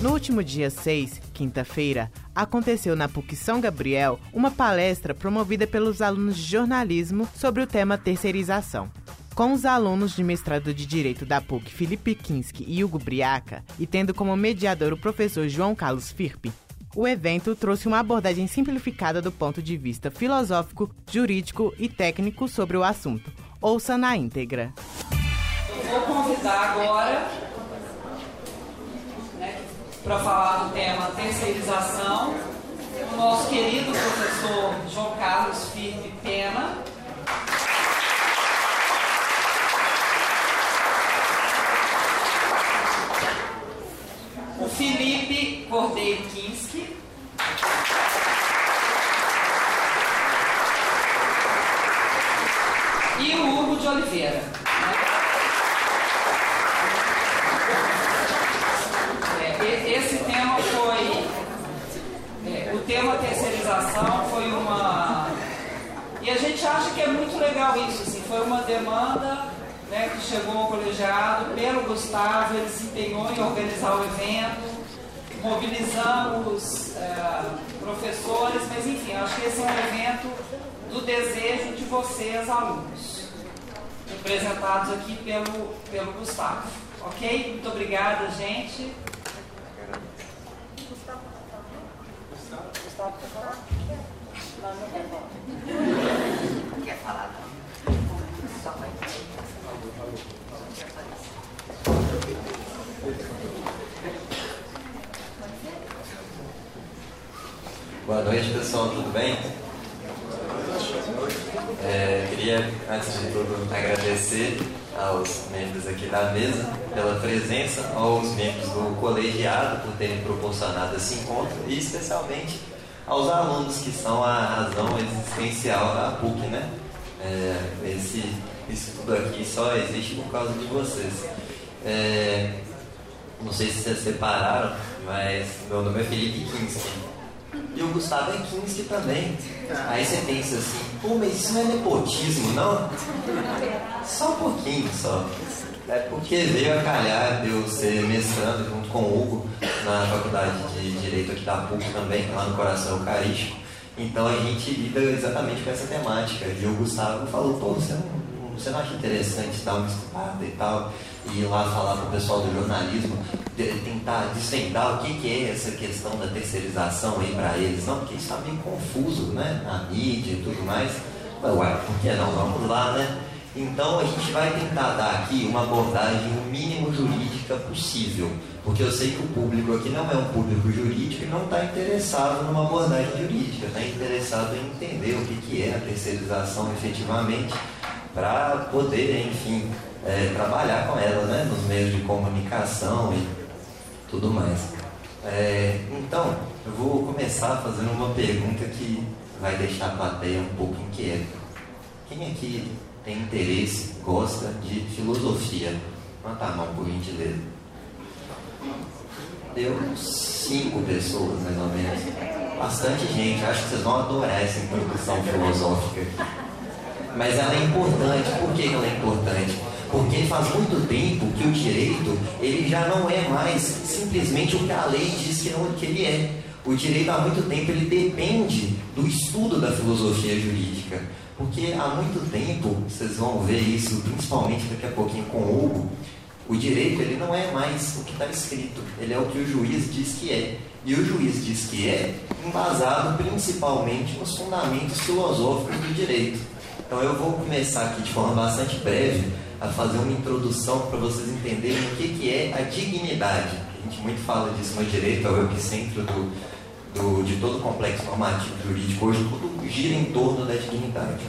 No último dia 6, quinta-feira, aconteceu na PUC São Gabriel uma palestra promovida pelos alunos de jornalismo sobre o tema terceirização. Com os alunos de mestrado de Direito da PUC Felipe Kinski e Hugo Briaca, e tendo como mediador o professor João Carlos Firpe, o evento trouxe uma abordagem simplificada do ponto de vista filosófico, jurídico e técnico sobre o assunto. Ouça na íntegra. Eu vou convidar agora para falar do tema terceirização o nosso querido professor João Carlos Firme Pena. O Felipe Cordeiro Kinski. E o Hugo de Oliveira. É, esse tema foi. É, o tema terceirização foi uma. E a gente acha que é muito legal isso, assim, foi uma demanda né, que chegou ao colegiado pelo Gustavo, ele se empenhou em organizar o evento, mobilizamos é, professores, mas enfim, acho que esse é um evento do desejo de vocês, alunos, representados aqui pelo, pelo Gustavo. Ok? Muito obrigada, gente. Gustavo, Não, quer falar. Não quer falar, não. Boa noite, pessoal, tudo bem? É, queria, antes de tudo, agradecer aos membros aqui da mesa pela presença, aos membros do colegiado por terem proporcionado esse encontro e especialmente aos alunos que são a razão existencial da PUC, né? É, esse, isso tudo aqui só existe por causa de vocês. É, não sei se vocês separaram, mas meu nome é Felipe Kinski. E o Gustavo é Kinski também. Aí você pensa assim, pô, mas isso não é nepotismo, não? Só um pouquinho só. É porque veio a calhar de eu ser mestrando junto com o Hugo na faculdade de Direito aqui da PUC também, lá no Coração Eucarístico. Então a gente lida exatamente com essa temática. E o Gustavo falou, pô, você não, você não acha interessante dar uma estudada e tal? E ir lá falar para o pessoal do jornalismo, tentar desvendar o que, que é essa questão da terceirização aí para eles. Não, porque isso está meio confuso, né? Na mídia e tudo mais. Ué, por que não? Vamos lá, né? Então a gente vai tentar dar aqui uma abordagem o mínimo jurídica possível, porque eu sei que o público aqui não é um público jurídico e não está interessado numa abordagem jurídica, está interessado em entender o que, que é a terceirização efetivamente, para poder, enfim, é, trabalhar com ela né, nos meios de comunicação e tudo mais. É, então, eu vou começar fazendo uma pergunta que vai deixar a plateia um pouco inquieta. Quem aqui tem interesse, gosta de filosofia. Levanta a mão, por gentileza. Deu cinco pessoas, mais ou menos. Bastante gente. Acho que vocês vão adorar essa introdução filosófica. Mas ela é importante. Por que ela é importante? Porque faz muito tempo que o direito ele já não é mais simplesmente o que a lei diz que, não, que ele é. O direito há muito tempo ele depende do estudo da filosofia jurídica. Porque há muito tempo, vocês vão ver isso principalmente daqui a pouquinho com o Hugo, o direito ele não é mais o que está escrito, ele é o que o juiz diz que é. E o juiz diz que é embasado principalmente nos fundamentos filosóficos do direito. Então eu vou começar aqui de forma bastante breve a fazer uma introdução para vocês entenderem o que, que é a dignidade. A gente muito fala disso no direito, é o epicentro do, do, de todo o complexo normativo jurídico hoje, tudo gira em torno da dignidade.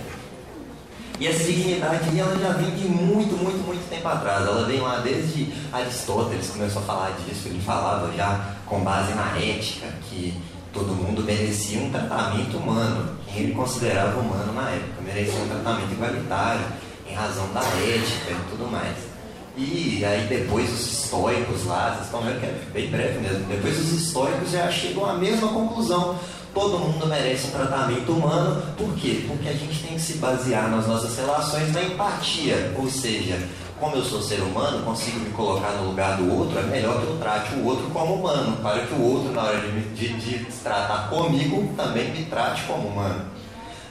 E essa dignidade ela já vem de muito, muito, muito tempo atrás. Ela vem lá desde Aristóteles, começou a falar disso, ele falava já com base na ética, que todo mundo merecia um tratamento humano, quem ele considerava humano na época, merecia um tratamento igualitário, em razão da ética e tudo mais. E aí depois os estoicos lá, vocês estão vendo que é bem breve mesmo, depois os estoicos já chegam à mesma conclusão. Todo mundo merece um tratamento humano, por quê? Porque a gente tem que se basear nas nossas relações na empatia, ou seja, como eu sou ser humano, consigo me colocar no lugar do outro, é melhor que eu trate o outro como humano, para que o outro, na hora de, de, de se tratar comigo, também me trate como humano.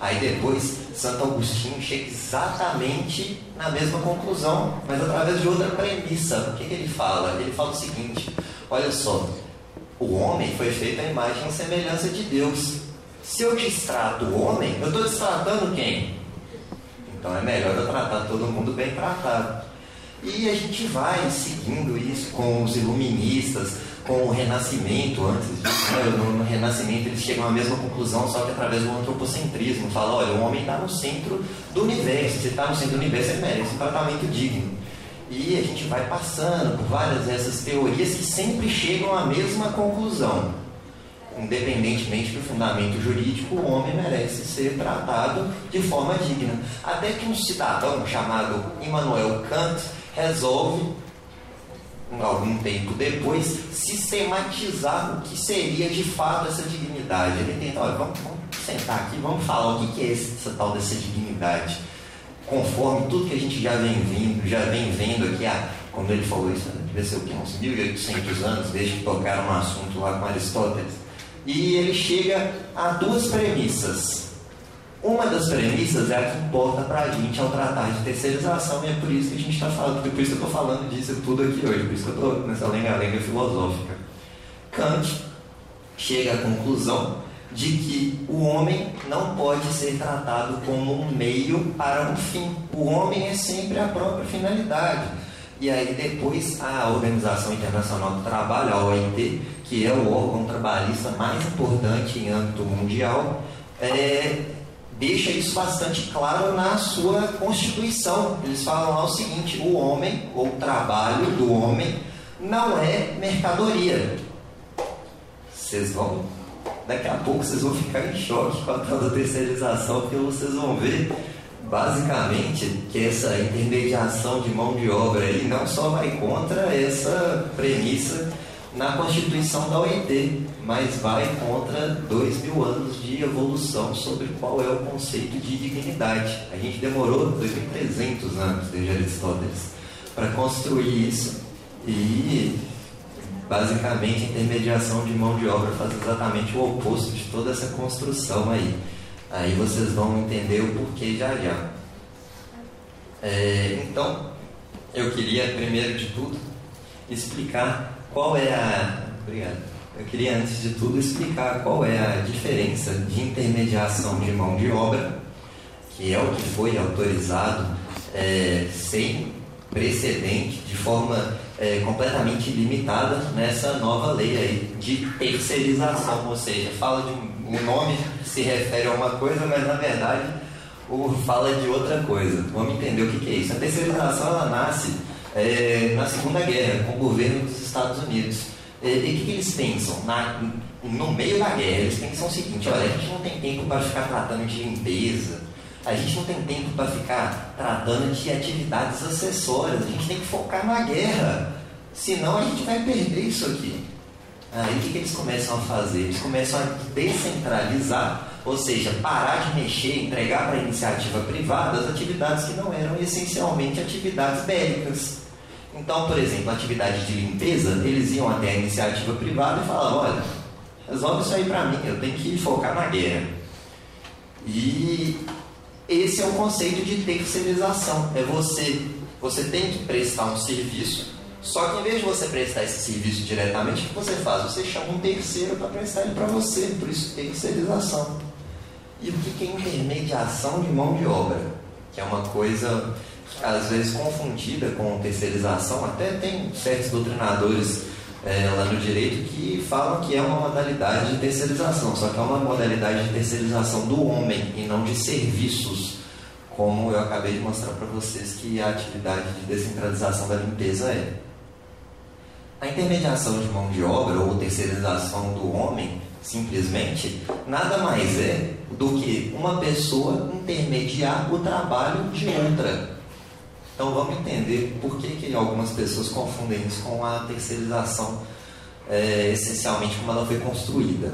Aí depois, Santo Agostinho chega exatamente na mesma conclusão, mas através de outra premissa. O que, que ele fala? Ele fala o seguinte: olha só, o homem foi feito à imagem e semelhança de Deus. Se eu destrato o homem, eu estou destratando quem? Então é melhor eu tratar todo mundo bem tratado. E a gente vai seguindo isso com os iluministas, com o Renascimento, antes né? no, no, Renascimento eles chegam à mesma conclusão, só que através do antropocentrismo. Fala, olha, o homem está no centro do universo, se está no centro do universo, ele merece um tratamento digno. E a gente vai passando por várias dessas teorias que sempre chegam à mesma conclusão. Independentemente do fundamento jurídico, o homem merece ser tratado de forma digna. Até que um cidadão chamado Immanuel Kant resolve, algum tempo depois, sistematizar o que seria de fato essa dignidade. Ele tenta, olha, vamos, vamos sentar aqui, vamos falar o que é essa tal dessa dignidade. Conforme tudo que a gente já vem vindo, já vem vendo aqui, ah, quando ele falou isso, deve ser o que, uns 1800 anos, desde que tocaram um assunto lá com Aristóteles. E ele chega a duas premissas. Uma das premissas é a que importa para a gente ao tratar de terceirização, e é por isso que a gente está falando, por isso que eu estou falando disso tudo aqui hoje, por isso que eu estou nessa lenga-lenga filosófica. Kant chega à conclusão de que o homem não pode ser tratado como um meio para um fim. O homem é sempre a própria finalidade. E aí depois a Organização Internacional do Trabalho, a OIT, que é o órgão trabalhista mais importante em âmbito mundial, é, deixa isso bastante claro na sua Constituição. Eles falam lá o seguinte: o homem, ou o trabalho do homem, não é mercadoria. Vocês vão, daqui a pouco vocês vão ficar em choque com a tal da terceirização, porque vocês vão ver basicamente que essa intermediação de mão de obra aí não só vai contra essa premissa na Constituição da OIT, mas vai contra dois mil anos de evolução sobre qual é o conceito de dignidade. A gente demorou 2.300 anos desde Aristóteles para construir isso e basicamente a intermediação de mão de obra faz exatamente o oposto de toda essa construção aí. Aí vocês vão entender o porquê já já. É, então, eu queria primeiro de tudo explicar qual é a. Obrigado. Eu queria, antes de tudo, explicar qual é a diferença de intermediação de mão de obra, que é o que foi autorizado é, sem precedente, de forma é, completamente limitada nessa nova lei aí de terceirização, ou seja, fala de um, o nome se refere a uma coisa, mas na verdade o, fala de outra coisa. Vamos entender o que, que é isso. A terceirização ela nasce é, na Segunda Guerra, com o governo dos Estados Unidos. É, e o que, eles pensam? Na, no meio da guerra, eles pensam o seguinte: olha, a gente não tem tempo para ficar tratando de limpeza, a gente não tem tempo para ficar tratando de atividades acessórias, a gente tem que focar na guerra, senão a gente vai perder isso aqui. Aí o que, que eles começam a fazer? Eles começam a descentralizar, ou seja, parar de mexer, entregar para a iniciativa privada as atividades que não eram essencialmente atividades bélicas. Então, por exemplo, atividade de limpeza, eles iam até a iniciativa privada e falavam, olha, resolve isso aí para mim, eu tenho que focar na guerra. E esse é o conceito de terceirização. É você, você tem que prestar um serviço, só que em vez de você prestar esse serviço diretamente, o que você faz? Você chama um terceiro para prestar ele para você, por isso terceirização. E o que é intermediação de mão de obra? Que é uma coisa às vezes confundida com terceirização, até tem certos doutrinadores é, lá no direito que falam que é uma modalidade de terceirização, só que é uma modalidade de terceirização do homem e não de serviços, como eu acabei de mostrar para vocês que a atividade de descentralização da limpeza é. A intermediação de mão de obra ou terceirização do homem, simplesmente, nada mais é do que uma pessoa intermediar o trabalho de outra. Então vamos entender por que, que algumas pessoas confundem isso com a terceirização, é, essencialmente como ela foi construída.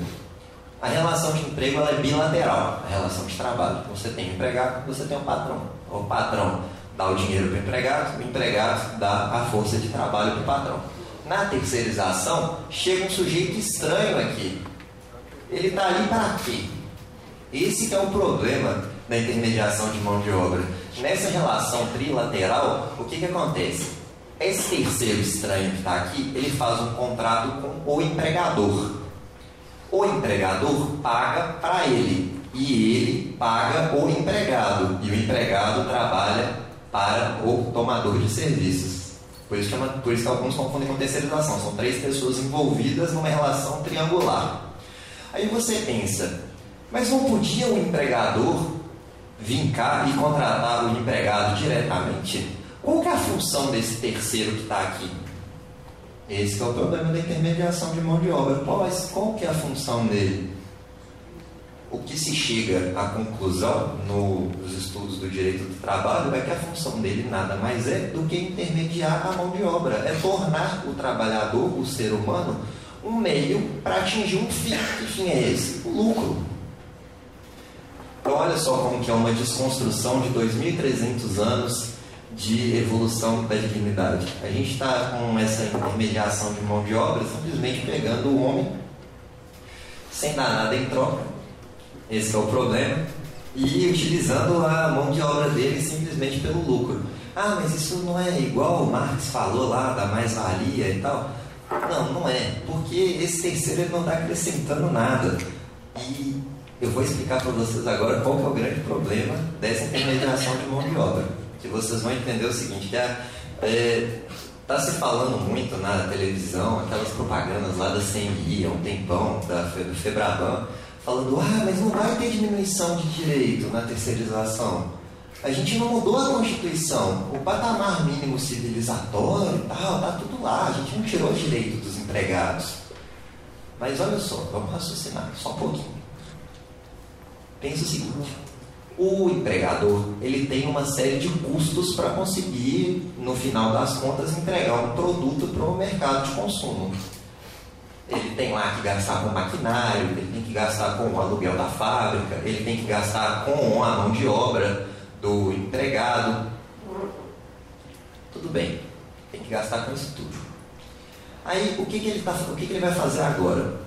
A relação de emprego é bilateral, a relação de trabalho. Você tem um empregado, você tem um patrão. O patrão dá o dinheiro para o empregado, o empregado dá a força de trabalho para o patrão. Na terceirização, chega um sujeito estranho aqui. Ele está ali para quê? Esse é o problema da intermediação de mão de obra. Nessa relação trilateral, o que, que acontece? Esse terceiro estranho que está aqui, ele faz um contrato com o empregador. O empregador paga para ele e ele paga o empregado e o empregado trabalha para o tomador de serviços. Por isso, chama, por isso que alguns confundem com terceirização. São três pessoas envolvidas numa relação triangular. Aí você pensa, mas não podia o empregador vir cá e contratar o empregado diretamente? Qual é a função desse terceiro que está aqui? Esse é o problema da intermediação de mão de obra. Qual, qual que é a função dele? O que se chega à conclusão nos estudos do direito do trabalho é que a função dele nada mais é do que intermediar a mão de obra, é tornar o trabalhador, o ser humano, um meio para atingir um fim. Que fim é esse? O lucro. Então olha só como que é uma desconstrução de 2.300 anos de evolução da dignidade. A gente está com essa intermediação de mão de obra simplesmente pegando o homem sem dar nada em troca, esse é o problema, e utilizando a mão de obra dele simplesmente pelo lucro. Ah, mas isso não é igual o Marx falou lá da mais-valia e tal? Não, não é, porque esse terceiro ele não está acrescentando nada. E eu vou explicar para vocês agora qual é o grande problema dessa intermediação de mão de obra que vocês vão entender o seguinte, que está é, tá se falando muito na televisão, aquelas propagandas lá da CNI há um tempão, da, do Febraban, falando, ah, mas não vai ter diminuição de direito na terceirização. A gente não mudou a Constituição. O patamar mínimo civilizatório e tal, tá tudo lá. A gente não tirou direito dos empregados. Mas olha só, vamos raciocinar, só um pouquinho. Pensa o seguinte, o empregador ele tem uma série de custos para conseguir, no final das contas, entregar um produto para o mercado de consumo. Ele tem lá que gastar com maquinário, ele tem que gastar com o aluguel da fábrica, ele tem que gastar com a mão de obra do empregado. Tudo bem, tem que gastar com isso tudo. Aí o que, que ele, tá, o que, que ele vai fazer agora?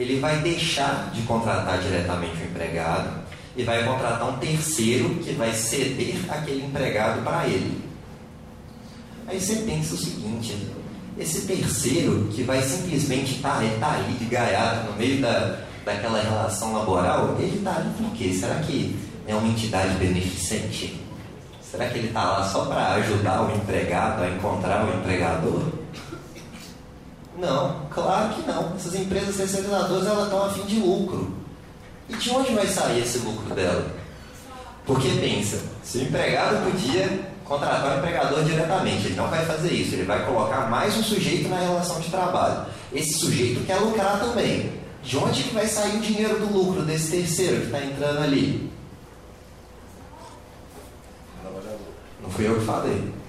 Ele vai deixar de contratar diretamente o empregado e vai contratar um terceiro que vai ceder aquele empregado para ele. Aí você pensa o seguinte: esse terceiro que vai simplesmente estar tá, tá ali de gaiato no meio da, daquela relação laboral, ele está ali por quê? Será que é uma entidade beneficente? Será que ele está lá só para ajudar o empregado a encontrar o empregador? Não, claro que não. Essas empresas terceirizadoras elas estão a fim de lucro. E de onde vai sair esse lucro dela? Porque pensa, se o empregado podia contratar o empregador diretamente, ele não vai fazer isso, ele vai colocar mais um sujeito na relação de trabalho. Esse sujeito quer lucrar também. De onde que vai sair o dinheiro do lucro desse terceiro que está entrando ali? Não fui eu que falei.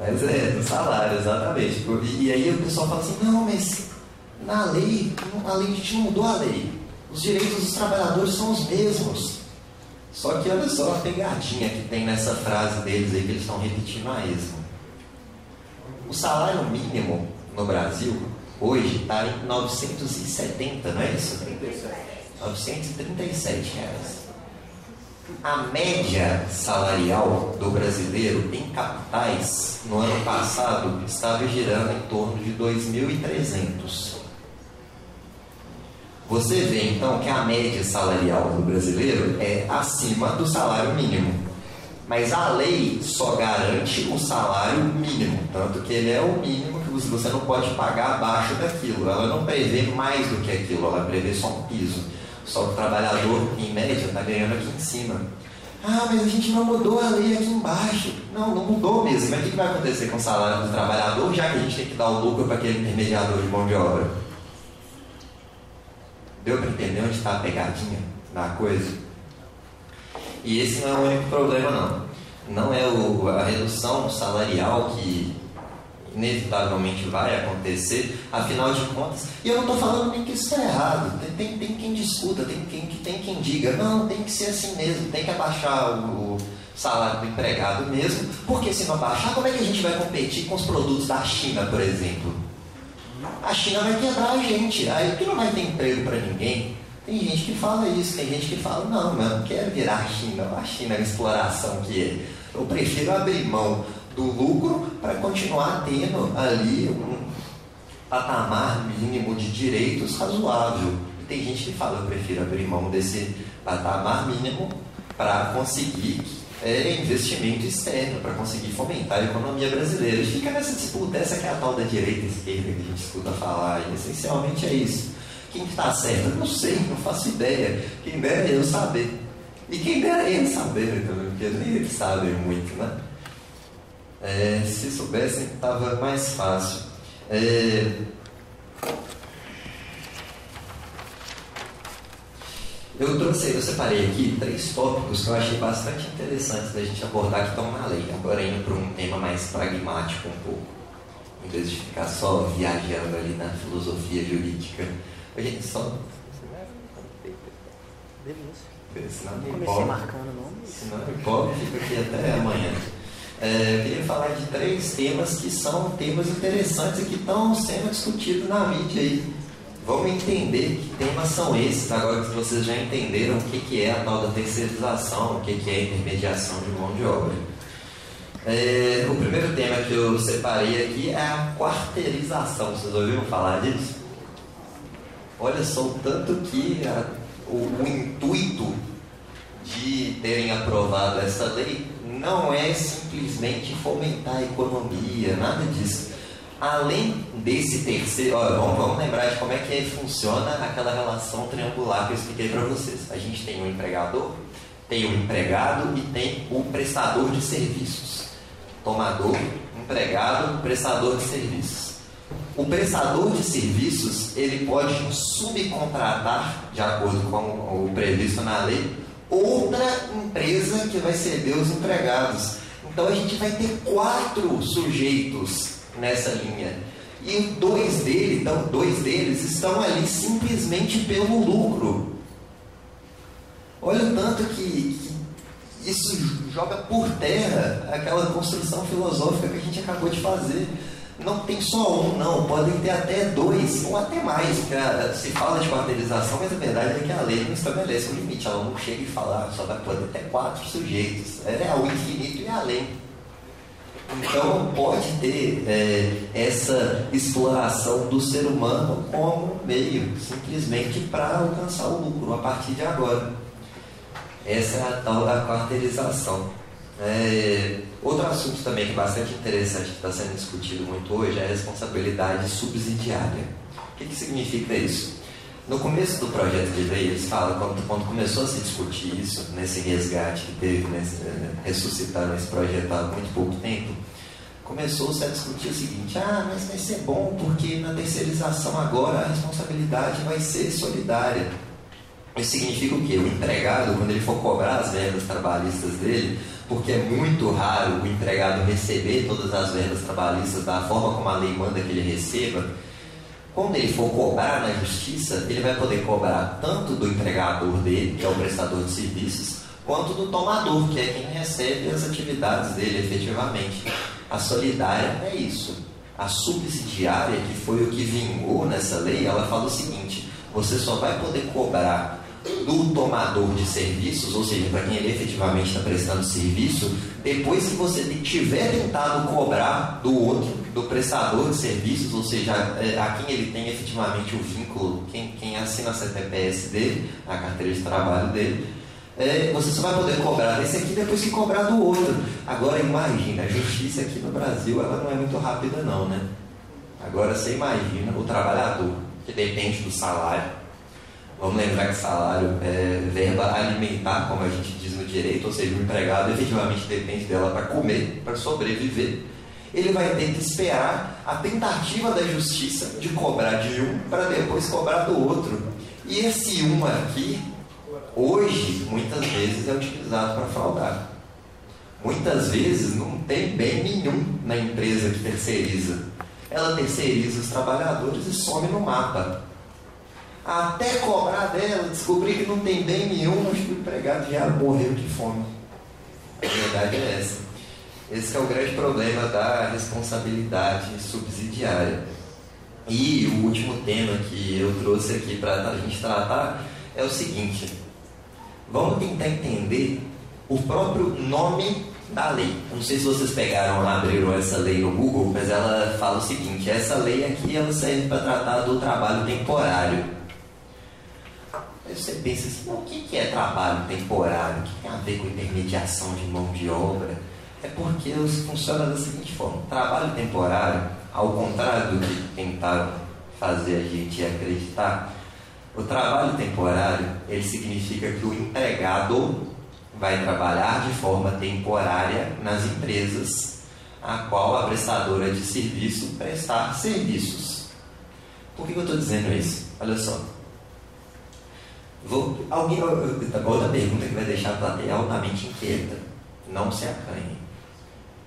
Mas é, do salário, exatamente. E aí o pessoal fala assim, não, mas na lei, a lei, a gente não mudou a lei. Os direitos dos trabalhadores são os mesmos. Só que olha só a pegadinha que tem nessa frase deles aí que eles estão repetindo a esmo. O salário mínimo no Brasil hoje está em 970, não é isso? 937 reais. A média salarial do brasileiro em capitais no ano passado estava girando em torno de 2.300. Você vê então que a média salarial do brasileiro é acima do salário mínimo. Mas a lei só garante o salário mínimo, tanto que ele é o mínimo que você não pode pagar abaixo daquilo. Ela não prevê mais do que aquilo, ela prevê só um piso. Só que o trabalhador, em média, está ganhando aqui em cima. Ah, mas a gente não mudou a lei aqui embaixo. Não, não mudou mesmo. Mas o que vai acontecer com o salário do trabalhador, já que a gente tem que dar o lucro para aquele intermediador de mão de obra? Deu para entender onde está a pegadinha da coisa? E esse não é o único problema, não. não é o, a redução salarial que inevitavelmente vai acontecer, afinal de contas, e eu não estou falando nem que isso está errado, tem, tem, tem, quem discuta, tem quem, tem quem diga, não, tem que ser assim mesmo, tem que abaixar o, salário do empregado mesmo, porque se não abaixar, como é que a gente vai competir com os produtos da China, por exemplo? A China vai quebrar a gente, aí que não vai ter emprego para ninguém. Tem gente que fala isso, tem gente que fala, não, eu não quero virar a China, a China é a exploração que é. Eu prefiro abrir mão do lucro para continuar tendo ali um patamar mínimo de direitos razoável. E tem gente que fala, eu prefiro abrir mão desse patamar mínimo para conseguir é, investimento externo, para conseguir fomentar a economia brasileira. E fica nessa disputa, essa que é a tal da direita e esquerda que a gente escuta falar, e essencialmente é isso. Quem está certo? Eu não sei, não faço ideia. Quem dera eu saber. E quem dera ele saber, porque nem eles sabem muito, né? É, se soubessem, estava mais fácil. É, eu trouxe, eu separei aqui três tópicos que eu achei bastante interessantes da gente abordar que estão na lei. Agora indo para um tema mais pragmático um pouco, em vez de ficar só viajando ali na filosofia jurídica. A gente só. Senão me Comecei marcando o nome. Senão me empolga, fica aqui até amanhã. É, eu queria falar de três temas que são temas interessantes e que estão sendo discutidos na mídia aí. Vamos entender que temas são esses, agora que vocês já entenderam o que, que é a tal da terceirização, o que, que é a intermediação de mão de obra. É, o primeiro tema que eu separei aqui é a quarteirização. Vocês ouviram falar disso? Olha só o tanto que a, o, o intuito de terem aprovado essa lei não é simplesmente fomentar a economia, nada disso. Além desse terceiro, ó, vamos, vamos, lembrar de como é que funciona aquela relação triangular que eu expliquei para vocês. A gente tem o um empregador, tem o um empregado e tem o prestador de serviços. Tomador, empregado, prestador de serviços. O prestador de serviços ele pode subcontratar, de acordo com o previsto na lei, outra empresa que vai ceder os empregados. Então a gente vai ter quatro sujeitos nessa linha. E dois deles, então, dois deles estão ali simplesmente pelo lucro. Olha o tanto que, que isso joga por terra aquela construção filosófica que a gente acabou de fazer não tem só um, não, podem ter até dois ou até mais. Se fala de quarteirização, mas a verdade é que a lei não estabelece um limite, ela não chega e fala, ah, só vai poder ter quatro sujeitos. É o infinito e além. Então pode ter é, essa exploração do ser humano como meio, simplesmente para alcançar o lucro a partir de agora. Essa é a tal da quarteirização. É, outro assunto também que é bastante interessante que está sendo discutido muito hoje é a responsabilidade subsidiária. O que, que significa isso? No começo do projeto de lei, eles falam, quando, quando começou a se discutir isso, nesse resgate que teve, nesse, eh, ressuscitaram esse projeto há muito pouco tempo, começou-se a discutir o seguinte: ah, mas vai ser bom porque na terceirização agora a responsabilidade vai ser solidária. Isso significa o quê? O empregado, quando ele for cobrar as verbas trabalhistas dele, porque é muito raro o empregado receber todas as verbas trabalhistas da forma como a lei manda que ele receba, quando ele for cobrar na justiça, ele vai poder cobrar tanto do empregador dele, que é o prestador de serviços, quanto do tomador, que é quem recebe as atividades dele efetivamente. A solidária é isso. A subsidiária, que foi o que vingou nessa lei, ela fala o seguinte: você só vai poder cobrar do tomador de serviços, ou seja, para quem ele efetivamente está prestando serviço, depois que você tiver tentado cobrar do outro, do prestador de serviços, ou seja, é, a quem ele tem efetivamente o vínculo, quem, quem assina a CTPS dele, a carteira de trabalho dele, é, você só vai poder cobrar desse aqui depois que cobrar do outro. Agora imagina, a justiça aqui no Brasil ela não é muito rápida não, né? Agora você imagina o trabalhador, que depende do salário, Vamos lembrar que salário é verba alimentar, como a gente diz no direito, ou seja, o empregado efetivamente depende dela para comer, para sobreviver. Ele vai ter que esperar a tentativa da justiça de cobrar de um para depois cobrar do outro. E esse um aqui, hoje, muitas vezes é utilizado para fraudar. Muitas vezes não tem bem nenhum na empresa que terceiriza. Ela terceiriza os trabalhadores e some no mapa. Até cobrar dela, descobrir que não tem bem nenhum, acho que o empregado já morreu de fome. A verdade é essa. Esse é o grande problema da responsabilidade subsidiária. E o último tema que eu trouxe aqui para a gente tratar é o seguinte: vamos tentar entender o próprio nome da lei. Não sei se vocês pegaram, abriram essa lei no Google, mas ela fala o seguinte: essa lei aqui ela serve para tratar do trabalho temporário. Aí você pensa assim, o que é trabalho temporário? O que tem a ver com intermediação de mão de obra? É porque funciona da seguinte forma: trabalho temporário, ao contrário do que tentaram fazer a gente acreditar, o trabalho temporário ele significa que o empregado vai trabalhar de forma temporária nas empresas a qual a prestadora de serviço prestar serviços. Por que eu estou dizendo isso? Olha só. Vou, alguém, outra pergunta que vai deixar a plateia altamente inquieta. Não se acanhe.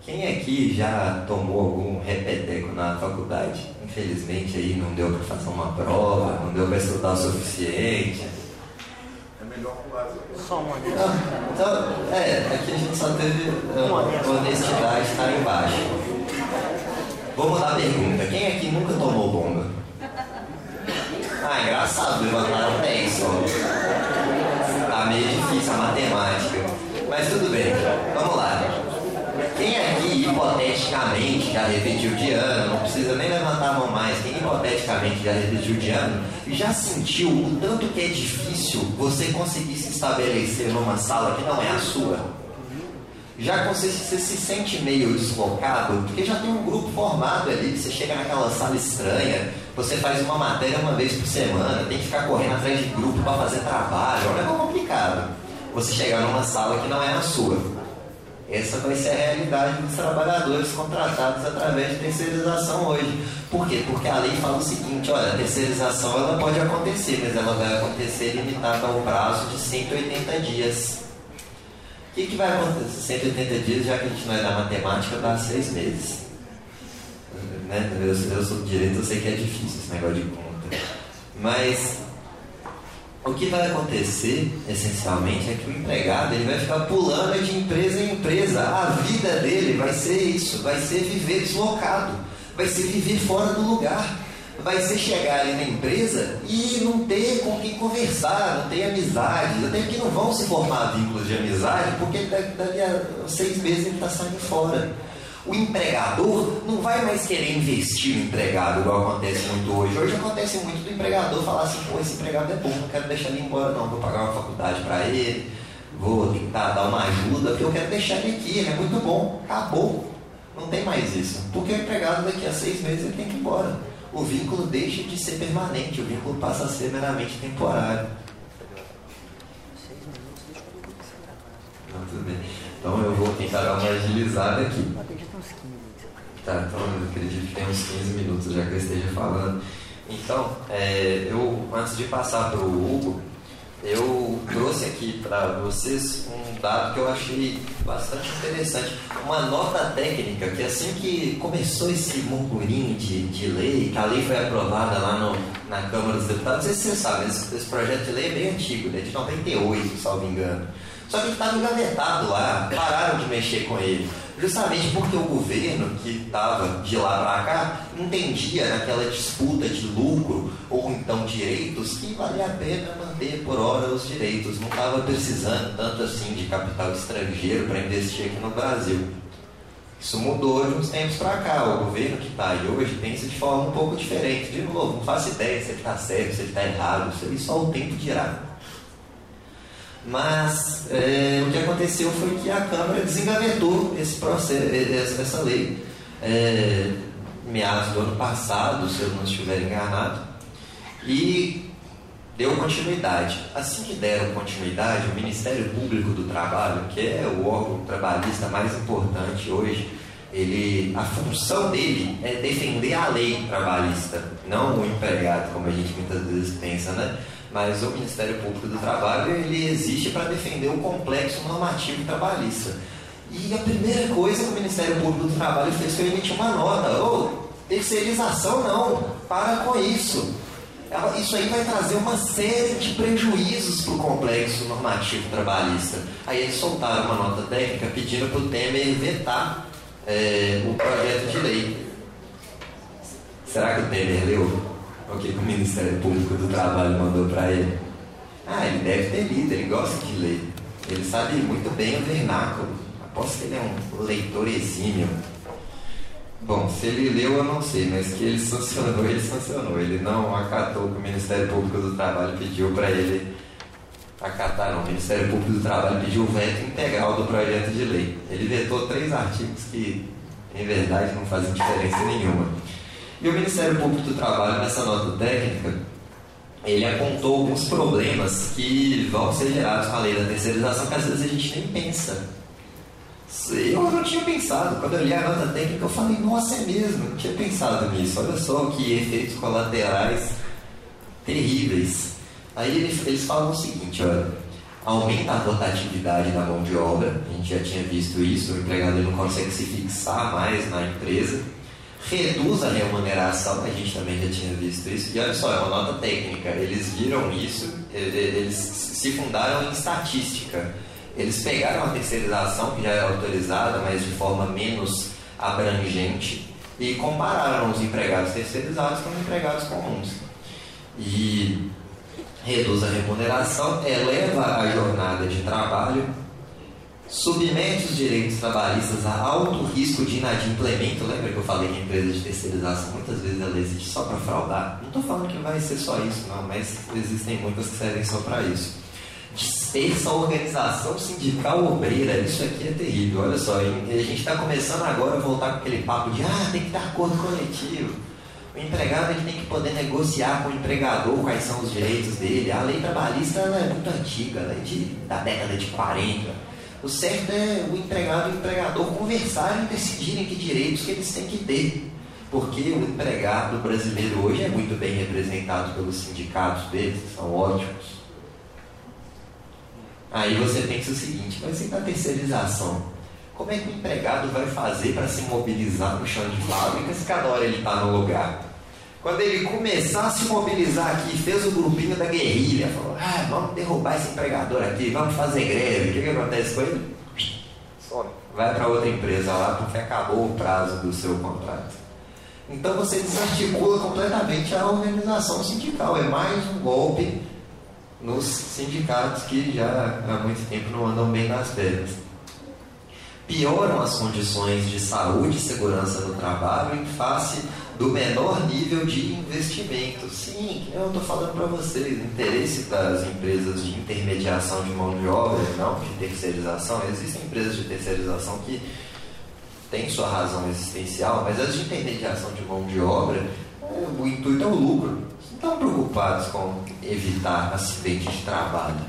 Quem aqui já tomou algum repeteco na faculdade? Infelizmente aí não deu para fazer uma prova, não deu para estudar o suficiente melhor pular. Só uma Então, é, aqui a gente só teve uh, honestidade estar embaixo. Vou mudar a pergunta. Quem aqui nunca tomou bomba? Ah, engraçado, levantaram 10 só. Tá meio difícil a matemática. Mas tudo bem, vamos lá. Quem aqui hipoteticamente já repetiu de ano, não precisa nem levantar a mão mais, quem hipoteticamente já repetiu de ano, já sentiu o tanto que é difícil você conseguir se estabelecer numa sala que não é a sua? Já você, você se sente meio deslocado, porque já tem um grupo formado ali, você chega naquela sala estranha, você faz uma matéria uma vez por semana, tem que ficar correndo atrás de grupo para fazer trabalho, é um negócio complicado. Você chegar numa sala que não é a sua. Essa vai ser a realidade dos trabalhadores contratados através de terceirização hoje. Por quê? Porque a lei fala o seguinte, olha, a terceirização ela pode acontecer, mas ela vai acontecer limitada ao prazo de 180 dias. O que, que vai acontecer? 180 dias, já que a gente não é da matemática, dá seis meses. Né? Eu, eu sou direito, eu sei que é difícil esse negócio de conta. Mas o que vai acontecer, essencialmente, é que o empregado ele vai ficar pulando de empresa em empresa. A vida dele vai ser isso, vai ser viver deslocado, vai ser viver fora do lugar, vai ser chegar ali na empresa e não ter com quem conversar, não ter amizade, até que não vão se formar vínculos de amizade, porque daqui a seis meses ele está saindo fora o empregador não vai mais querer investir no empregado, igual acontece muito hoje. Hoje acontece muito do empregador falar assim, pô, esse empregado é bom, não quero deixar ele embora não, vou pagar uma faculdade para ele, vou tentar dar uma ajuda, porque eu quero deixar ele aqui, ele é muito bom, acabou. Não tem mais isso. Porque o empregado daqui a seis meses ele tem que ir embora. O vínculo deixa de ser permanente, o vínculo passa a ser meramente temporário. Não, tudo bem. Então eu vou tentar dar uma agilizada aqui. Tá, então eu acredito que tem uns 15 minutos já que eu esteja falando. Então, é, eu, antes de passar para o Hugo, eu trouxe aqui para vocês um dado que eu achei bastante interessante. Uma nota técnica que assim que começou esse murmurinho de, de lei, que a lei foi aprovada lá no, na Câmara dos Deputados, se vocês sabem, esse, esse projeto de lei é bem antigo, é de 98, salvo engano. Só que estava engavetado lá, pararam de mexer com ele. Justamente porque o governo que estava de lá para cá entendia naquela disputa de lucro ou então direitos que valia a pena manter por hora os direitos. Não estava precisando tanto assim de capital estrangeiro para investir aqui no Brasil. Isso mudou de uns tempos para cá. O governo que está aí hoje pensa de forma um pouco diferente. De novo, não faço ideia se ele está certo, se ele está errado, isso aí só o tempo dirá. Mas é, o que aconteceu foi que a Câmara desengavetou esse processo, essa lei é, meados do ano passado, se eu não estiver enganado, e deu continuidade. Assim que deram continuidade, o Ministério Público do Trabalho, que é o órgão trabalhista mais importante hoje, ele, a função dele é defender a lei trabalhista, não o empregado, como a gente muitas vezes pensa, né? Mas o Ministério Público do Trabalho ele existe para defender o complexo normativo trabalhista. E a primeira coisa que o Ministério Público do Trabalho fez foi emitir uma nota. Ô, oh, terceirização não, para com isso. Isso aí vai trazer uma série de prejuízos para o complexo normativo trabalhista. Aí eles soltaram uma nota técnica pedindo para o Temer vetar é, o projeto de lei. Será que o Temer leu o que o Ministério Público do Trabalho mandou para ele? Ah, ele deve ter lido, ele gosta de ler. Ele sabe muito bem o vernáculo. Aposto que ele é um leitor exímio. Bom, se ele leu, eu não sei, mas que ele sancionou, ele sancionou. Ele não acatou o que o Ministério Público do Trabalho pediu para ele acatar, não. O Ministério Público do Trabalho pediu o veto integral do projeto de lei. Ele vetou três artigos que, em verdade, não fazem diferença nenhuma. E o Ministério Público do Trabalho, nessa nota técnica, ele apontou alguns problemas que vão ser gerados com a lei da terceirização que às vezes a gente nem pensa. Eu não tinha pensado, quando eu li a nota técnica eu falei, nossa, é mesmo, não tinha pensado nisso, olha só que efeitos colaterais terríveis. Aí eles, eles falam o seguinte, olha, aumenta a rotatividade da mão de obra, a gente já tinha visto isso, o empregado não consegue se fixar mais na empresa, reduz a remuneração, a gente também já tinha visto isso, e olha só, é uma nota técnica, eles viram isso, eles se fundaram em estatística. Eles pegaram a terceirização, que já é autorizada, mas de forma menos abrangente, e compararam os empregados terceirizados com os empregados comuns. E reduz a remuneração, eleva a jornada de trabalho, submete os direitos trabalhistas a alto risco de inadimplemento. Lembra que eu falei que a empresa de terceirização muitas vezes ela existe só para fraudar? Não estou falando que vai ser só isso, não, mas existem muitas que servem só para isso. Dispersa a organização sindical obreira, isso aqui é terrível. Olha só, a gente está começando agora a voltar com aquele papo de ah, tem que dar acordo coletivo. O empregado ele tem que poder negociar com o empregador quais são os direitos dele. A lei trabalhista é muito antiga, é de, da década de 40 o certo é o empregado e o empregador conversarem e decidirem que direitos que eles têm que ter. Porque o empregado brasileiro hoje é muito bem representado pelos sindicatos deles, são ótimos. Aí você pensa o seguinte, mas e na terceirização? Como é que o empregado vai fazer para se mobilizar no chão de fábrica se cada hora ele está no lugar? Quando ele começar a se mobilizar aqui, fez o grupinho da guerrilha, falou, ah, vamos derrubar esse empregador aqui, vamos fazer greve. O que, que acontece com ele? Some. Vai para outra empresa lá porque acabou o prazo do seu contrato. Então você desarticula completamente a organização sindical. É mais um golpe nos sindicatos que já há muito tempo não andam bem nas pernas. Pioram as condições de saúde e segurança no trabalho em face do menor nível de investimento. Sim, eu estou falando para vocês, interesse das empresas de intermediação de mão de obra, não de terceirização. Existem empresas de terceirização que têm sua razão existencial, mas as de intermediação de mão de obra, o intuito é o lucro. Estão preocupados com evitar acidente de trabalho.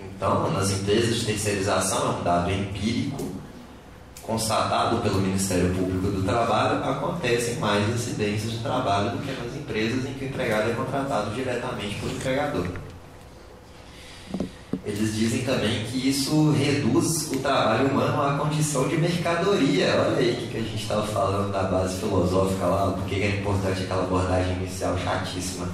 Então, nas empresas de terceirização, é um dado empírico, constatado pelo Ministério Público do Trabalho, acontecem mais acidentes de trabalho do que nas empresas em que o empregado é contratado diretamente pelo empregador. Eles dizem também que isso reduz o trabalho humano à condição de mercadoria. Olha aí o que a gente estava falando da base filosófica lá, porque é importante aquela abordagem inicial chatíssima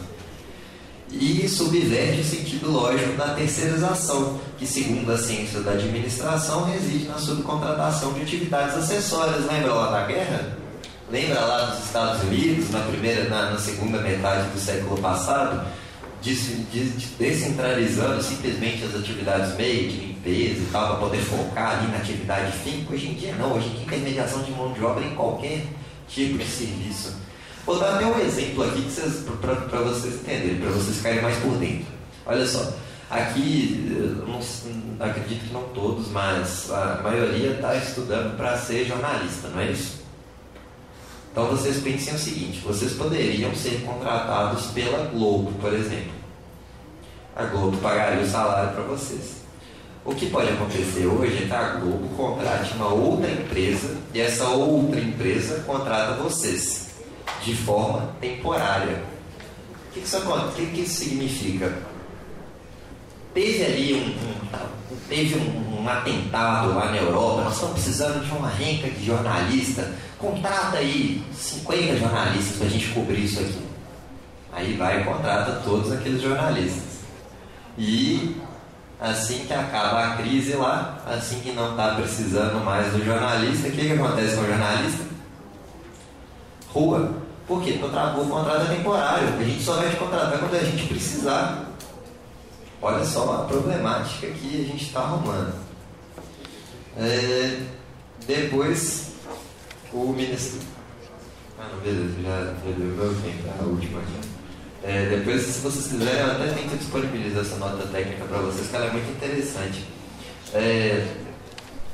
e subverte o sentido lógico da terceirização, que, segundo a ciência da administração, reside na subcontratação de atividades acessórias. Lembra lá da guerra? Lembra lá dos Estados Unidos, na primeira, na, na segunda metade do século passado, descentralizando simplesmente as atividades meio de limpeza e tal, para poder focar ali na atividade fim? Hoje em dia não, hoje em dia intermediação de mão de obra em qualquer tipo de serviço. Vou dar até um exemplo aqui para vocês entenderem, para vocês ficarem mais por dentro. Olha só, aqui, não, acredito que não todos, mas a maioria está estudando para ser jornalista, não é isso? Então vocês pensem o seguinte: vocês poderiam ser contratados pela Globo, por exemplo. A Globo pagaria o salário para vocês. O que pode acontecer hoje é que a Globo contrate uma outra empresa e essa outra empresa contrata vocês de forma temporária. O que, isso, o que, isso significa? Teve ali um, um, teve um, um, atentado lá na Europa, nós estamos precisando de uma renca de jornalista, contrata aí 50 jornalistas para a gente cobrir isso aqui. Aí vai e contrata todos aqueles jornalistas. E assim que acaba a crise lá, assim que não está precisando mais do jornalista, o que, que acontece com o jornalista? Rua. Por quê? Porque o contrato é temporário. A gente só vai te contratar quando a gente precisar. Olha só a problemática que a gente está arrumando. É, depois, o ministro. Ah, não, beleza, já, já deu meu tempo, a última aqui. É, depois, se vocês quiserem, eu até tento disponibilizar essa nota técnica para vocês, que ela é muito interessante. É,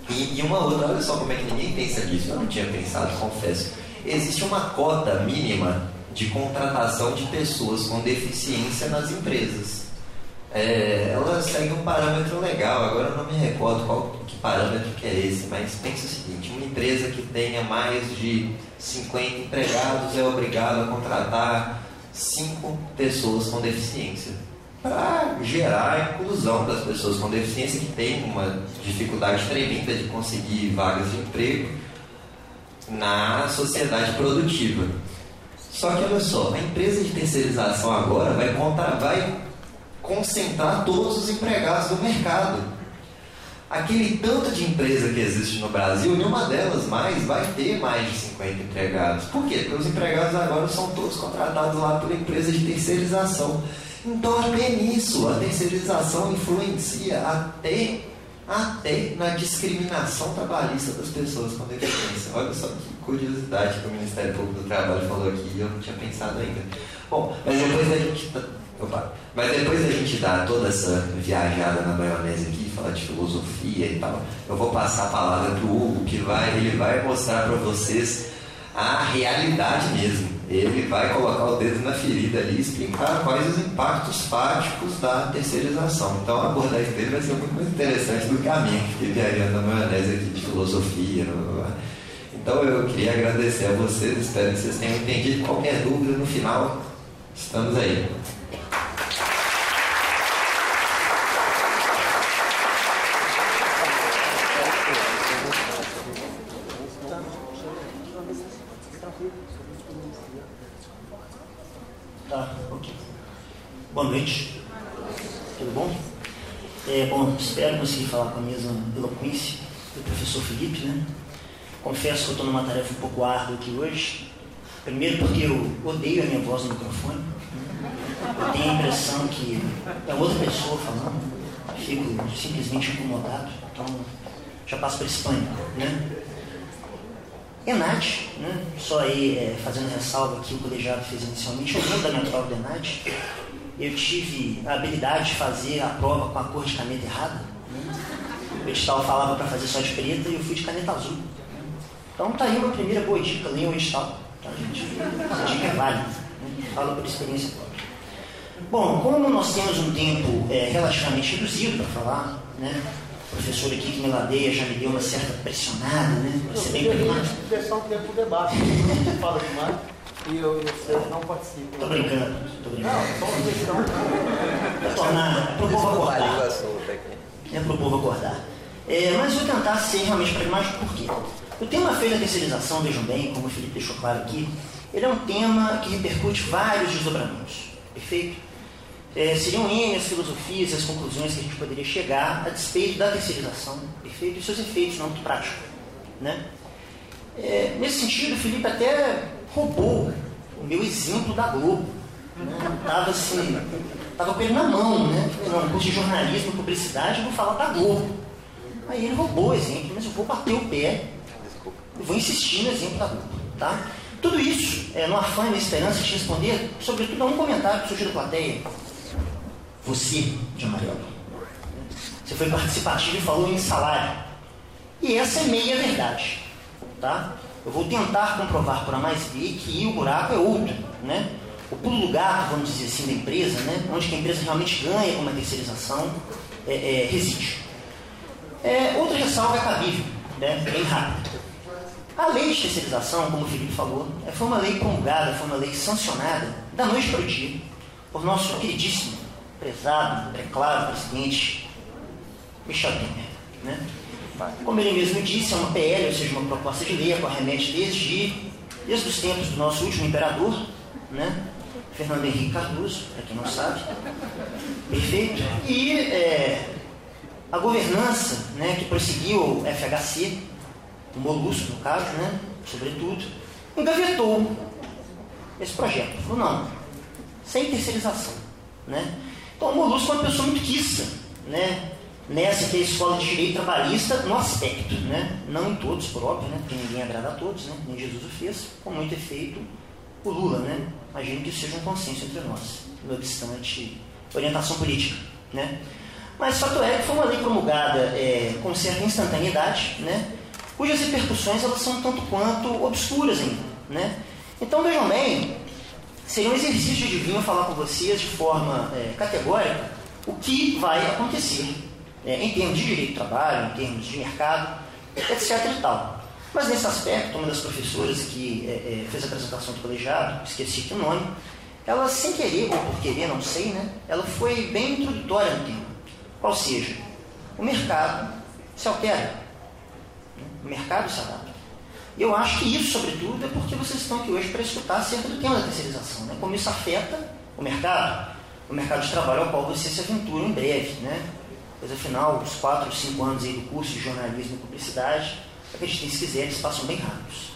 e, e, uma outra, olha só como é que ninguém pensa nisso, eu não tinha pensado, confesso. Existe uma cota mínima de contratação de pessoas com deficiência nas empresas. É, ela segue um parâmetro legal, agora eu não me recordo qual que parâmetro que é esse, mas pensa o seguinte, uma empresa que tenha mais de 50 empregados é obrigada a contratar cinco pessoas com deficiência para gerar a inclusão das pessoas com deficiência que têm uma dificuldade tremenda de conseguir vagas de emprego na sociedade produtiva. Só que olha só, a empresa de terceirização agora vai, contar, vai concentrar todos os empregados do mercado aquele tanto de empresa que existe no Brasil, nenhuma delas mais vai ter mais de 50 empregados. Por quê? Porque os empregados agora são todos contratados lá por empresas de terceirização. Então até nisso, a terceirização influencia até, até na discriminação trabalhista das pessoas com deficiência. Olha só que curiosidade que o Ministério Público do Trabalho falou aqui e eu não tinha pensado ainda. Bom, mas depois da gente Opa. Mas depois a gente dar toda essa viajada na maionese aqui, falar de filosofia e tal, eu vou passar a palavra para o Hugo, que vai, ele vai mostrar para vocês a realidade mesmo. Ele vai colocar o dedo na ferida ali e explicar quais os impactos fáticos da terceirização. Então a abordagem dele vai ser muito mais interessante do que a minha, que viajando na maionese aqui de filosofia. Então eu queria agradecer a vocês, espero que vocês tenham entendido. Qualquer dúvida no final, estamos aí. Boa noite. Tudo bom? É, bom, espero conseguir falar com a mesma eloquência do professor Felipe, né? Confesso que eu estou numa tarefa um pouco árdua aqui hoje. Primeiro porque eu odeio a minha voz no microfone. Eu tenho a impressão que é outra pessoa falando. Fico simplesmente incomodado. Então, já passo esse pânico, né? Enat, né? só aí é, fazendo ressalva que o colegiado fez inicialmente, é da minha do Enat eu tive a habilidade de fazer a prova com a cor de caneta errada. Né? O edital falava para fazer só de preta e eu fui de caneta azul. Né? Então tá aí uma primeira boa dica, leiam o edital. Tá, gente? Essa dica é válida. Né? Falo por experiência própria. Bom, como nós temos um tempo é, relativamente reduzido para falar, né? O professor aqui que me ladeia já me deu uma certa pressionada, né? Para ser bem pragmático. deixar um tempo para debate, não fala demais e eu, vocês não participam. Tô brincando, tô brincando. Não, só uma questão. Para o povo acordar. É para o povo acordar. É, mas vou tentar ser realmente pragmático, por quê? O tema feira terceirização, vejam bem, como o Felipe deixou claro aqui, ele é um tema que repercute vários desdobramentos, perfeito? É, seriam N as filosofias e as conclusões que a gente poderia chegar a despeito da terceirização, perfeito? E seus efeitos no âmbito prático, né? É, nesse sentido, o Felipe até roubou o meu exemplo da Globo. Né? Tava assim, tava com ele na mão, né? Não, curso de jornalismo, publicidade, eu vou falar da Globo. Aí ele roubou o exemplo, mas eu vou bater o pé, eu vou insistir no exemplo da Globo, tá? Tudo isso, é, no afã e na esperança de responder, sobretudo a um comentário que surgiu da plateia. Você, de amarelo, você foi participativo e falou em salário. E essa é meia verdade, tá? Eu vou tentar comprovar por A mais B que o buraco é outro, né? O pulo do gato, vamos dizer assim, da empresa, né? onde a empresa realmente ganha com uma terceirização, é, é, reside. É, outra ressalva é cabível, né? bem rápida. A lei de terceirização, como o Felipe falou, é, foi uma lei promulgada, foi uma lei sancionada da noite para o dia por nosso queridíssimo, prezado, é claro, presidente Michel Temer. Né? Como ele mesmo disse, é uma PL, ou seja, uma proposta de lei, que remete desde, desde os tempos do nosso último imperador, né? Fernando Henrique Cardoso, para quem não sabe. Perfeito? E é, a governança né, que prosseguiu o FHC, o Molusco, no caso, né, sobretudo, engavetou esse projeto. Falou, não, sem terceirização. Né? Então, o Molusco é uma pessoa muito quiça, né? Nessa que é a escola de direito trabalhista no aspecto, né? não em todos, por óbvio, né? porque ninguém agrada a todos, né? nem Jesus o fez, com muito efeito o Lula. Né? Imagino que seja um consenso entre nós, no obstante orientação política. Né? Mas fato é que foi uma lei promulgada é, com certa instantaneidade, né? cujas repercussões elas são tanto quanto obscuras ainda. Né? Então vejam bem, seria um exercício de vir falar com vocês de forma é, categórica o que vai acontecer é, em termos de direito do trabalho, em termos de mercado, etc. e tal. Mas nesse aspecto, uma das professoras que é, é, fez a apresentação do colegiado, esqueci aqui o nome, ela sem querer, ou por querer, não sei, né? Ela foi bem introdutória no tema. Qual seja, o mercado se altera. Né? O mercado se adapta. E eu acho que isso, sobretudo, é porque vocês estão aqui hoje para escutar acerca do tema da terceirização. Né? Como isso afeta o mercado, o mercado de trabalho ao qual você se aventura em breve. Né? Pois afinal, os 4 ou 5 anos aí do curso de jornalismo e publicidade, acreditem se quiser, eles passam bem rápidos.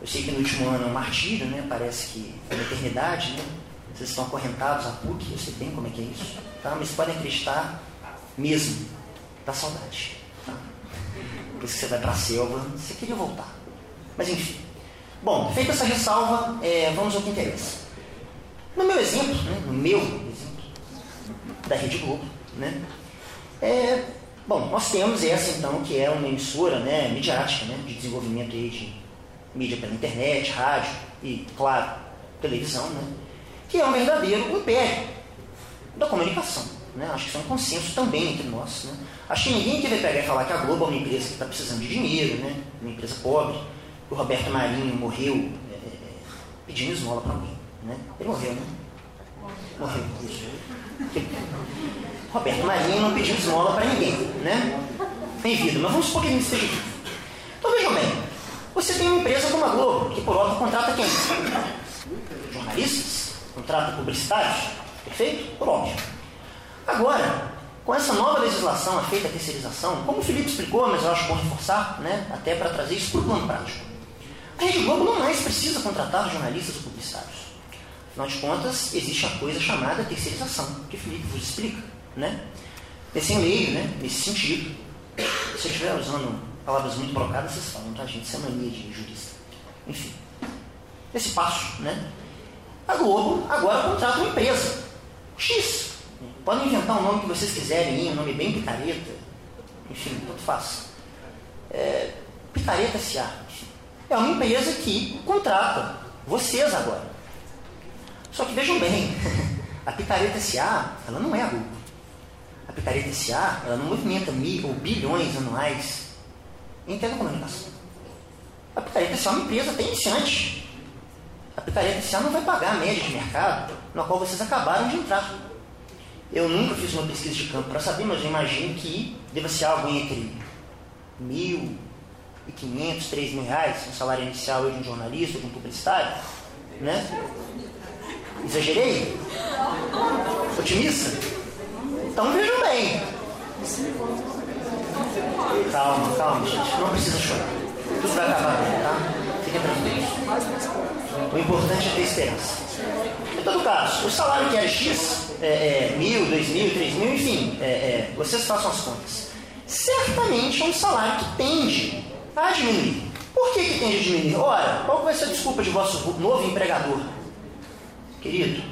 Eu sei que no último ano é um martírio, né? parece que é uma eternidade, né? vocês estão acorrentados à PUC, eu sei bem como é que é isso, tá? mas podem acreditar mesmo da saudade. Tá? Por isso que você vai para a selva, você queria voltar. Mas enfim. Bom, feita essa ressalva, é, vamos ao que interessa. No meu exemplo, né, no meu exemplo, da Rede Globo, né, é, bom, nós temos essa então que é uma emissora né, midiática, né, de desenvolvimento aí de mídia pela internet, rádio e, claro, televisão, né, que é um verdadeiro império da comunicação. Né? Acho que isso é um consenso também entre nós. Né? Acho que ninguém que vai pegar e falar que a Globo é uma empresa que está precisando de dinheiro, né? uma empresa pobre, o Roberto Marinho morreu é, é, pedindo esmola para alguém. Né? Ele morreu, né? Morreu. Isso. Roberto Marinho não pediu esmola para ninguém. Né? Em vida, mas vamos supor que ele esteja vivo. Então vejam bem, você tem uma empresa como a Globo, que por óbvio contrata quem? Jornalistas? Contrata publicitários? Perfeito? Por óbvio. Agora, com essa nova legislação, a feita a terceirização, como o Felipe explicou, mas eu acho bom reforçar, né, até para trazer isso para o plano prático. A Rede Globo não mais precisa contratar jornalistas ou publicitários. Afinal de contas, existe a coisa chamada terceirização, que o Felipe vos explica. Né? Nesse meio, né, nesse sentido. Se eu estiver usando palavras muito brocadas, vocês falam, tá, gente? Isso é mania de jurista. Enfim. Nesse passo, né? A Globo agora contrata uma empresa. X. Podem inventar o um nome que vocês quiserem, um nome bem picareta. Enfim, tanto faz. É, picareta S.A. É uma empresa que contrata vocês agora. Só que vejam bem, a Picareta S.A. ela não é a Globo. A Picareta S.A. ela não movimenta mil ou bilhões anuais em telecomunicação. A Picareta S.A. é uma empresa até iniciante. A Picareta S.A. não vai pagar a média de mercado na qual vocês acabaram de entrar. Eu nunca fiz uma pesquisa de campo para saber, mas eu imagino que deva ser algo entre mil e quinhentos, três mil reais, um salário inicial de um jornalista, de um publicitário, né? Exagerei? Otimista? Então vejam bem. Calma, calma, gente. Não precisa chorar. Tudo vai acabar bem, tá? Fiquem tranquilos. O importante é ter esperança. Em todo caso, o salário que é X, é, é, mil, dois mil, três mil, enfim, é, é, vocês façam as contas. Certamente é um salário que tende a diminuir. Por que, que tende a diminuir? Ora, qual vai ser a desculpa de vosso novo empregador? Querido,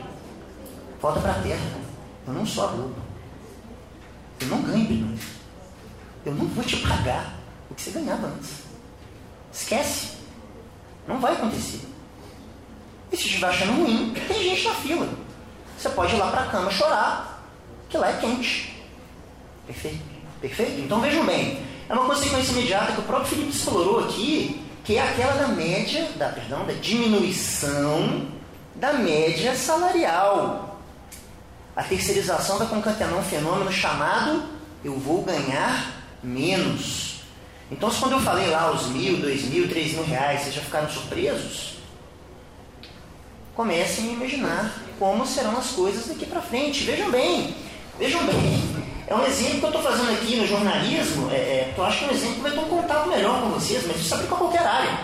volta para a terra. Eu não sou a Globo. Eu não ganho bilhões. Eu não vou te pagar o que você ganhava antes. Esquece. Não vai acontecer. E se estiver achando ruim, tem gente na fila. Você pode ir lá para a cama chorar, que lá é quente. Perfeito? Perfeito? Então vejam bem, é uma consequência imediata que o próprio Felipe explorou aqui, que é aquela da média, da, perdão, da diminuição da média salarial. A terceirização vai concatenar um fenômeno chamado eu vou ganhar menos. Então, se quando eu falei lá os mil, dois mil, três mil reais, vocês já ficaram surpresos? Comecem a imaginar como serão as coisas daqui para frente. Vejam bem, vejam bem. É um exemplo que eu estou fazendo aqui no jornalismo, é, é, eu acho que é um exemplo que vai ter um contato melhor com vocês, mas isso aplica a qualquer área.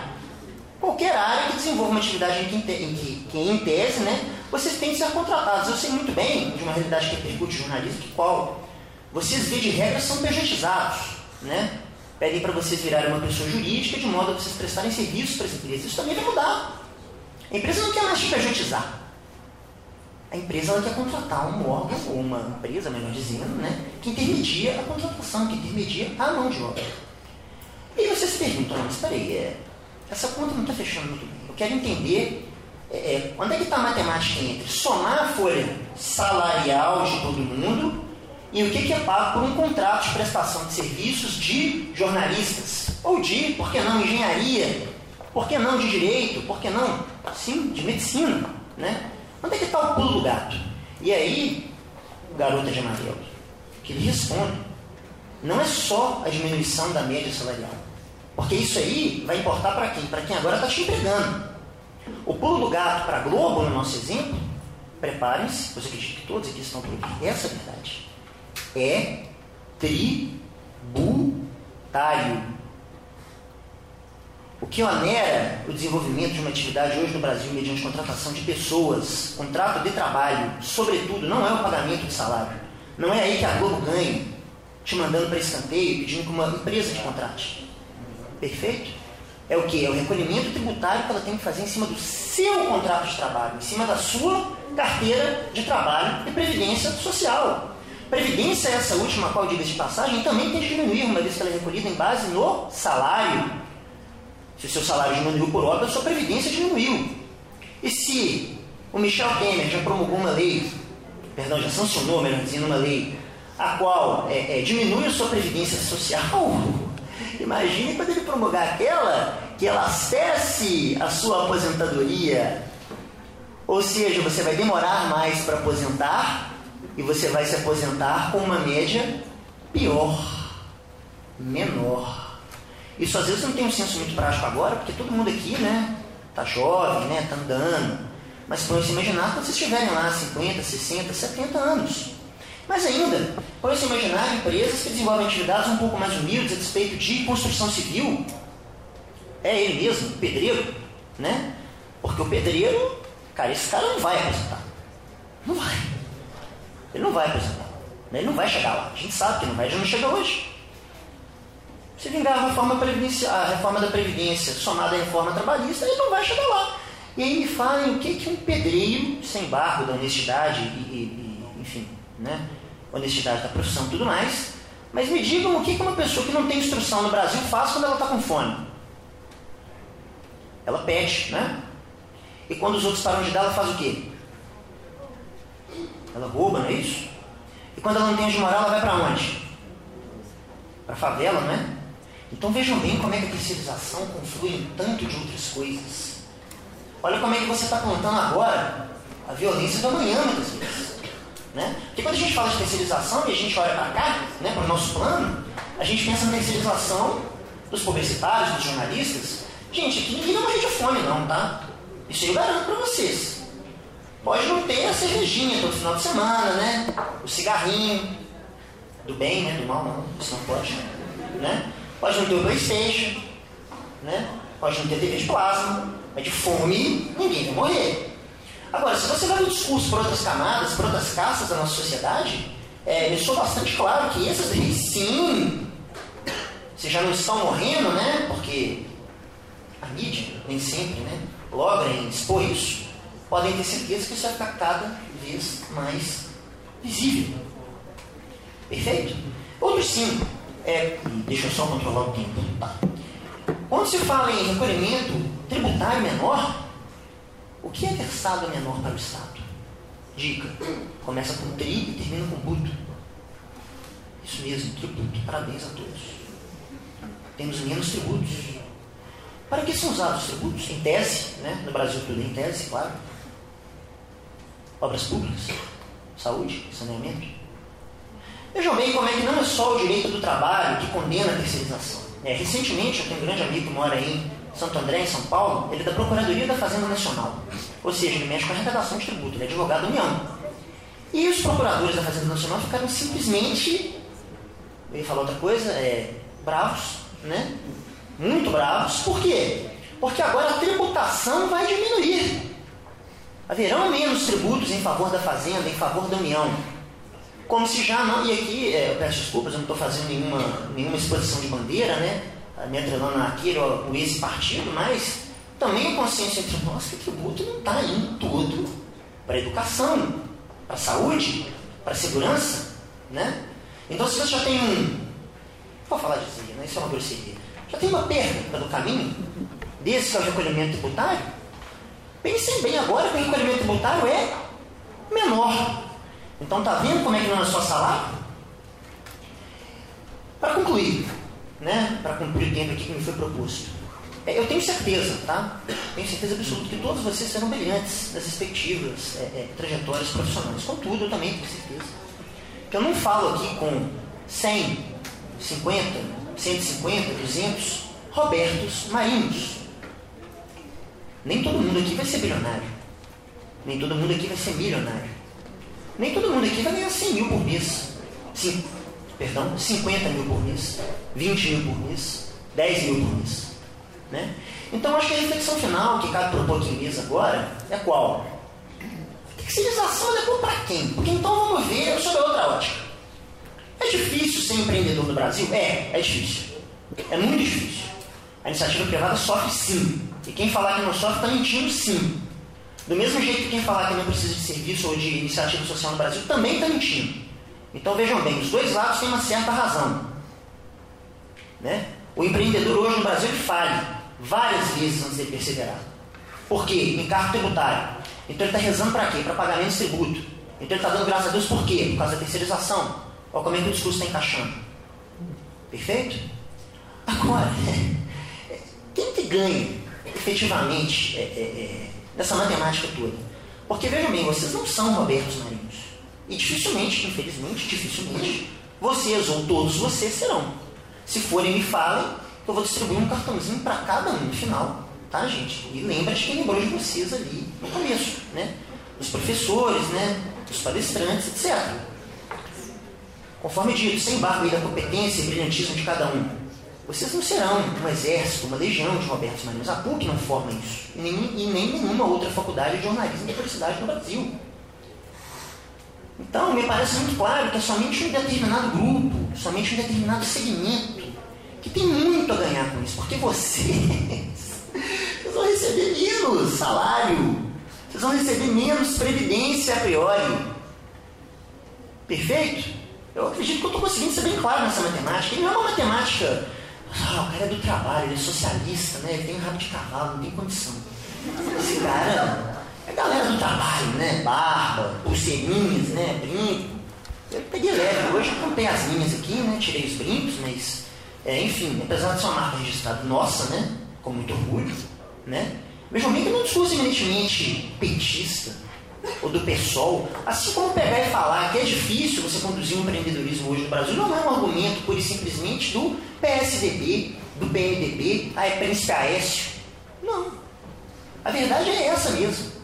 Qualquer área que desenvolva uma atividade em que, em que, que em tese, né, vocês têm que ser contratados. Eu sei muito bem de uma realidade que repercute jornalismo, que qual vocês, via de regra, são pejotizados, né? Pedem para vocês virarem uma pessoa jurídica de modo a vocês prestarem serviços para as empresas. Isso também vai mudar. A empresa não quer mais te pejotizar. A empresa ela quer contratar um órgão ou uma empresa, melhor dizendo, né, que intermedia a contratação, que intermedia a mão de obra. E vocês perguntam, mas peraí, é, essa conta não está fechando muito bem. Eu quero entender é, onde é que está a matemática entre somar a folha salarial de todo mundo e o que, que é pago por um contrato de prestação de serviços de jornalistas, ou de, por que não, engenharia, por que não de direito, por que não, sim, de medicina, né? Onde é que está o pulo do gato? E aí, o garoto de amarelo, que ele responde, não é só a diminuição da média salarial, porque isso aí vai importar para quem? Para quem agora está te empregando. O pulo do gato para a Globo, no nosso exemplo, preparem-se, eu acredito que todos aqui estão por aqui, essa é a verdade é tributário. O que onera o desenvolvimento de uma atividade hoje no Brasil mediante contratação de pessoas, contrato de trabalho, sobretudo, não é o pagamento de salário. Não é aí que a Globo ganha, te mandando para escanteio, pedindo que uma empresa te contrate. Perfeito? É o que? É o recolhimento tributário que ela tem que fazer em cima do seu contrato de trabalho, em cima da sua carteira de trabalho e previdência social. Previdência, essa última, qual diga de passagem, também tem que diminuir, uma vez que ela é recolhida em base no salário. Se o seu salário diminuiu por obra, a sua previdência diminuiu. E se o Michel Temer já promulgou uma lei, perdão, já sancionou, melhor dizendo, uma lei, a qual é, é, diminui a sua previdência social, imagine quando ele promulgar aquela que ela acesse a sua aposentadoria. Ou seja, você vai demorar mais para aposentar e você vai se aposentar com uma média pior, menor. Isso às vezes não tem um senso muito prático agora, porque todo mundo aqui, né, tá jovem, né, tá andando. Mas pode se imaginar quando vocês estiverem lá 50, 60, 70 anos. Mas ainda, pode se imaginar empresas que desenvolvem atividades um pouco mais humildes a despeito de construção civil. É ele mesmo, pedreiro, né? Porque o pedreiro, cara, esse cara não vai aposentar. Não vai. Ele não vai apresentar. Ele não vai chegar lá. A gente sabe que não vai, ele não chega hoje. Se vingar a reforma, a reforma da Previdência somada à reforma trabalhista, ele não vai chegar lá. E aí me falem o que, que um pedreiro, sem barro da honestidade e, e, e enfim, né? Honestidade da profissão e tudo mais, mas me digam o que, uma pessoa que não tem instrução no Brasil faz quando ela está com fome. Ela pede, né? E quando os outros param de dar, ela faz o quê? Ela rouba, não é isso? E quando ela não tem onde morar, ela vai para onde? Para a favela, não é? Então vejam bem como é que a terceirização conflui em tanto de outras coisas. Olha como é que você está plantando agora a violência do amanhã, muitas vezes. Né? Porque quando a gente fala de terceirização e a gente olha para cá, né, para o nosso plano, a gente pensa na terceirização dos publicitários, dos jornalistas. Gente, aqui ninguém não morre de fome, não, tá? Isso eu garanto para vocês. Pode não ter a cervejinha todo final de semana, né? O cigarrinho. Do bem, né? Do mal não. Isso não pode. Né? Pode não ter o Playstation. Né? Pode não ter TV de plasma. Mas de fome, ninguém vai morrer. Agora, se você vai no discurso para outras camadas, para outras castas da nossa sociedade, é, me sou bastante claro que essas aí, sim, vocês já não estão morrendo, né? Porque a mídia, nem sempre, né? Logra em expor isso podem ter certeza que isso vai ficar cada vez mais visível. Perfeito? Outro sim, é, deixa eu só controlar o tempo. Tá. Quando se fala em recolhimento tributário menor, o que é versado menor para o Estado? Dica: começa com tri e termina com buto. Isso mesmo, tributo. Parabéns a todos. Temos menos tributos. Para que são usados os tributos? Em tese, né? no Brasil tudo em tese, claro obras públicas, saúde, saneamento. Vejam bem como é que não é só o direito do trabalho que condena a terceirização. É, recentemente, eu tenho um grande amigo que mora em Santo André, em São Paulo, ele é da Procuradoria da Fazenda Nacional. Ou seja, ele mexe com a arrecadação de tributo, ele é advogado da União. E os procuradores da Fazenda Nacional ficaram simplesmente, eu ia falar outra coisa, é, bravos, né? Muito bravos. Por quê? Porque agora a tributação vai diminuir. Haverão menos tributos em favor da Fazenda, em favor da União. Como se já não. E aqui, é, eu peço desculpas, eu não estou fazendo nenhuma, nenhuma exposição de bandeira, né? Me atrelando aqui ou esse partido, mas também a consciência entre nós que o tributo não está indo todo para a educação, para a saúde, para a segurança, né? Então, se você já tem um. Vou falar disso, né? Isso é uma grosseria. Já tem uma perda no caminho, desse que é o recolhimento tributário, pensem bem agora que o recolhimento tributário é menor. Então, tá vendo como é que não é só salário? Para concluir, né? Para cumprir o tempo aqui que me foi proposto. É, eu tenho certeza, tá? Tenho certeza absoluta que todos vocês serão brilhantes nas respectivas é, é, trajetórias profissionais. Contudo, eu também tenho certeza que eu não falo aqui com 100, 50, 150, 200 Robertos Marinhos. Nem todo mundo aqui vai ser bilionário. Nem todo mundo aqui vai ser milionário. Nem todo mundo aqui vai ganhar 100 mil por mês. Perdão, 50 mil por mês, 20 mil por mês, 10 mil por mês. Né? Então, acho que a reflexão final que cabe aqui em mesa agora é qual? Terceirização é para quem? Porque então vamos ver sobre a outra ótica. É difícil ser empreendedor no Brasil? É, é difícil. É muito difícil. A iniciativa privada sofre sim. E quem falar que não sofre está mentindo sim. Do mesmo jeito que quem falar que não precisa de serviço ou de iniciativa social no Brasil também está mentindo. Então vejam bem, os dois lados têm uma certa razão. Né? O empreendedor hoje no Brasil falha várias vezes antes de perseverar. Por quê? Encargo tributário. Então ele está rezando para quê? Para pagar menos tributo. Então ele está dando graças a Deus por quê? Por causa da terceirização. Olha como é que o discurso está encaixando. Perfeito? Agora, quem que ganha efetivamente é, é, é, nessa matemática toda? Porque vejam bem, vocês não são Robertos Marinhos. E dificilmente, infelizmente, dificilmente, vocês ou todos vocês serão. Se forem, me falem, eu vou distribuir um cartãozinho para cada um no final, tá, gente? E lembra de quem lembrou de vocês ali no começo, né? Os professores, né? Os palestrantes, etc. Conforme dito, sem embargo da competência e brilhantismo de cada um, vocês não serão um exército, uma legião de Roberto Marinhos. A PUC não forma isso. E nem, e nem nenhuma outra faculdade de jornalismo e publicidade no Brasil. Então, me parece muito claro que é somente um determinado grupo, somente um determinado segmento, que tem muito a ganhar com isso. Porque vocês, vocês vão receber menos salário, vocês vão receber menos previdência a priori. Perfeito? Eu acredito que eu estou conseguindo ser bem claro nessa matemática. E não é uma matemática. Ah, o cara é do trabalho, ele é socialista, né? Ele tem um rabo de cavalo, não tem condição. Esse cara a galera do trabalho, né? Barba, pulseirinhas, né? Brinco. Eu peguei leve. Hoje eu comprei as minhas aqui, né? Tirei os brincos, mas. É, enfim, apesar de ser uma marca registrada nossa, né? Com muito orgulho, né? Vejam bem que não discurso eminentemente petista ou do PSOL, assim como pegar e falar que é difícil você conduzir um empreendedorismo hoje no Brasil, não é um argumento pura e simplesmente do PSDB, do PMDB, ah, é Príncipe Aécio. Não. A verdade é essa mesmo.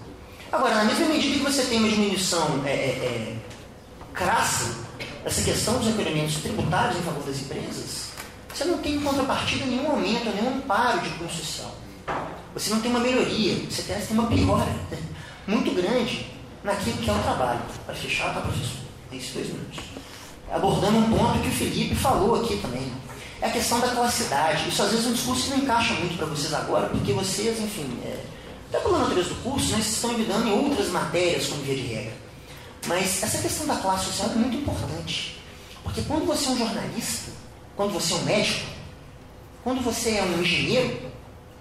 Agora, na mesma medida que você tem uma diminuição é, é, é, crassa essa questão dos recolhimentos tributários em favor das empresas, você não tem em contrapartida nenhum aumento, nenhum amparo de social. Você não tem uma melhoria, você tem uma piora muito grande naquilo que é o trabalho. Para fechar, tá, professor? Tem esses dois minutos. Abordando um ponto que o Felipe falou aqui também. É a questão da classidade. Isso às vezes é um discurso que não encaixa muito para vocês agora, porque vocês, enfim, é, até pela natureza do curso, né, vocês estão lidando em outras matérias como via de regra. Mas essa questão da classe social é muito importante. Porque quando você é um jornalista, quando você é um médico, quando você é um engenheiro,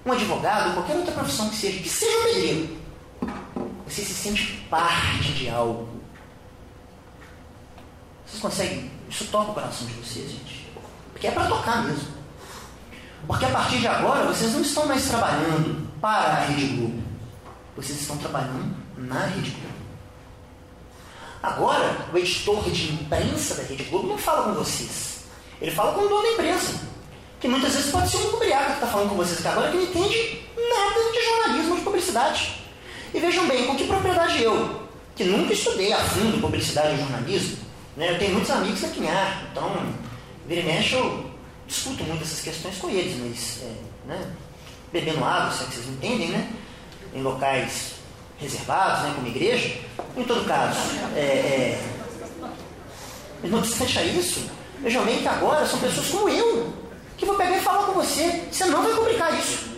um advogado, qualquer outra profissão que seja, que seja um pedreiro, você se sente parte de algo. Vocês conseguem? Isso toca o coração de vocês, gente. Porque é para tocar mesmo. Porque a partir de agora vocês não estão mais trabalhando para a Rede Globo. Vocês estão trabalhando na Rede Globo. Agora, o editor de imprensa da Rede Globo não fala com vocês. Ele fala com o dono da empresa. Que muitas vezes pode ser um cubriaco que está falando com vocês aqui agora que não entende nada de jornalismo, de publicidade. E vejam bem, com que propriedade eu, que nunca estudei a fundo publicidade e jornalismo, né? eu tenho muitos amigos aqui em ar, então, vira e mexe, eu discuto muito essas questões com eles, mas, é, né? Bebendo água, se é que vocês entendem, né? Em locais reservados, né? como igreja. Em todo caso, é, é, mas não obstante a isso, vejam bem que agora são pessoas como eu, que vou pegar e falar com você. Você não vai publicar isso.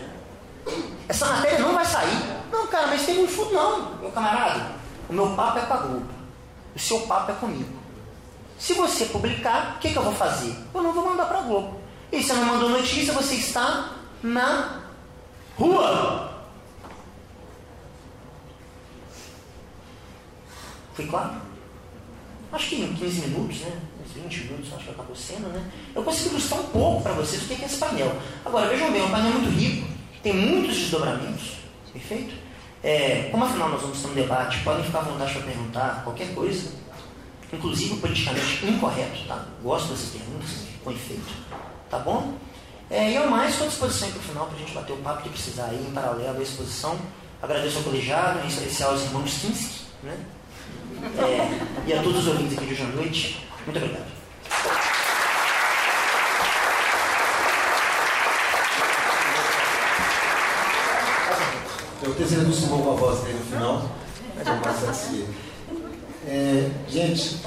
Essa matéria não vai sair. Não, cara, mas tem um fundo, não, meu camarada. O meu papo é com a Globo. O seu papo é comigo. Se você publicar, o que, que eu vou fazer? Eu não vou mandar para a Globo. E se eu não mandou notícia, você está na rua. Foi claro? Acho que em 15 minutos, né? Uns 20 minutos, acho que acabou sendo, né? Eu consegui ilustrar um pouco para vocês o que é esse painel. Agora, vejam bem, é um painel muito rico, tem muitos desdobramentos, perfeito? É, como afinal nós vamos ter um debate, podem ficar à vontade para perguntar qualquer coisa, inclusive politicamente incorreto, tá? Gosto dessas perguntas, com efeito, tá bom? É, e ao mais, estou à disposição para o final para a gente bater o papo que precisar aí em paralelo à exposição. Agradeço ao colegiado, em especial aos irmãos Kinski, né? É, e a todos os ouvintes aqui de hoje à noite. Muito obrigado. Eu tenho acostumou com a voz dele no final, mas eu posso seguir. É, gente,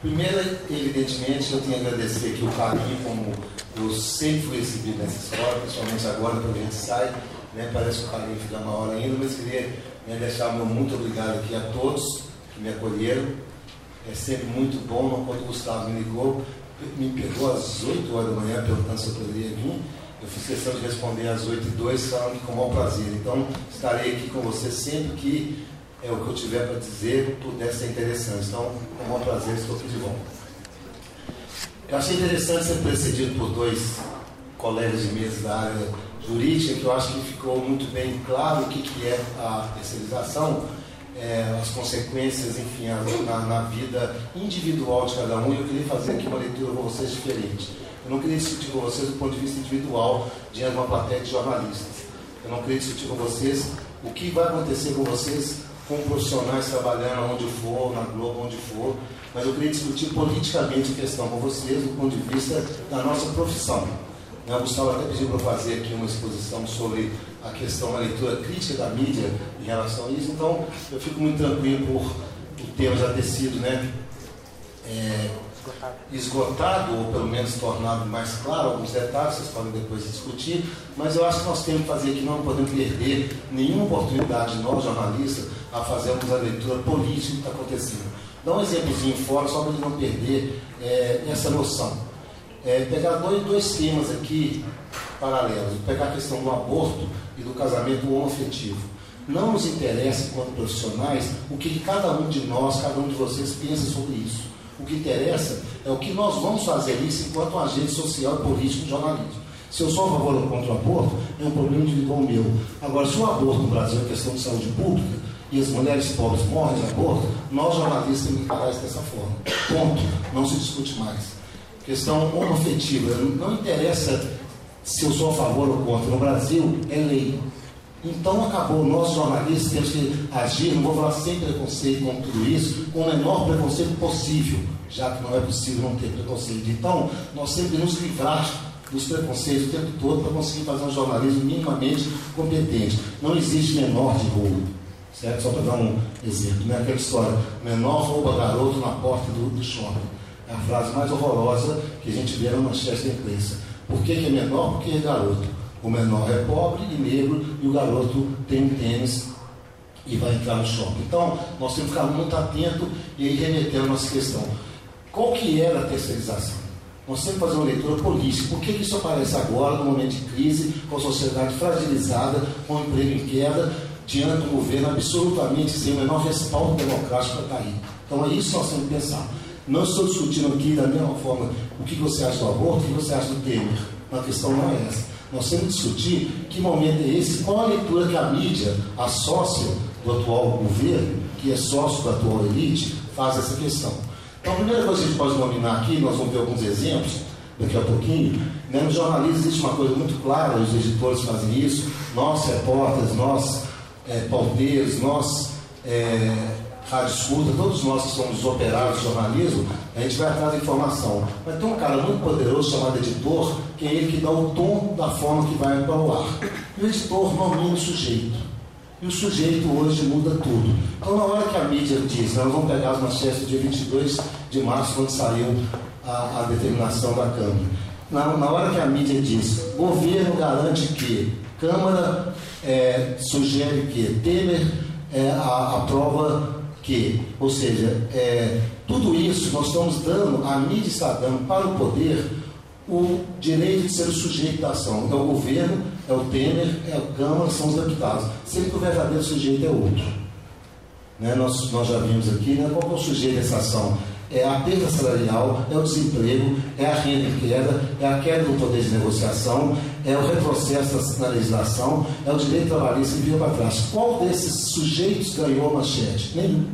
primeiro, evidentemente, eu tenho a agradecer aqui o carinho, como eu sempre fui recebido nessa escola, principalmente agora que a gente sai, né, parece que o carinho fica maior ainda, mas queria né, deixar meu muito obrigado aqui a todos que me acolheram. É sempre muito bom, quando o Gustavo me ligou, me pegou às 8 horas da manhã perguntando se eu poderia vir. Eu fiz questão de responder às 8 e 2 falando com o maior prazer. Então, estarei aqui com você sempre que é o que eu tiver para dizer puder ser interessante. Então, com o maior prazer, estou aqui de volta. Eu achei interessante ser precedido por dois colegas de mesa da área jurídica, que eu acho que ficou muito bem claro o que, que é a terceirização é, as consequências, enfim, na, na, vida individual de cada um. E eu queria fazer aqui uma leitura com vocês diferente. Eu não queria discutir com vocês do ponto de vista individual diante de uma plateia de jornalistas. Eu não queria discutir com vocês o que vai acontecer com vocês como profissionais trabalhando onde for, na Globo, onde for, mas eu queria discutir politicamente a questão com vocês do ponto de vista da nossa profissão. O Gustavo até pediu para fazer aqui uma exposição sobre a questão da leitura crítica da mídia em relação a isso, então eu fico muito tranquilo por o tema já ter sido né, é, esgotado, ou pelo menos tornado mais claro alguns detalhes, vocês podem depois discutir, mas eu acho que nós temos que fazer aqui, não podemos perder nenhuma oportunidade, nós jornalistas, a fazermos a leitura política do que está acontecendo. Dá um exemplozinho fora, só para não perder é, essa noção. É, pegar dois, dois temas aqui paralelos, pegar a questão do aborto e do casamento homoafetivo. Não nos interessa, enquanto profissionais, o que cada um de nós, cada um de vocês pensa sobre isso. O que interessa é o que nós vamos fazer isso enquanto agente social e político de jornalismo. Se eu sou a favor ou contra o aborto, é um problema individual meu. Agora, se o aborto no Brasil é questão de saúde pública e as mulheres pobres morrem de aborto, nós jornalistas temos que encarar isso dessa forma. Ponto. Não se discute mais. Questão homoafetiva. Não interessa se eu sou a favor ou contra. No Brasil, é lei. Então acabou, nós jornalistas temos que agir, não vou falar sem preconceito com tudo isso, com o menor preconceito possível, já que não é possível não ter preconceito. Então, nós que nos livrar dos preconceitos o tempo todo para conseguir fazer um jornalismo minimamente competente. Não existe menor de roubo, certo? Só para dar um exemplo, né? aquela história, menor rouba garoto na porta do, do shopping. É a frase mais horrorosa que a gente vê na manchete da imprensa. Por que, que é menor? Porque é garoto. O menor é pobre e negro e o garoto tem um tênis e vai entrar no shopping. Então, nós temos que ficar muito atento e aí remeter a nossa questão. Qual que era a terceirização? Nós temos que fazer uma leitura política. Por que, isso aparece agora, no momento de crise, com a sociedade fragilizada, com o emprego em queda, diante do governo absolutamente sem o menor respaldo democrático para cair? Então, é isso que nós temos que pensar. Não estou discutindo aqui da mesma forma o que você acha do aborto, o que você acha do Temer. A questão não é essa. Nós temos que discutir que momento é esse, qual a leitura que a mídia associa do atual governo que é sócio da atual elite, faz essa questão. Então, a primeira coisa que a gente pode nominar aqui, nós vamos ver alguns exemplos daqui a pouquinho. Né? No jornalismo existe uma coisa muito clara, os editores fazem isso, nós, repórteres, nós, é, pauteiros, nós, é, rádio escuta, todos nós que somos operários de jornalismo, a gente vai atrás da informação. Mas tem um cara muito poderoso chamado editor, que é ele que dá o tom da forma que vai para o ar. E o editor nomina o sujeito. E o sujeito hoje muda tudo. Então, na hora que a mídia diz, nós vamos pegar as manchetes do dia 22 de março, quando saiu a, a determinação da Câmara. Na, na, hora que a mídia diz, governo garante que, Câmara é, sugere que, Temer é, aprova que, ou seja, é, tudo isso nós estamos dando, a mídia está dando para o poder o direito de ser o sujeito da ação. É o governo, é o Temer, é a Câmara, são os deputados. Sendo que o verdadeiro sujeito é outro. Né? Nós, nós já vimos aqui, né? qual é o sujeito dessa ação? É a perda salarial, é o desemprego, é a renda em queda, é a queda do poder de negociação, é o retrocesso na legislação, é o direito trabalhista que veio para trás. Qual desses sujeitos ganhou a manchete? Nenhum.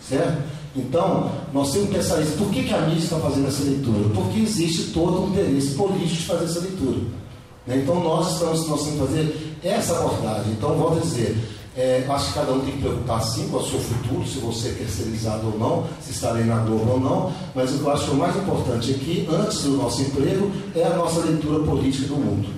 Certo? Então, nós temos que pensar isso. Por que, que a mídia está fazendo essa leitura? Porque existe todo um interesse político de fazer essa leitura. Né? Então, nós estamos nós temos que fazer essa abordagem. Então, a dizer, é, acho que cada um tem que preocupar sim com o seu futuro, se você é terceirizado ou não, se estarei na Globo ou não, mas o que eu acho que o mais importante aqui, antes do nosso emprego, é a nossa leitura política do mundo.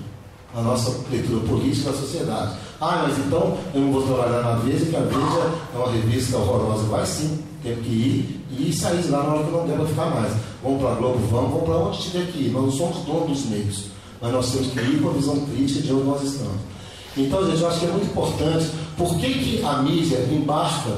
A nossa leitura política da sociedade. Ah, mas então eu não vou trabalhar na Veja, que a Veja é uma revista horrorosa. Vai sim, tem que ir e sair lá na hora que não para ficar mais. Vamos para a Globo, vamos, vamos para onde tiver que ir. Nós não somos donos dos meios, mas nós temos que ir com a visão crítica de onde nós estamos. Então, gente, eu acho que é muito importante. Por que, que a mídia embarca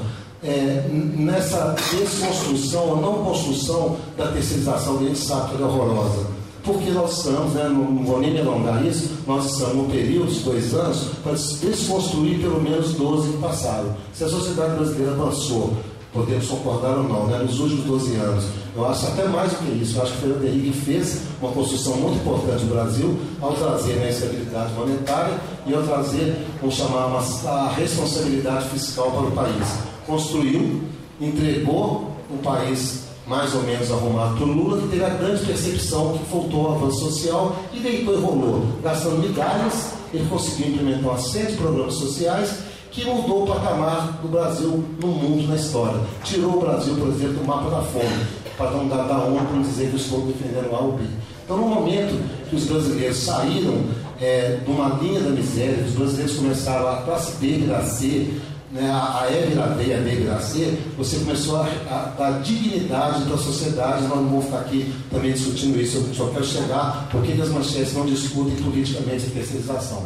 é, nessa desconstrução ou não construção da terceirização que a gente sabe que é horrorosa? Porque nós estamos, né, não, vou nem me alongar isso, nós estamos num período de dois anos para desconstruir pelo menos 12 que passaram. Se a sociedade brasileira avançou podemos concordar ou não, né? nos últimos 12 anos. Eu acho até mais do que isso, eu acho que o Fernando Henrique fez uma construção muito importante no Brasil ao trazer né, a estabilidade monetária e ao trazer, vamos chamar, uma, a responsabilidade fiscal para o país. Construiu, entregou um país mais ou menos arrumado por Lula, que teve a grande percepção que faltou avanço social e depois rolou. Gastando migalhas, ele conseguiu implementar de programas sociais que mudou o patamar do Brasil no mundo, na história. Tirou o Brasil, por exemplo, do mapa da fome, para não dar da para não dizer que estou defendendo A ou B. Então, no momento que os brasileiros saíram é, de uma linha da miséria, os brasileiros começaram a classe B virar C, né, a E virar B, a B virar C, você começou a, a dar dignidade para a sociedade. Nós não vamos ficar aqui também discutindo isso, eu só quero chegar porque as manchetes não discutem politicamente a terceirização.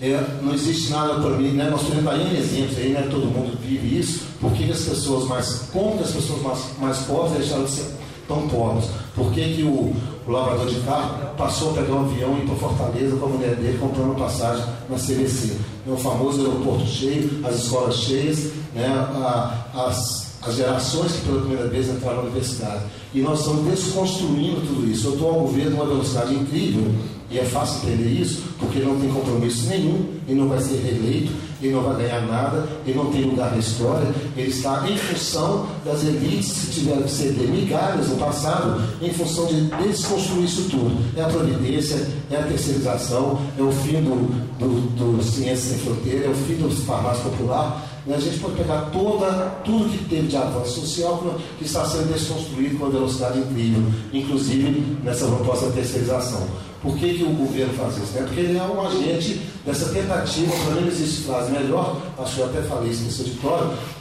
É, não existe nada para mim, né? nós temos aí exemplos aí, né? todo mundo vive isso, por que as pessoas mais, como as pessoas mais, mais pobres deixaram de ser tão pobres? Por que, que o, o lavrador de carro passou a pegar um avião e ir para Fortaleza com a mulher dele comprando passagem na CBC? É o famoso aeroporto cheio, as escolas cheias, né? A, as, as gerações que pela primeira vez entraram na universidade. E nós estamos desconstruindo tudo isso. Eu estou ao governo uma velocidade incrível e é fácil entender isso, porque não tem compromisso nenhum, ele não vai ser reeleito, ele não vai ganhar nada, ele não tem lugar na história, ele está em função das elites que tiveram que ceder migalhas no passado, em função de desconstruir isso tudo. É a providência, é a terceirização, é o fim do, do, do Ciência Sem Fronteira, é o fim do farmácia popular. Né? A gente pode pegar toda, tudo que teve de avanço social que está sendo desconstruído com uma velocidade incrível, inclusive nessa proposta de terceirização. Por que, que o governo faz isso? Né? Porque ele é um agente dessa tentativa, para mim existe frase melhor, acho que eu até falei isso nesse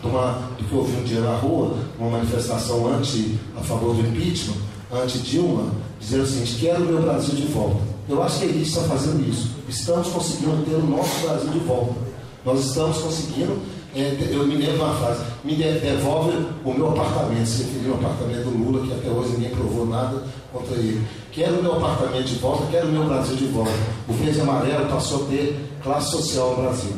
uma, do que eu ouvi um dia na rua, uma manifestação anti, a favor do impeachment, anti-Dilma, dizendo o seguinte, quero o meu Brasil de volta. Eu acho que a elite está fazendo isso. Estamos conseguindo ter o nosso Brasil de volta. Nós estamos conseguindo é, eu me lembro uma frase, me devolve o meu apartamento, se referiu ao apartamento do Lula, que até hoje ninguém provou nada contra ele. Quero o meu apartamento de volta, quero o meu Brasil de volta. O verde amarelo passou a ter classe social no Brasil.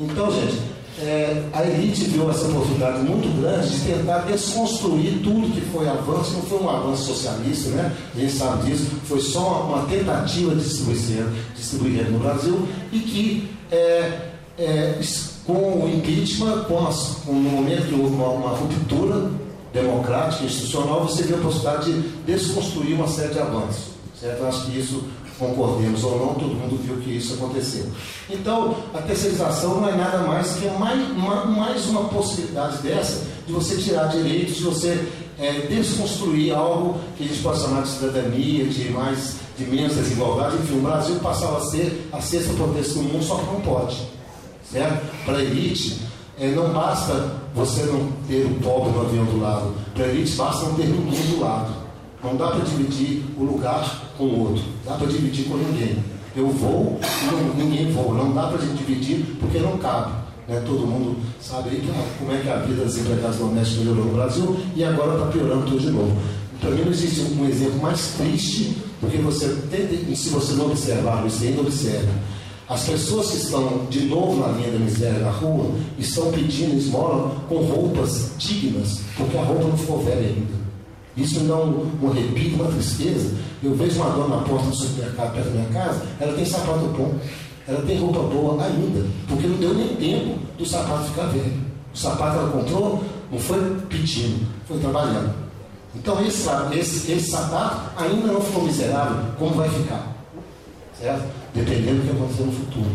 Então, gente, é, a elite viu essa oportunidade muito grande de tentar desconstruir tudo que foi avanço, não foi um avanço socialista, né? A sabe disso, foi só uma, uma tentativa de distribuir, distribuir no Brasil e que é, é, com o impeachment, com, as, com no momento que houve uma, uma ruptura democrática, institucional, você vê a possibilidade de desconstruir uma série de avanços. Certo? Eu acho que isso, concordemos ou não, todo mundo viu que isso aconteceu. Então, a terceirização não é nada mais que mais uma, mais uma possibilidade dessa, de você tirar direitos, de você é, desconstruir algo que a gente pode chamar de cidadania, de mais de menos desigualdade. Enfim, o Brasil passava a ser a sexta potência do mundo, só que não pode. Certo? Para a elite, é, não basta você não ter o pobre no avião do lado. Para a elite, basta não ter ninguém do lado. Não dá para dividir o lugar com o outro. Dá para dividir com ninguém. Eu vou e ninguém voa. Não dá para dividir porque não cabe. Né? Todo mundo sabe aí que, como é que a vida das empregadas domésticas melhorou no Brasil e agora está piorando tudo de novo. Para mim não existe um exemplo mais triste do que você, se você não observar isso ainda observa as pessoas que estão de novo na linha da miséria na rua estão pedindo esmola com roupas dignas, porque a roupa não ficou velha ainda. Isso me dá um, arrepio, uma tristeza. Eu vejo uma dona na porta do supermercado perto da minha casa, ela tem sapato bom, ela tem roupa boa ainda, porque não deu nem tempo do sapato ficar velho. O sapato ela comprou não foi pedindo, foi trabalhando. Então esse, esse, esse sapato ainda não ficou miserável, como vai ficar? Certo? Dependendo do que acontecer no futuro.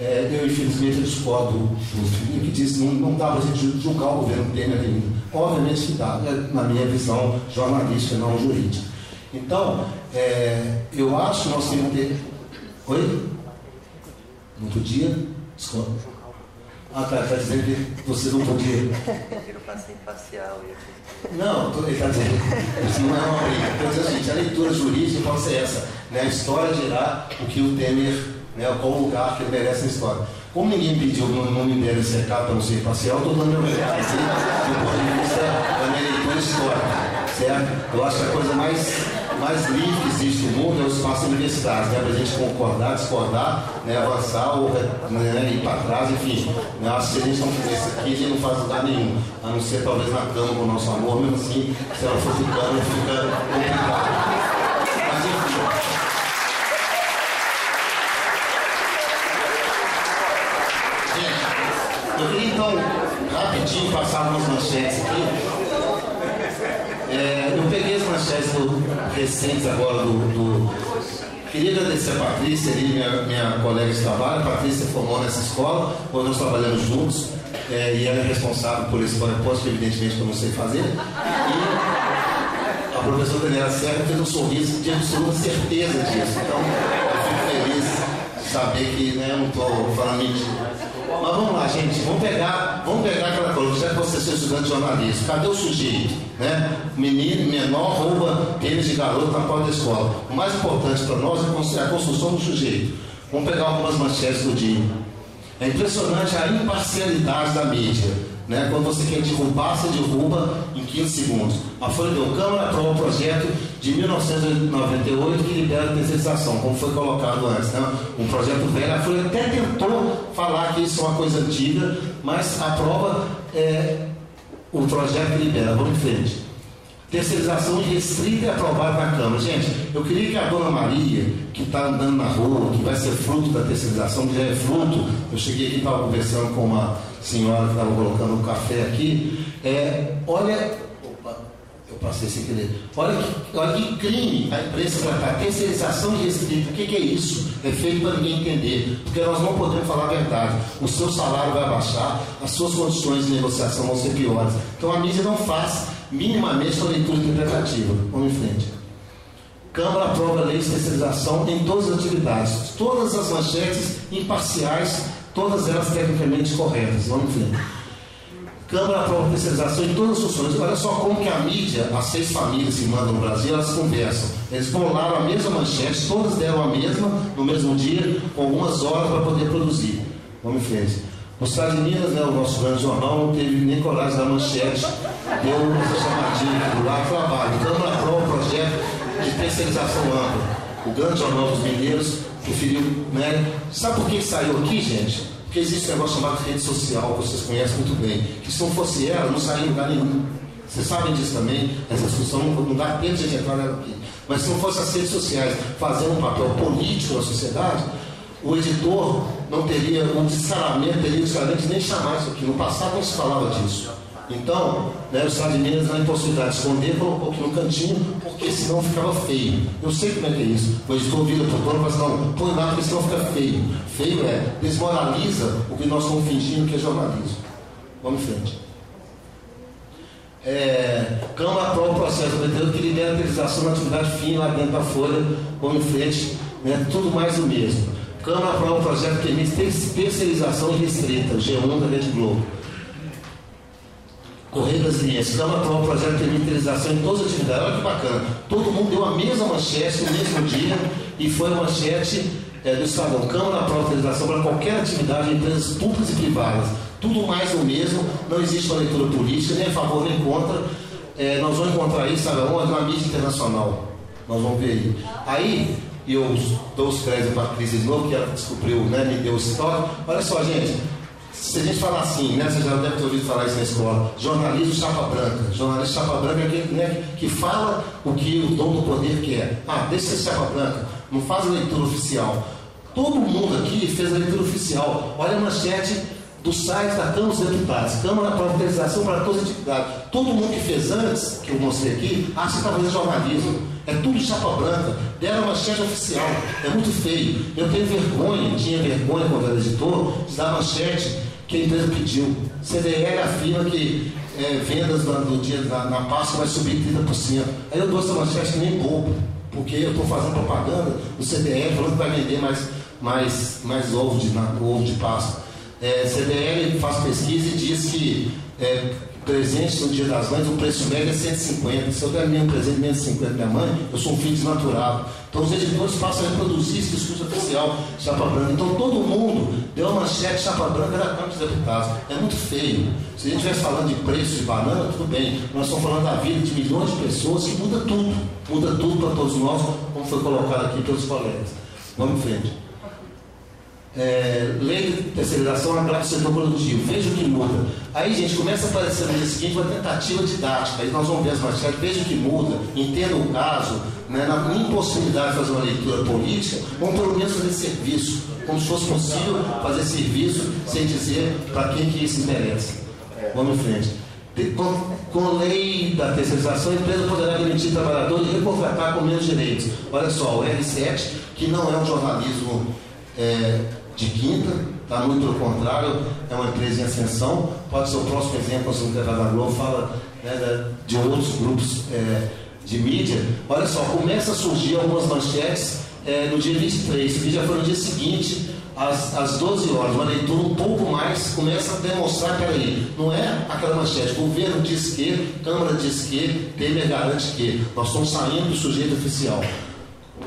É, eu, infelizmente, discordo do Felipe, que diz que não, não dá para a gente julgar o governo Temer ainda. Obviamente que dá, né, na minha visão jornalística, não jurídica. Então, é, eu acho que nós temos que ter. Oi? Não podia? Desculpa. Ah, tá, está dizendo que vocês não podiam. Tira o passeio facial e Não, ele está dizendo. Isso não é uma briga. Então, assim, gente, a leitura jurídica pode ser essa. Né? A história dirá o que o Temer, né, qual o lugar que ele merece na história. Como ninguém pediu no nome dele esse recado para não ser parcial, estou dando meu recado assim, do ponto de vista da minha leitura histórica. Certo? Eu acho que a coisa mais mais livre que existe no mundo é o espaço universitário, né? para a gente concordar, discordar, né? avançar ou né? ir para trás, enfim. Né? Acho que se a gente não fizer isso aqui, a gente não faz lugar nenhum, a não ser talvez na cama com o nosso amor, mesmo assim, se ela for ficando, fica complicado. Mas enfim. Gente, eu queria então rapidinho passar algumas manchetes aqui. Manchetes do, recentes agora do, do, Queria agradecer a Patrícia, ali, minha, minha colega de trabalho. A Patrícia formou nessa escola, quando nós trabalhamos juntos, é, e ela é responsável por esse que evidentemente eu não sei fazer. E a professora Daniela Serra fez um sorriso de absoluta certeza disso. Então, eu fico feliz de saber que né, eu não estou falando mentira. Mas vamos lá, gente, vamos pegar, vamos pegar aquela coisa, já que você é estudante de jornalismo, cadê o sujeito? Né? Menino, menor, rouba tênis de garoto na porta da escola. O mais importante para nós é a construção do sujeito. Vamos pegar algumas manchetes do dia. É impressionante a imparcialidade da mídia. Né? Quando você quer derrubar, você derruba em 15 segundos. A Folha deu Câmara aprova o projeto de 1998 que libera a terceirização, como foi colocado antes. Né? Um projeto velho. A Folha até tentou falar que isso é uma coisa antiga, mas aprova é, o projeto que libera. Vamos em frente. Terceirização restrita e aprovada na Câmara. Gente, eu queria que a dona Maria, que está andando na rua, que vai ser fruto da terceirização, que já é fruto, eu cheguei aqui e estava conversando com uma senhora que estava colocando um café aqui, é, olha, opa, eu passei sem querer, olha que, olha que crime a imprensa tratar, terceirização restrita, o que, que é isso? É feito para ninguém entender, porque nós não podemos falar a verdade, o seu salário vai baixar, as suas condições de negociação vão ser piores, então a mídia não faz minimamente uma leitura interpretativa. Vamos em frente. Câmara aprova a lei de especialização em todas as atividades. Todas as manchetes imparciais, todas elas tecnicamente corretas. Vamos frente. Câmara aprova especialização em todas as funções. Olha só como que a mídia, as seis famílias que mandam no Brasil, elas conversam. Eles bolaram a mesma manchete, todas deram a mesma no mesmo dia, com algumas horas para poder produzir. Vamos em frente. O Estado de Minas, né, o nosso grande jornal, não teve nem coragem da manchete, deu essa chamadinha do lado trabalho. Câmara aprova o projeto de terceirização ampla. O grande jornal dos mineiros preferiu, né? Sabe por que saiu aqui, gente? Porque existe um negócio chamado rede social, vocês conhecem muito bem, que se não fosse ela, não sairia em lugar nenhum. Vocês sabem disso também, essa discussão não dá tempo de entrar nela aqui. Mas se não fosse as redes sociais fazendo um papel político na sociedade, o editor não teria um descaramento, teria descaramento nem chamar isso aqui. No passado não se falava disso. Então, né, o Estado de Minas, na impossibilidade de esconder, colocou aqui no cantinho, porque senão ficava feio. Eu sei como é que é isso. O editor vira para o dono e fala assim, não, põe lá porque senão fica feio. Feio é, desmoraliza o que nós estamos fingindo que é jornalismo. Vamos em frente. É, Câmara aprova o processo do que lidera a utilização da atividade fim lá dentro da folha, vamos em frente, né, tudo mais do mesmo. Câmara aprova o projeto que permite terceirização restrita, G1 da Rede Globo. Correio Linhas, Câmara aprova o projeto permite terceirização em todas as atividades. Olha que bacana. Todo mundo deu a mesma manchete no mesmo dia e foi a manchete é, do Estadão. Câmara aprova a terceirização para qualquer atividade em empresas públicas e privadas. Tudo mais o mesmo, não existe uma leitura política, nem a favor nem contra. É, nós vamos encontrar isso, sabe onde? Na mídia internacional. Nós vamos ver aí. Aí, eu dou os créditos para a Cris de novo, que ela descobriu, né, me deu o histórico. Olha só, gente, se a gente falar assim, né, você já deve ter ouvido falar isso na escola, jornalismo chapa branca. Jornalismo chapa branca é aquele né, que fala o que o dono do poder quer. Ah, deixa ser chapa branca, não faz leitura oficial. Todo mundo aqui fez a leitura oficial. Olha a manchete do site da Câmara dos Deputados, Câmara para Autorização para todas as atividades. Todo mundo que fez antes, que eu mostrei aqui, acha que está fazendo jornalismo. É tudo chapa branca. Deram manchete oficial. É muito feio. Eu tenho vergonha, tinha vergonha quando era editor, de dar manchete que a empresa pediu. CDL afirma que é, vendas do dia na, na Páscoa vai subir 30%. Aí eu dou essa manchete nem bobo, porque eu estou fazendo propaganda do CDL falando que vai vender mais, mais, mais ovo, de, na, ovo de Páscoa. É, CDL faz pesquisa e diz que é, presente no Dia das Mães, o preço médio é 150. Se eu der um presente de menos de 50 minha mãe, eu sou um filho desnaturado. Então os editores passam a reproduzir esse discurso oficial, chapa branca. Então todo mundo deu uma manchete chapa branca da Câmara dos Deputados. É muito feio. Se a gente estivesse falando de preço de banana, tudo bem. Nós estamos falando da vida de milhões de pessoas que muda tudo. Muda tudo para todos nós, como foi colocado aqui pelos colegas. Vamos em frente. É, lei de terceirização na do setor produtivo. Veja o que muda. Aí, gente, começa a aparecer no dia seguinte uma tentativa didática. Aí nós vamos ver as manchetes, veja o que muda, entenda o caso, né, na impossibilidade de fazer uma leitura política, vamos pelo menos fazer serviço, como se fosse possível fazer serviço sem dizer para quem que isso interessa. Vamos em frente. Com, com lei da terceirização, a empresa poderá demitir trabalhadores e recontratar com menos direitos. Olha só, o R7, que não é um jornalismo é, de quinta, tá? muito pelo contrário, é uma empresa em ascensão. Pode ser o próximo exemplo, o da Globo fala né, de outros grupos é, de mídia. Olha só, começa a surgir algumas manchetes é, no dia 23, que já foi no dia seguinte, às, às 12 horas, uma leitura um pouco mais, começa a demonstrar, peraí, não é aquela manchete, governo diz que, Câmara diz que, Temer garante que, nós estamos saindo do sujeito oficial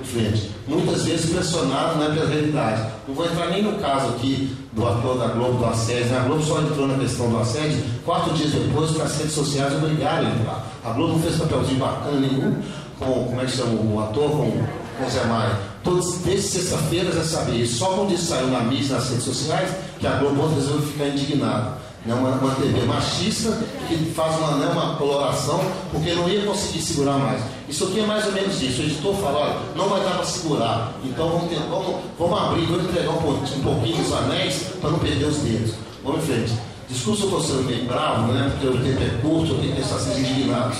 frente. Muitas vezes pressionado não é pela realidade. Não vou entrar nem no caso aqui do ator da Globo do assédio. Né? A Globo só entrou na questão do assédio quatro dias depois que as redes sociais obrigaram a entrar. A Globo não fez papelzinho bacana nenhum com, como é que chama o ator, com, o Zé Maia. Todos, desde sexta-feira já sabia isso. Só quando isso saiu na mídia, nas redes sociais, que a Globo resolveu ficar indignada né, uma, uma TV machista que faz uma, né, uma coloração porque não ia conseguir segurar mais. Isso aqui é mais ou menos isso. O editor fala, olha, não vai dar para segurar, então vamos, ter, vamos, vamos abrir, vamos entregar um, um pouquinho dos anéis para não perder os dedos. Vamos em frente. Discurso eu estou sendo meio bravo, né, porque o tempo é curto, eu tenho que estar sendo indignado.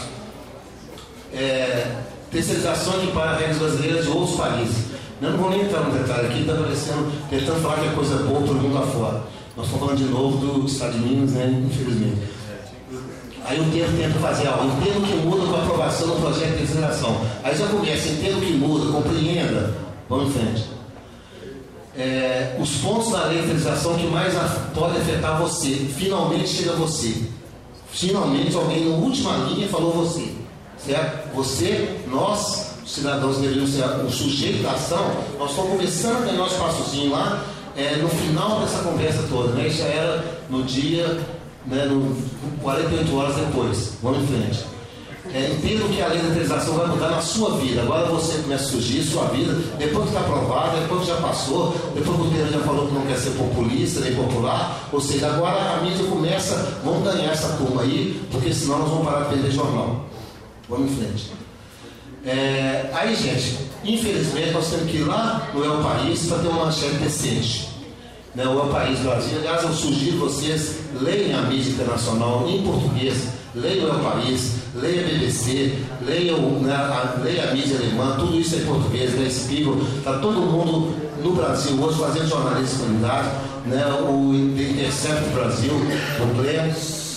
É, terceirização de regras brasileiras de outros países. Eu não vou nem entrar no detalhe aqui, está parecendo, tentando falar que é coisa boa para o mundo lá fora. Nós estamos falando de novo do Estado de Minas, né? Infelizmente. Aí o tempo tenta fazer algo, entenda o que muda com a aprovação do projeto de legislação. Aí já começa, entenda o que muda, compreenda. Vamos em frente. É, os pontos da lei de legislação que mais podem afetar você. Finalmente chega você. Finalmente alguém na última linha falou você. Certo? Você, nós, cidadãos deveriam ser o sujeito da ação. Nós estamos começando a ganhar nosso passozinho lá é, no final dessa conversa toda, né? Isso era no dia, né, no, 48 horas depois. Vamos em frente. É, que a lei da autorização vai mudar na sua vida. Agora você começa a surgir sua vida, depois que está aprovada, depois que já passou, depois que o Pedro já falou que não quer ser populista nem popular, ou seja, agora a mídia começa, vamos ganhar essa turma aí, porque senão nós vamos parar de vender jornal. Vamos em frente. É, aí, gente, Infelizmente, nós temos que ir lá no El País para ter uma manchete decente. Né? O El País Brasil, aliás, eu sugiro vocês leiam a mídia internacional em português, leiam o El País, leiam a BBC, leiam né, a, leiam a mídia alemã, tudo isso é em português, né? Spiegel, está todo mundo no Brasil hoje fazendo jornalismo de qualidade, né? o Intercept Brasil, o Glenn,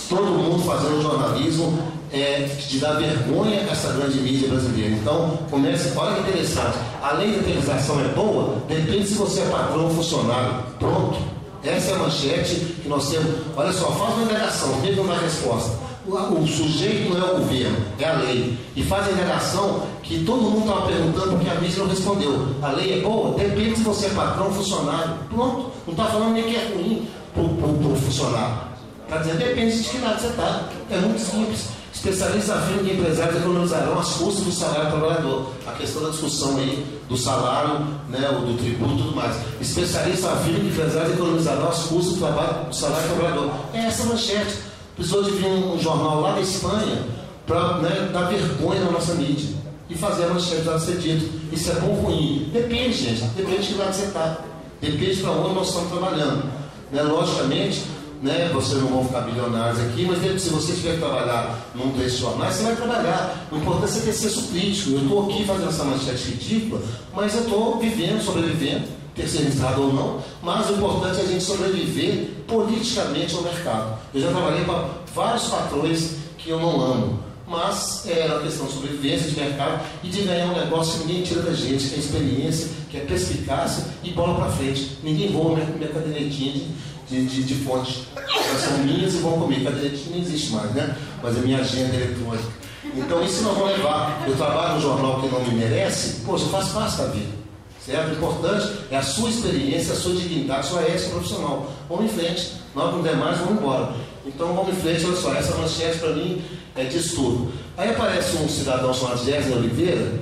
todo mundo fazendo jornalismo é, de dar vergonha a essa grande mídia brasileira. Então, comece, olha que interessante, a lei da utilização é boa, depende se você é patrão ou funcionário. Pronto. Essa é a manchete que nós temos. Olha só, faz uma indagação, não dá resposta. O, o, sujeito não é o governo, é a lei. E faz a indagação que todo mundo estava perguntando porque a mídia não respondeu. A lei é boa? Depende se você é patrão ou funcionário. Pronto. Não está falando nem que é ruim para o funcionário. Está dizendo, depende de que lado você está. É muito simples. Especialistas afirmam que empresários economizarão as custas do salário do trabalhador. A questão da discussão aí do salário, né, do tributo e tudo mais. Especialistas afirmam que empresários economizarão as custas do, trabalho, do salário do trabalhador. É essa manchete. Precisou de vir um jornal lá da Espanha para né, dar vergonha na nossa mídia e fazer a manchete lá ser dito. Isso é bom ou ruim? Depende, gente. Depende de que lado você está. Depende para onde nós estamos trabalhando. Né? Logicamente, né? Vocês não vão ficar bilionários aqui, mas se você tiver que trabalhar num desses jornais, você vai trabalhar. O importante é ter senso crítico. Eu estou aqui fazendo essa manchete ridícula, mas eu estou vivendo, sobrevivendo, terceirizado ou não, mas o importante é a gente sobreviver politicamente ao mercado. Eu já trabalhei para vários patrões que eu não amo, mas era uma questão de sobrevivência, de mercado e de ganhar um negócio que ninguém tira da gente, que é experiência, que é perspicácia e bola para frente. Ninguém voa minha, minha cadernetinha de, de, de, de fontes. Elas são minhas e vão comigo. Cadernetinha não existe mais, né? Mas é minha agenda eletrônica. Então isso nós vamos levar. Eu trabalho no jornal que não me merece, poxa, faz parte da vida. Certo? O importante é a sua experiência, a sua dignidade, a sua ética profissional. Vamos em frente. Nós não der mais, vamos embora. Então vamos em frente, olha só, essa manchete para mim é de estudo. Aí aparece um cidadão chamado Jéssica Oliveira,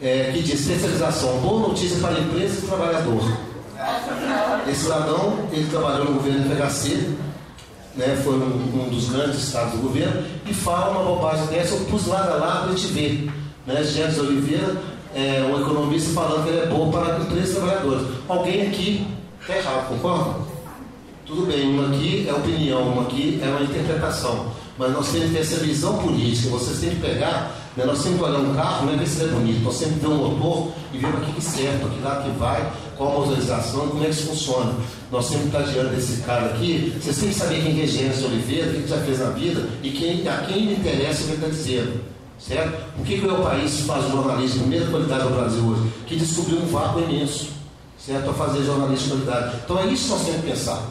é, que diz especialização, boa notícia para empresa e trabalhador. Esse cidadão, ele trabalhou no governo FHC, né, foi um, um, dos grandes estados do governo, e fala uma bobagem dessa, eu pus a lado para a gente ver. Né, Gênesis Oliveira, é, um economista falando que ele é bom para empresas trabalhadores. Alguém aqui está errado, concorda? Tudo bem, uma aqui é opinião, uma aqui é uma interpretação. Mas nós temos que ter essa visão política, vocês têm que pegar, né, nós temos que olhar um carro, não é ver se ele é bonito, nós temos que ver um motor e ver para que, que serve, para que lado que vai, qual a motorização, como é que isso funciona. Nós estar diante desse cara aqui, vocês têm que saber quem é Gênesis Oliveira, o que já fez na vida e quem, a quem lhe interessa o que ele está dizendo. Certo? O que, que o país que faz jornalismo de primeira qualidade no Brasil hoje? Que descobriu um vácuo imenso, certo? Para fazer jornalismo de qualidade. Então é isso que nós temos que pensar.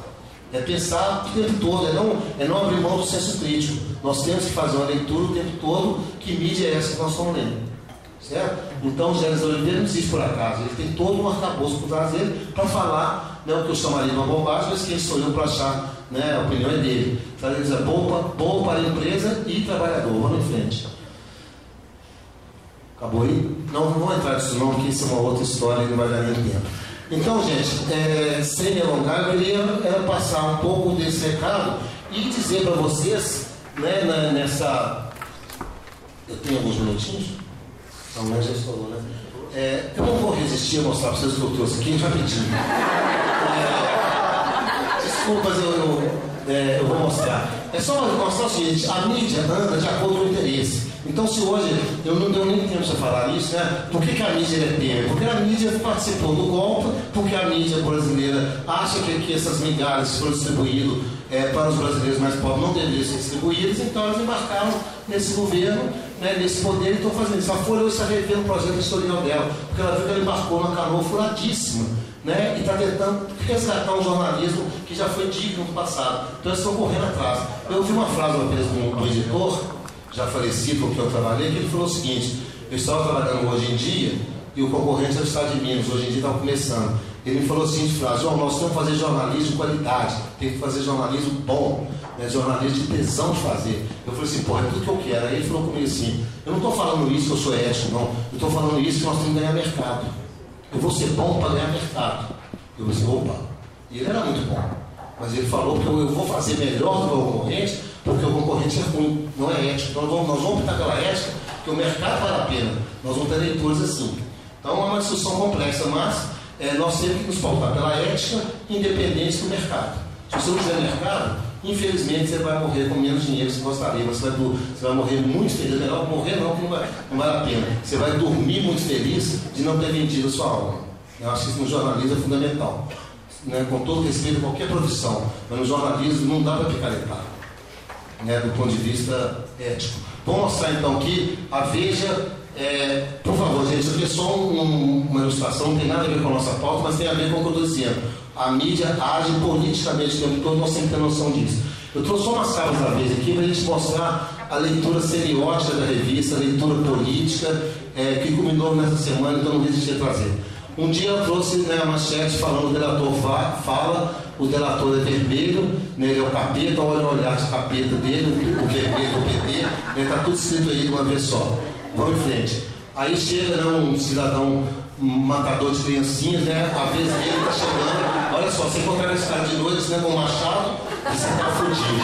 É pensar o tempo todo, é não, é não abrir mão do senso crítico. Nós temos que fazer uma leitura o tempo todo, que mídia é essa que nós estamos lendo. Certo? Então, o Gênesis não existe por acaso. Ele tem todo um arcabouço por trás dele para falar né, o que eu chamaria de uma bobagem, mas quem sou eu para achar, né, a opinião é dele. Então, ele diz, é bom, bom para a empresa e trabalhador. Vamos em frente. Acabou aí? Não, não vou entrar nisso não, porque isso é uma outra história e não vai dar nem tempo. Então, gente, é, sem me alongar, eu queria era passar um pouco desse recado e dizer para vocês, né, nessa. Eu tenho alguns minutinhos? Não, mas já estourou, né? É, eu não vou resistir a mostrar para vocês o que eu trouxe aqui rapidinho. É, desculpas, eu, eu, é, eu vou mostrar. É só mostrar o seguinte: a mídia anda de acordo com o interesse. Então, se hoje eu não deu nem tempo de falar isso, né? Por que, que a mídia é pena? Porque a mídia participou do golpe, porque a mídia brasileira acha que, que essas migalhas foram distribuídas é, para os brasileiros mais pobres não deveriam ser distribuídas, então elas embarcaram nesse governo, né, nesse poder e estão fazendo isso. A Folha hoje está revendo o projeto editorial dela, porque ela viu que ela embarcou numa canoa furadíssima. Né, e está tentando resgatar um jornalismo que já foi digno do passado. Então eles estão correndo atrás. Eu ouvi uma frase uma vez do, editor, já falecido com que eu trabalhei, que ele falou o seguinte: eu estava trabalhando hoje em dia e o concorrente é o Estado de Minas, hoje em dia estava começando. Ele me falou assim de frase, oh, nós temos que fazer jornalismo de qualidade, tem que fazer jornalismo bom, né, jornalismo de tesão de fazer. Eu falei assim, porra, é tudo que eu quero. Aí ele falou comigo assim, eu não estou falando isso que eu sou ético, não. Eu estou falando isso que nós temos que ganhar mercado. Eu vou ser bom para ganhar mercado. Eu assim, opa. E ele era muito bom. Mas ele falou que eu vou fazer melhor do que o concorrente, porque o concorrente é ruim, não é ético. Então nós vamos, nós vamos optar pela ética, porque o mercado vale a pena. Nós vamos ter leitores assim. Então é uma discussão complexa, mas é, nós temos que nos pautar pela ética independente do mercado. Se você não tiver mercado, infelizmente você vai morrer com menos dinheiro que você gostaria, você vai, você vai morrer muito feliz. É melhor morrer não, que não, vai, não vale a pena. Você vai dormir muito feliz de não ter vendido a sua alma. Eu acho que isso no jornalismo é fundamental. Né, com todo respeito a qualquer profissão, mas no jornalismo não dá para picaretar, né, do ponto de vista ético. Vou mostrar então que a Veja é, por favor, gente, isso aqui é só um, uma ilustração, não tem nada a ver com a nossa pauta, mas tem a ver com o que eu estou dizendo. A mídia age politicamente o tempo todo, nós que ter noção disso. Eu trouxe só umas caras da vez aqui para a gente mostrar a leitura semiótica da revista, a leitura política, é, que culminou nessa semana, então não resisti a trazer. Um dia eu trouxe né, a manchete falando o delator fala, o delator é vermelho, né, ele é o capeta, olha o olhar de capeta dele, o vermelho, o PT, está né, tudo escrito aí de uma vez só. Vamos em frente. Aí chega né, um cidadão matador de criancinhas, né? A vez dele está chegando. Olha só, você encontrar esse cara de noite né, com um machado, você está fudido.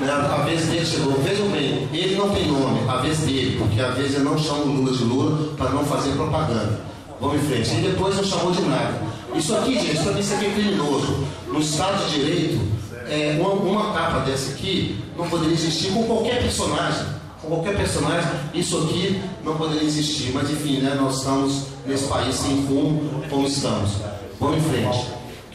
Né? A vez dele chegou. Vejam bem, ele não tem nome, a vez dele, porque a vez ele não chama o Lula de Lula para não fazer propaganda. Vamos em frente. E depois não chamou de nada. Isso aqui, gente, isso aqui é criminoso. No Estado de Direito, é, uma, uma capa dessa aqui não poderia existir com qualquer personagem com qualquer personagem, isso aqui não poderia existir. Mas enfim, né, nós estamos nesse país sem rumo como estamos. Vamos em frente.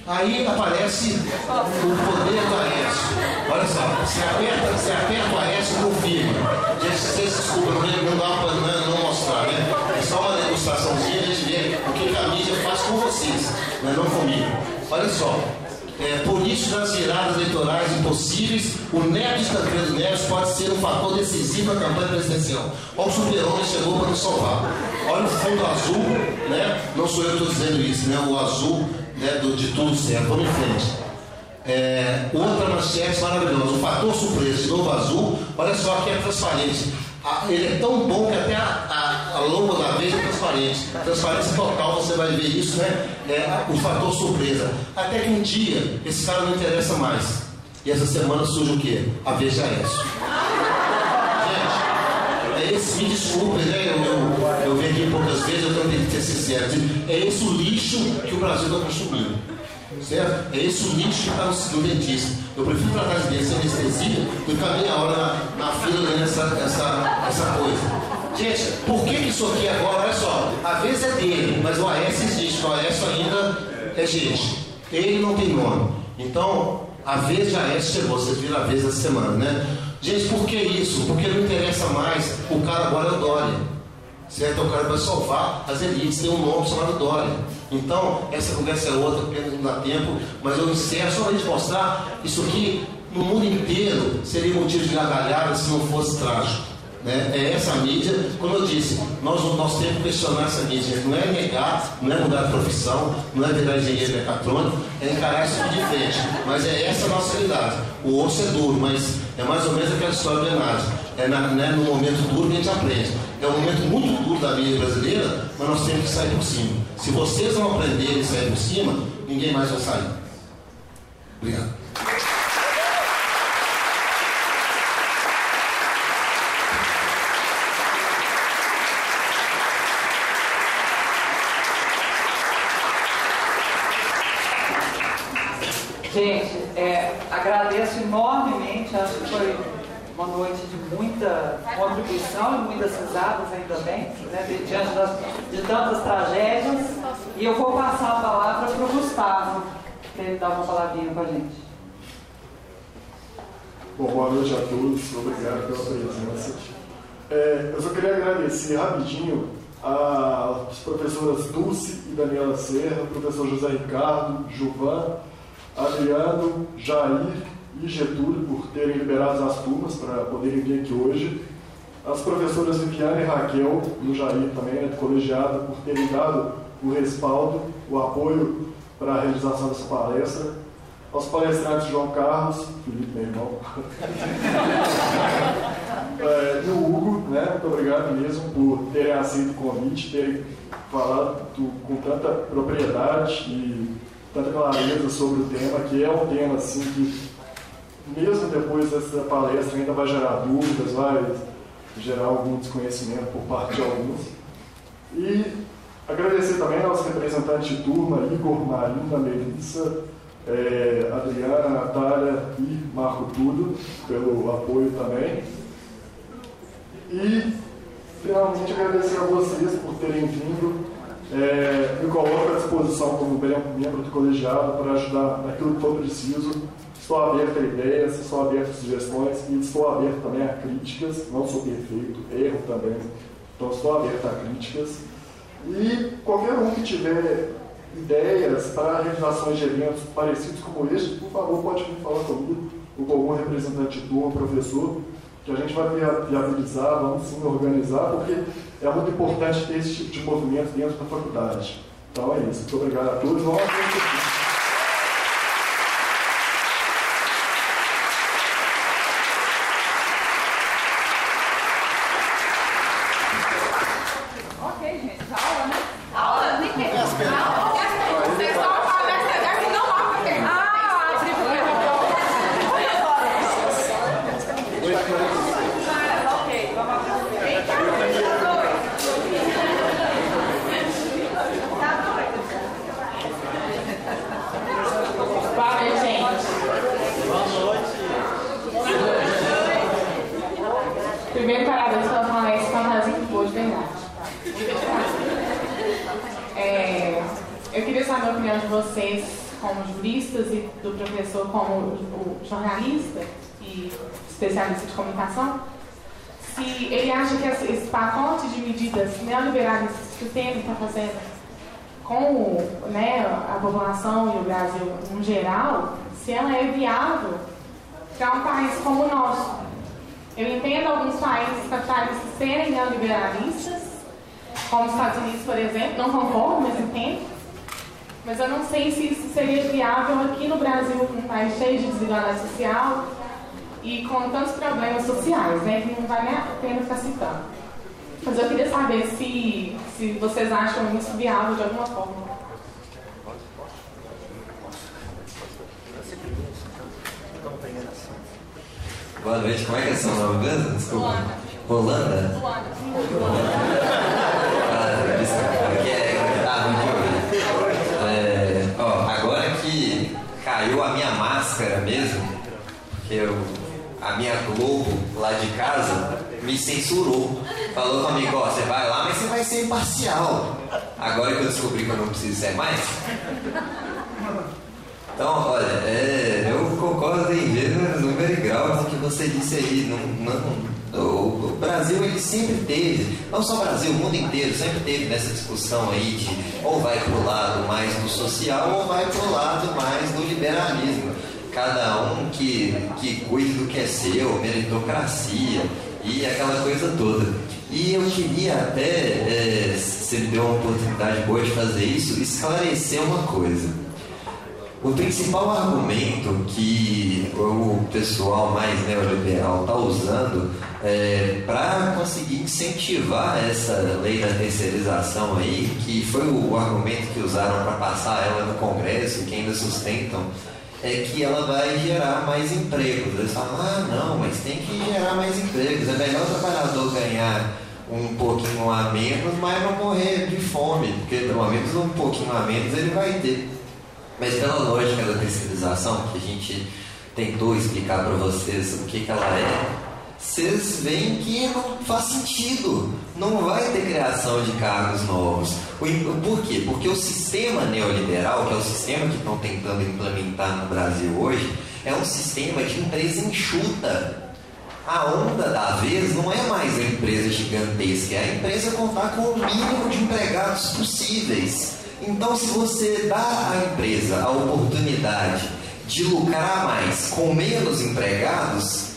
Aí aparece o poder do Aécio. Olha só, se aperta, se aperta o Aécio, confirma. Gente, vocês desculpam, não, não dá para não, não, mostrar, né? É só uma demonstraçãozinha, a gente vê o que a mídia faz com vocês, mas não comigo. Olha só, é, isso, nas viradas eleitorais impossíveis, o neto de Tancredo Neves pode ser um fator decisivo na campanha presidencial. Olha o super-homem chegou para nos salvar. Olha o fundo azul, né? não sou eu que estou dizendo isso, né? o azul né, do, de tudo certo. Vamos em frente. É, outra manchete maravilhosa, o fator surpresa, de novo azul, olha só aqui é transparente ele é tão bom que até a, a, a logo da vez é transparente. Transparência total, você vai ver isso, né? É o fator surpresa. Até que um dia, esse cara não interessa mais. E essa semana surge o quê? A VGS. Gente, é esse, me desculpe, né? Eu, eu, eu venho aqui poucas vezes, eu tenho que ser sincero. É esse o lixo que o Brasil está consumindo. Certo? É esse o lixo que está no, dentista. Eu prefiro tratar de sem anestesia do que ficar meia hora na, na fila lendo essa, essa, essa coisa. Gente, por que, que isso aqui agora, olha só, a vez é dele, mas o AS existe, o AS ainda é gente. Ele não tem nome. Então, a vez de AS chegou, vocês viram a vez essa semana, né? Gente, por que isso? Porque não interessa mais, o cara agora é o Dória certo? O cara vai salvar as elites, tem um nome chamado Dória. Então, essa conversa é outra, apenas não dá tempo, mas eu encerro só para a gente mostrar isso aqui no mundo inteiro seria motivo de gargalhada se não fosse trágico. Né? É essa mídia, como eu disse, nós, nós temos que questionar essa mídia. Não é negar, não é mudar de profissão, não é virar engenheiro mecatrônico, é encarar isso de frente. Mas é essa a nossa realidade. O osso é duro, mas é mais ou menos aquela história do Enade. É na, né, no momento duro que a gente aprende. É um momento muito duro da mídia brasileira, mas nós temos que sair por cima. Se vocês não aprenderem a sair por cima, ninguém mais vai sair. Obrigado. Gente, é, agradeço enormemente, acho que foi uma noite de muita contribuição e muitas risadas ainda bem, né, diante das, de tantas tragédias. E eu vou passar a palavra para o Gustavo, que ele dá uma palavrinha com a gente. Bom, boa noite a todos, obrigado pela presença. É, eu só queria agradecer rapidinho às professoras Dulce e Daniela Serra, professor José Ricardo, Juvan, Adriano, Jair e Getúlio por terem liberado as turmas para poderem vir aqui hoje. As professoras Viviane e Raquel, e o Jair também, né, do colegiado, por terem dado o respaldo, o apoio para a realização dessa palestra. Aos palestrantes João Carlos, Felipe, meu irmão, é, e o Hugo, né, muito obrigado mesmo por terem aceito o convite, terem falado com tanta propriedade e tanta clareza sobre o tema, que é um tema assim que mesmo depois dessa palestra ainda vai gerar dúvidas, vai gerar algum desconhecimento por parte de alguns. E Agradecer também aos representantes de turma, Igor, Marina, Melissa, é, Adriana, Natália e Marco Tudo, pelo apoio também. E, finalmente, agradecer a vocês por terem vindo. É, me coloco à disposição como membro do colegiado para ajudar naquilo que for preciso. Estou aberto a ideias, estou aberto a sugestões e estou aberto também a críticas. Não sou perfeito, erro também. Então, estou aberto a críticas. E qualquer um que tiver ideias para realizações de eventos parecidos como este, por favor, pode vir falar comigo ou com algum representante de turma, professor, que a gente vai viabilizar, vamos sim organizar, porque é muito importante ter esse tipo de movimento dentro da faculdade. Então é isso. Muito obrigado a todos. Vamos especialista de comunicação, se ele acha que esse pacote de medidas neoliberalistas que o Temer está fazendo com né, a população e o Brasil no geral, se ela é viável para um país como o nosso. Eu entendo alguns países capitalistas serem neoliberalistas, como os Estados Unidos, por exemplo, não concordo, mas entendo. Mas eu não sei se isso seria viável aqui no Brasil, um país cheio de desigualdade social, e com tantos problemas sociais, né, que não vale a pena ficar citando. Mas eu queria saber se, se vocês acham isso viável de alguma forma. Boa noite, como é que é seu nome mesmo? Desculpa. Holanda. Holanda? Ah, desculpa, porque é. Ah, muito é, ó, agora que caiu a minha máscara mesmo, que eu a minha Globo lá de casa me censurou. Falou comigo, ó, você vai lá, mas você vai ser imparcial. Agora que eu descobri que eu não preciso ser mais. Então, olha, é, eu concordo em gênero, número e grau com o que você disse aí. Não, não, o Brasil ele sempre teve, não só o Brasil, o mundo inteiro sempre teve nessa discussão aí de ou vai pro lado mais do social ou vai pro lado mais do liberalismo cada um que, que cuide do que é seu, meritocracia e aquela coisa toda. E eu queria até, é, se me deu uma oportunidade boa de fazer isso, esclarecer uma coisa. O principal argumento que o pessoal mais neoliberal está usando é, para conseguir incentivar essa lei da terceirização aí, que foi o argumento que usaram para passar ela no Congresso, que ainda sustentam é que ela vai gerar mais empregos. Eles falam, ah não, mas tem que gerar mais empregos. É melhor o trabalhador ganhar um pouquinho a menos, mas não morrer de fome, porque pelo menos um pouquinho a menos ele vai ter. Mas pela lógica da terceirização, que a gente tentou explicar para vocês o que, que ela é, vocês veem que não faz sentido. Não vai ter criação de cargos novos. Por quê? Porque o sistema neoliberal, que é o sistema que estão tentando implementar no Brasil hoje, é um sistema de empresa enxuta. A onda da vez não é mais a empresa gigantesca, é a empresa contar com o mínimo de empregados possíveis. Então, se você dá à empresa a oportunidade de lucrar mais com menos empregados,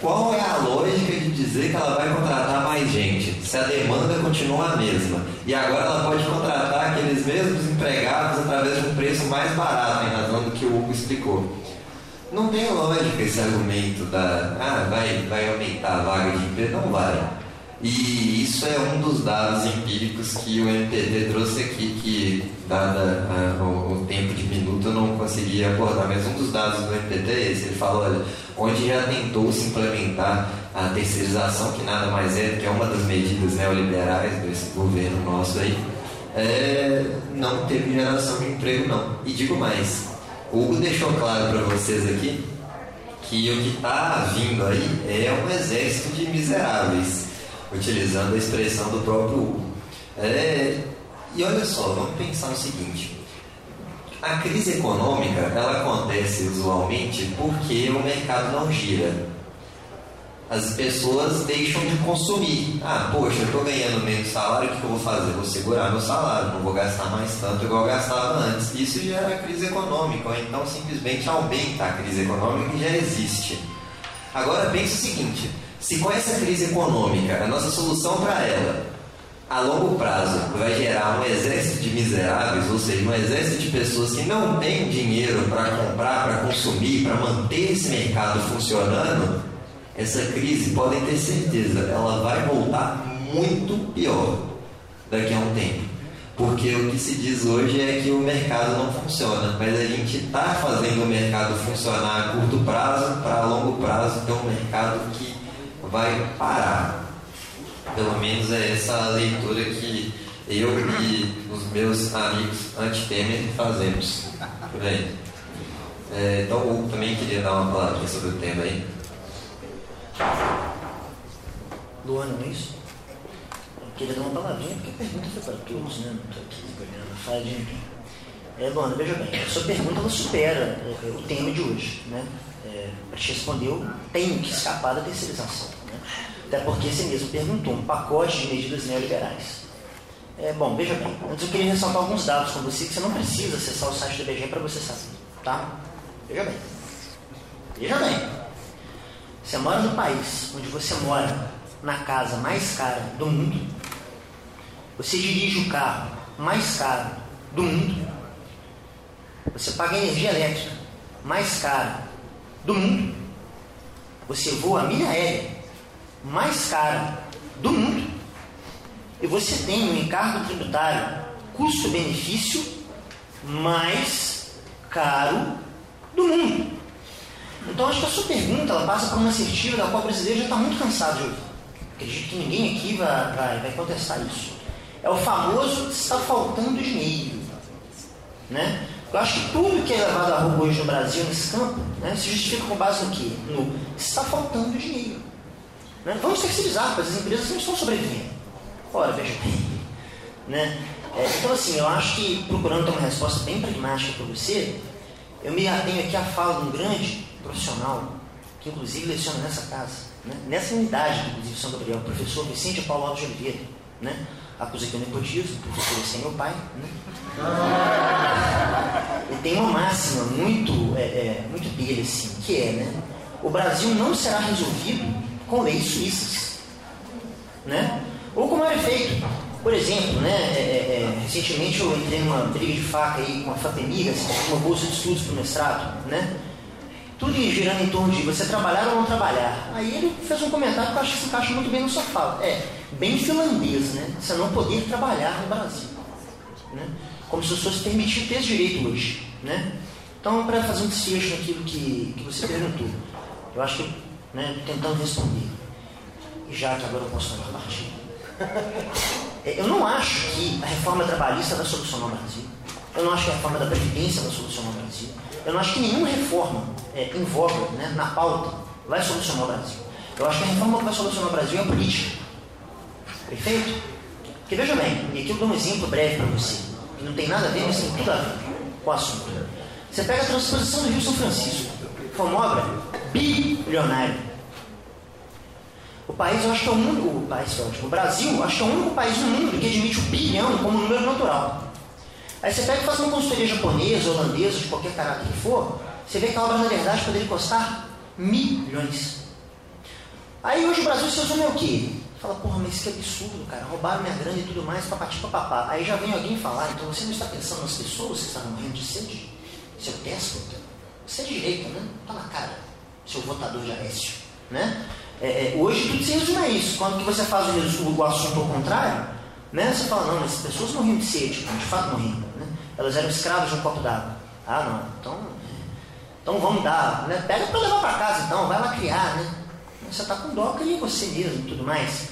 qual é a lógica de dizer que ela vai contratar mais gente, se a demanda continua a mesma? E agora ela pode contratar aqueles mesmos empregados através de um preço mais barato, em razão do que o Hugo explicou. Não tem lógica esse argumento da ah, vai, vai aumentar a vaga de emprego, não vai. E isso é um dos dados empíricos que o MPT trouxe aqui, que, dada a, o, o, tempo de minuto, eu não conseguia acordar, mas um dos dados do MPT é esse. Ele fala, olha, onde já tentou se implementar a terceirização, que nada mais é que é uma das medidas neoliberais desse governo nosso aí, é, não teve geração de emprego não. E digo mais, o Hugo deixou claro para vocês aqui que o que está vindo aí é um exército de miseráveis, utilizando a expressão do próprio Hugo. É, e olha só, vamos pensar o seguinte. A crise econômica ela acontece usualmente porque o mercado não gira as pessoas deixam de consumir. Ah, poxa, eu estou ganhando menos salário, o que, eu vou fazer? Vou segurar meu salário, não vou gastar mais tanto igual gastava antes. Isso gera crise econômica, ou então simplesmente aumenta a crise econômica que já existe. Agora pense o seguinte: se com essa crise econômica a nossa solução para ela a longo prazo vai gerar um exército de miseráveis, ou seja, um exército de pessoas que não têm dinheiro para comprar, para consumir, para manter esse mercado funcionando, essa crise, podem ter certeza, ela vai voltar muito pior daqui a um tempo. Porque o que se diz hoje é que o mercado não funciona, mas a gente está fazendo o mercado funcionar a curto prazo, para longo prazo, ter um mercado que vai parar. Pelo menos é essa leitura que eu e os meus amigos anti-Temer fazemos. Por aí. É, então, o também queria dar uma palavra sobre o tema aí. Luana, não é isso? Eu queria dar uma palavrinha, porque a pergunta foi para todos, né? Não estou aqui olhando a fala de ninguém. É, Luana, veja bem, a sua pergunta ela supera o tema de hoje, né? É, para te responder, eu tenho que escapar da terceirização. Até porque você mesmo perguntou um pacote de medidas neoliberais. É, bom, veja bem, antes eu queria ressaltar alguns dados com você que você não precisa acessar o site do IBGE para você saber, tá? Veja bem. Veja bem. Você mora no país onde você mora na casa mais cara do mundo, você dirige o carro mais caro do mundo, você paga energia elétrica mais cara do mundo, você voa a milha aérea mais cara do mundo, e você tem um encargo tributário custo-benefício mais caro do mundo. Então acho que a sua pergunta ela passa por uma assertiva da qual o brasileiro já está muito cansado de ouvir. Acredito que ninguém aqui vai, vai, vai contestar isso. É o famoso está faltando dinheiro. Né? Eu acho que tudo que é levado a rua hoje no Brasil, nesse campo, né, se justifica com base no quê? No está faltando dinheiro. Né? Vamos terceirizar, porque as empresas não estão sobrevivendo. Ora, veja bem. Né? É, então, assim, eu acho que procurando ter uma resposta bem pragmática para você, eu me atenho aqui à fala de um grande profissional, que inclusive leciona nessa casa, né? nessa unidade, inclusive, São Gabriel, o professor Vicente Paulo Alves de Oliveira, né? acusa que eu nepotismo, o professor esse é meu pai. Né? E tem uma máxima muito, é, é, muito dele, assim, que é, né? o Brasil não será resolvido com leis suíças. Né? Ou como era feito. Por exemplo, né, é, é, é recentemente eu entrei numa briga de faca aí com a FAPEMIG, assim, uma bolsa de estudos para o mestrado, né? tudo girando em torno de você trabalhar ou não trabalhar. Aí ele fez um comentário que eu acho que se encaixa muito bem no sua fala. É, bem finlandês, né? Você não poder trabalhar no Brasil. Né? Como se fosse permitido ter esse direito hoje. Né? Então, para fazer um desfecho naquilo que, que você perguntou, eu acho que, né, tentando responder, já que agora eu posso falar partida, é, eu não acho que a reforma trabalhista vai solucionar o Brasil. Eu não acho que a reforma da Previdência vai solucionar o Brasil. Eu não acho que nenhuma reforma é, em voga, né, na pauta, vai solucionar o Brasil. Eu acho que a reforma que vai solucionar o Brasil é a política. Perfeito? Porque veja bem, e aqui eu dou um exemplo breve para você, que não tem nada a ver, mas tem tudo a ver com o assunto. Você pega a transposição do Rio São Francisco, foi uma obra bilionária. O país, eu acho que é o único, o país, o Brasil, acho que é o único país no mundo que admite o bilhão como número natural. Aí você pega e faz uma consultoria japonesa, holandesa, de qualquer caráter que for, você vê que a obra, na verdade, poderia custar milhões. Aí hoje o Brasil se resume o quê? Fala, porra, mas que absurdo, cara, roubaram minha grana e tudo mais, papati papapá. Aí já vem alguém falar, então você não está pensando nas pessoas que estão morrendo de sede? Seu déspota? Você é direita, né? Tá na cara, seu votador de Aécio. Né? É, é, hoje tudo se resume a isso. Quando que você faz o, o assunto ao contrário, né? você fala, não, mas as pessoas morriam de sede, de fato morriam. Elas eram escravas de um copo d'água. Ah, não. Então, então vamos dar. Né? Pega para levar para casa, então. Vai lá criar, né? Você está com dó, cria você mesmo e tudo mais.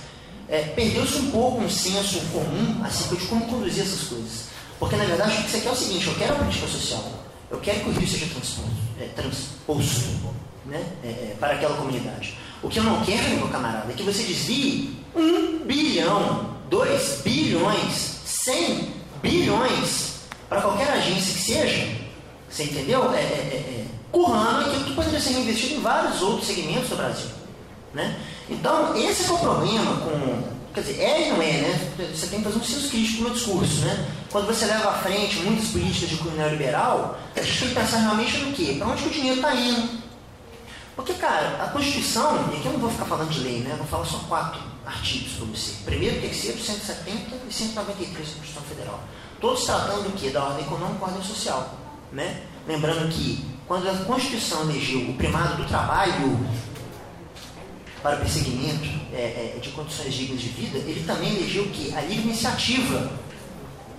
é, perdeu-se um pouco um senso comum acerca de como conduzir essas coisas. Porque, na verdade, o que você quer é o seguinte, eu quero a política social, eu quero que o Rio seja transposto, é, transposto né, é, é, para aquela comunidade. O que eu não quero, meu camarada, é que você desvie um bilhão, dois bilhões, cem bilhões para qualquer agência que seja, você entendeu? É, é, é, é currando aquilo que poderia ser reinvestido em vários outros segmentos do Brasil. Né? Então, esse é o problema com. Quer dizer, é e não é, né? Você tem que fazer um senso crítico no discurso, né? Quando você leva à frente muitas políticas de cunho neoliberal, a gente tem que pensar realmente no quê? Para onde o dinheiro está indo? Porque, cara, a Constituição, e aqui eu não vou ficar falando de lei, né? Eu vou falar só quatro artigos para você. Primeiro, terceiro, 170 e 193 da Constituição Federal. Todos tratando do quê? Da ordem econômica e ordem social. Né? Lembrando que, quando a Constituição elegeu o primado do trabalho para o perseguimento é, é, de condições dignas de vida, ele também elegeu o quê? A livre iniciativa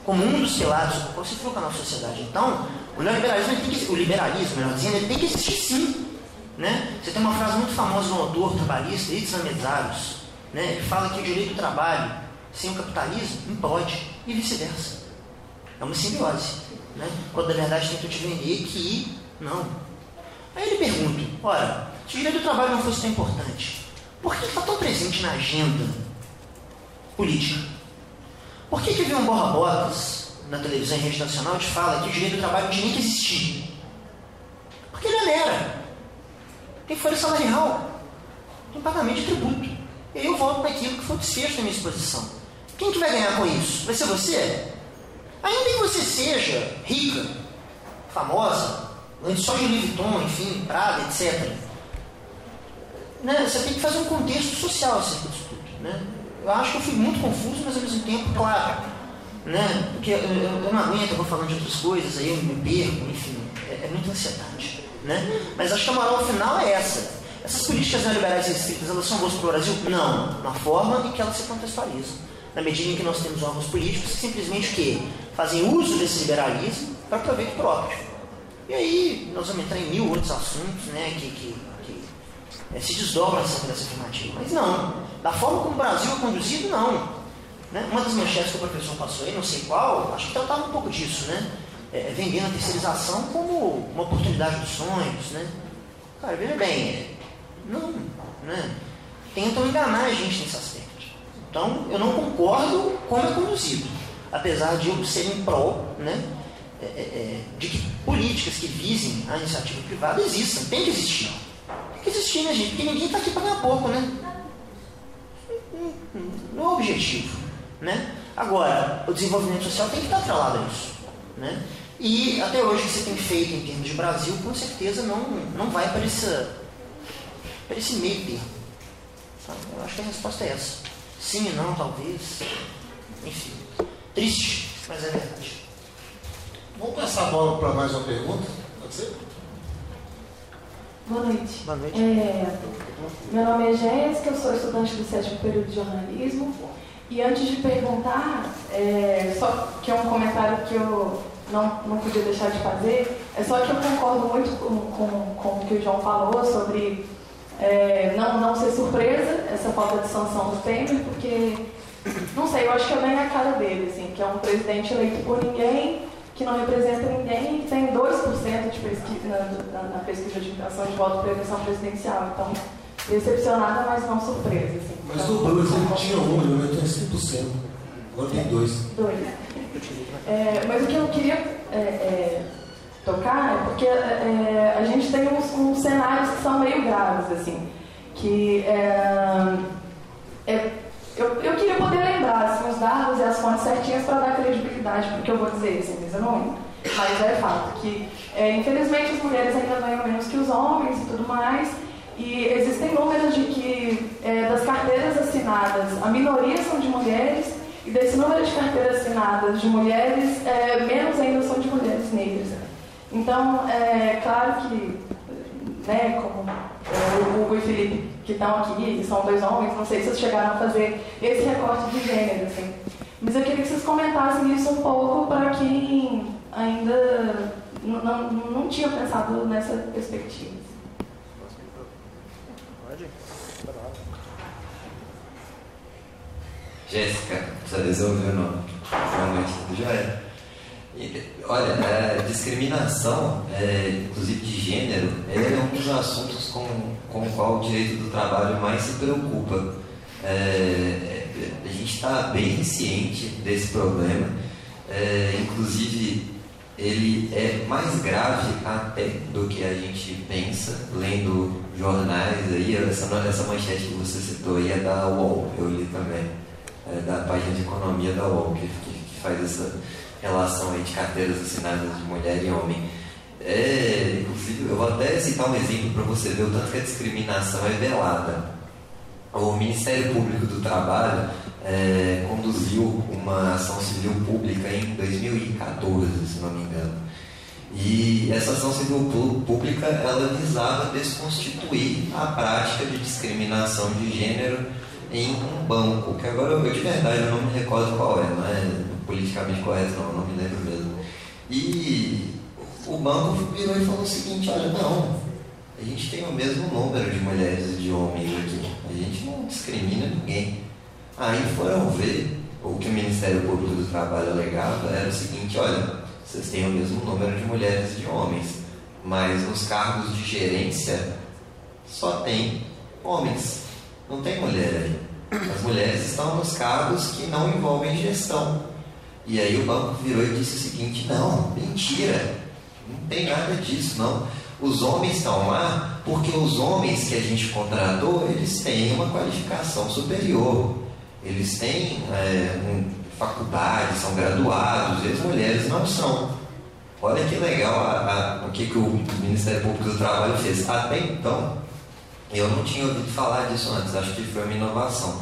como um dos pilares sobre o qual se foca a nossa sociedade. Então, o neoliberalismo, tem que, o liberalismo, melhor dizendo, ele tem que existir sim. Né? Você tem uma frase muito famosa no autor trabalhista, Itzan Medzaros, né? ele fala que o direito do trabalho sem o capitalismo implode e vice-versa. É uma simbiose. Né? Quando na verdade tenta te vender que não. Aí ele pergunta, ora, se o direito do trabalho não fosse tão importante, por que está tão presente na agenda política? Por que, que vem um borra-botas na televisão e rede nacional te fala que o direito do trabalho não tinha que existir? Porque onera. Tem folha salarial, tem pagamento de tributo. E aí eu volto para aquilo que foi o desfecho da minha exposição. Quem que vai ganhar com isso? Vai ser você? Ainda que você seja rica, famosa, só de Louis Vuitton, enfim, Prada, etc. Né? Você tem que fazer um contexto social acerca disso tudo. Né? Eu acho que eu fui muito confuso, mas ao mesmo tempo claro. Né? Porque eu, eu, eu não aguento, eu vou falando de outras coisas, aí eu me perco, enfim, é, é muita ansiedade. Né? Mas acho que a moral final é essa. Essas políticas neoliberais restritas, elas são boas para o Brasil? Não, na forma em que elas se contextualizam. Na medida em que nós temos órgãos políticos que simplesmente que fazem uso desse liberalismo para proveito próprio. E aí nós vamos entrar em mil outros assuntos né, que, que, que é, se desdobram essa afirmativa. Mas não, da forma como o Brasil é conduzido, não. Né? Uma das manchetes que o professor passou aí, não sei qual, acho que tratava um pouco disso, né? É, vendendo a terceirização como uma oportunidade dos sonhos, né? Cara, veja bem, é, não, né? Tentam enganar a gente nesse aspecto. Então, eu não concordo como é conduzido, apesar de eu ser em prol né, é, é, é, de que políticas que visem a iniciativa privada existam, tem que existir. Tem que existir, né, gente? Porque ninguém está aqui para ganhar pouco, né? Não é o objetivo. Né? Agora, o desenvolvimento social tem que estar atrelado a isso. Né? E até hoje o que você tem feito em termos de Brasil, com certeza não, não vai para, essa, para esse meio termo. Tá? Eu acho que a resposta é essa. Sim e não, talvez. Enfim. Triste, mas é verdade. Vamos passar a bola para mais uma pergunta? Pode ser? Boa noite. Boa noite. É, meu nome é Jéssica, eu sou estudante do sétimo período de jornalismo. E antes de perguntar, é, só que é um comentário que eu não, não podia deixar de fazer, é só que eu concordo muito com, com, com o que o João falou sobre é, não, não ser surpresa essa falta de sanção do Temer, porque, não sei, eu acho que é bem a cara dele, assim, que é um presidente eleito por ninguém, que não representa ninguém, que tem 2% de pesquisa na, na, na, pesquisa de intenção de voto para eleição presidencial. Então, decepcionada, mas não surpresa. Assim. Mas do dois ele tinha um, eu tenho 5%. Agora tem dois. Dois. É, mas o que eu queria é, é, tocar é porque é, a gente tem uns, uns, cenários que são meio graves, assim, que é, é, eu, eu queria poder lembrar assim, os dados e as fontes certinhas para dar credibilidade para o que eu vou dizer, assim, mas eu não. Mas é fato que, infelizmente, as mulheres ainda ganham menos que os homens e tudo mais, e existem números de que das carteiras assinadas, a minoria são de mulheres, e desse número de carteiras assinadas de mulheres, é, menos ainda são de mulheres negras. Então, é claro que, né, como é, o Hugo e o Felipe, que estão aqui, são dois homens, não sei se vocês chegaram a fazer esse recorte de gênero, assim. Mas eu queria que vocês comentassem isso um pouco para quem ainda não, não tinha pensado nessa perspectiva. Pode? Jéssica, precisa resolver o nome. Já é. E, olha, a discriminação, é, inclusive de gênero, é um dos assuntos com, com o qual o direito do trabalho mais se preocupa. É, a gente está bem ciente desse problema, é, inclusive ele é mais grave até do que a gente pensa, lendo jornais aí, essa, essa manchete que você citou aí é da UOL, eu li também, é da página de economia da UOL, que, que, que faz essa relação aí de carteiras assinadas de mulher e homem. É, inclusive, eu vou até citar um exemplo para você ver o tanto que a discriminação é velada. O Ministério Público do Trabalho é, conduziu uma ação civil pública em 2014, se não me engano. E essa ação civil pública ela visava desconstituir a prática de discriminação de gênero em um banco, que agora eu de verdade eu não me recordo qual é, não é politicamente correto não, eu não me lembro mesmo. E o banco virou e falou o seguinte, olha, não, a gente tem o mesmo número de mulheres e de homens aqui, a gente não discrimina ninguém. Aí foram ver, o que o Ministério Público do Trabalho alegava era o seguinte, olha, vocês têm o mesmo número de mulheres e de homens, mas nos cargos de gerência só tem homens, não tem mulher aí. As mulheres estão nos cargos que não envolvem gestão. E aí o banco virou e disse o seguinte: não, mentira, não tem nada disso, não. Os homens estão lá porque os homens que a gente contratou, eles têm uma qualificação superior. Eles têm é, faculdade, são graduados, e as mulheres não são. Olha que legal a, a, o que, que o Ministério Público do Trabalho fez. Até então, eu não tinha ouvido falar disso antes, acho que foi uma inovação.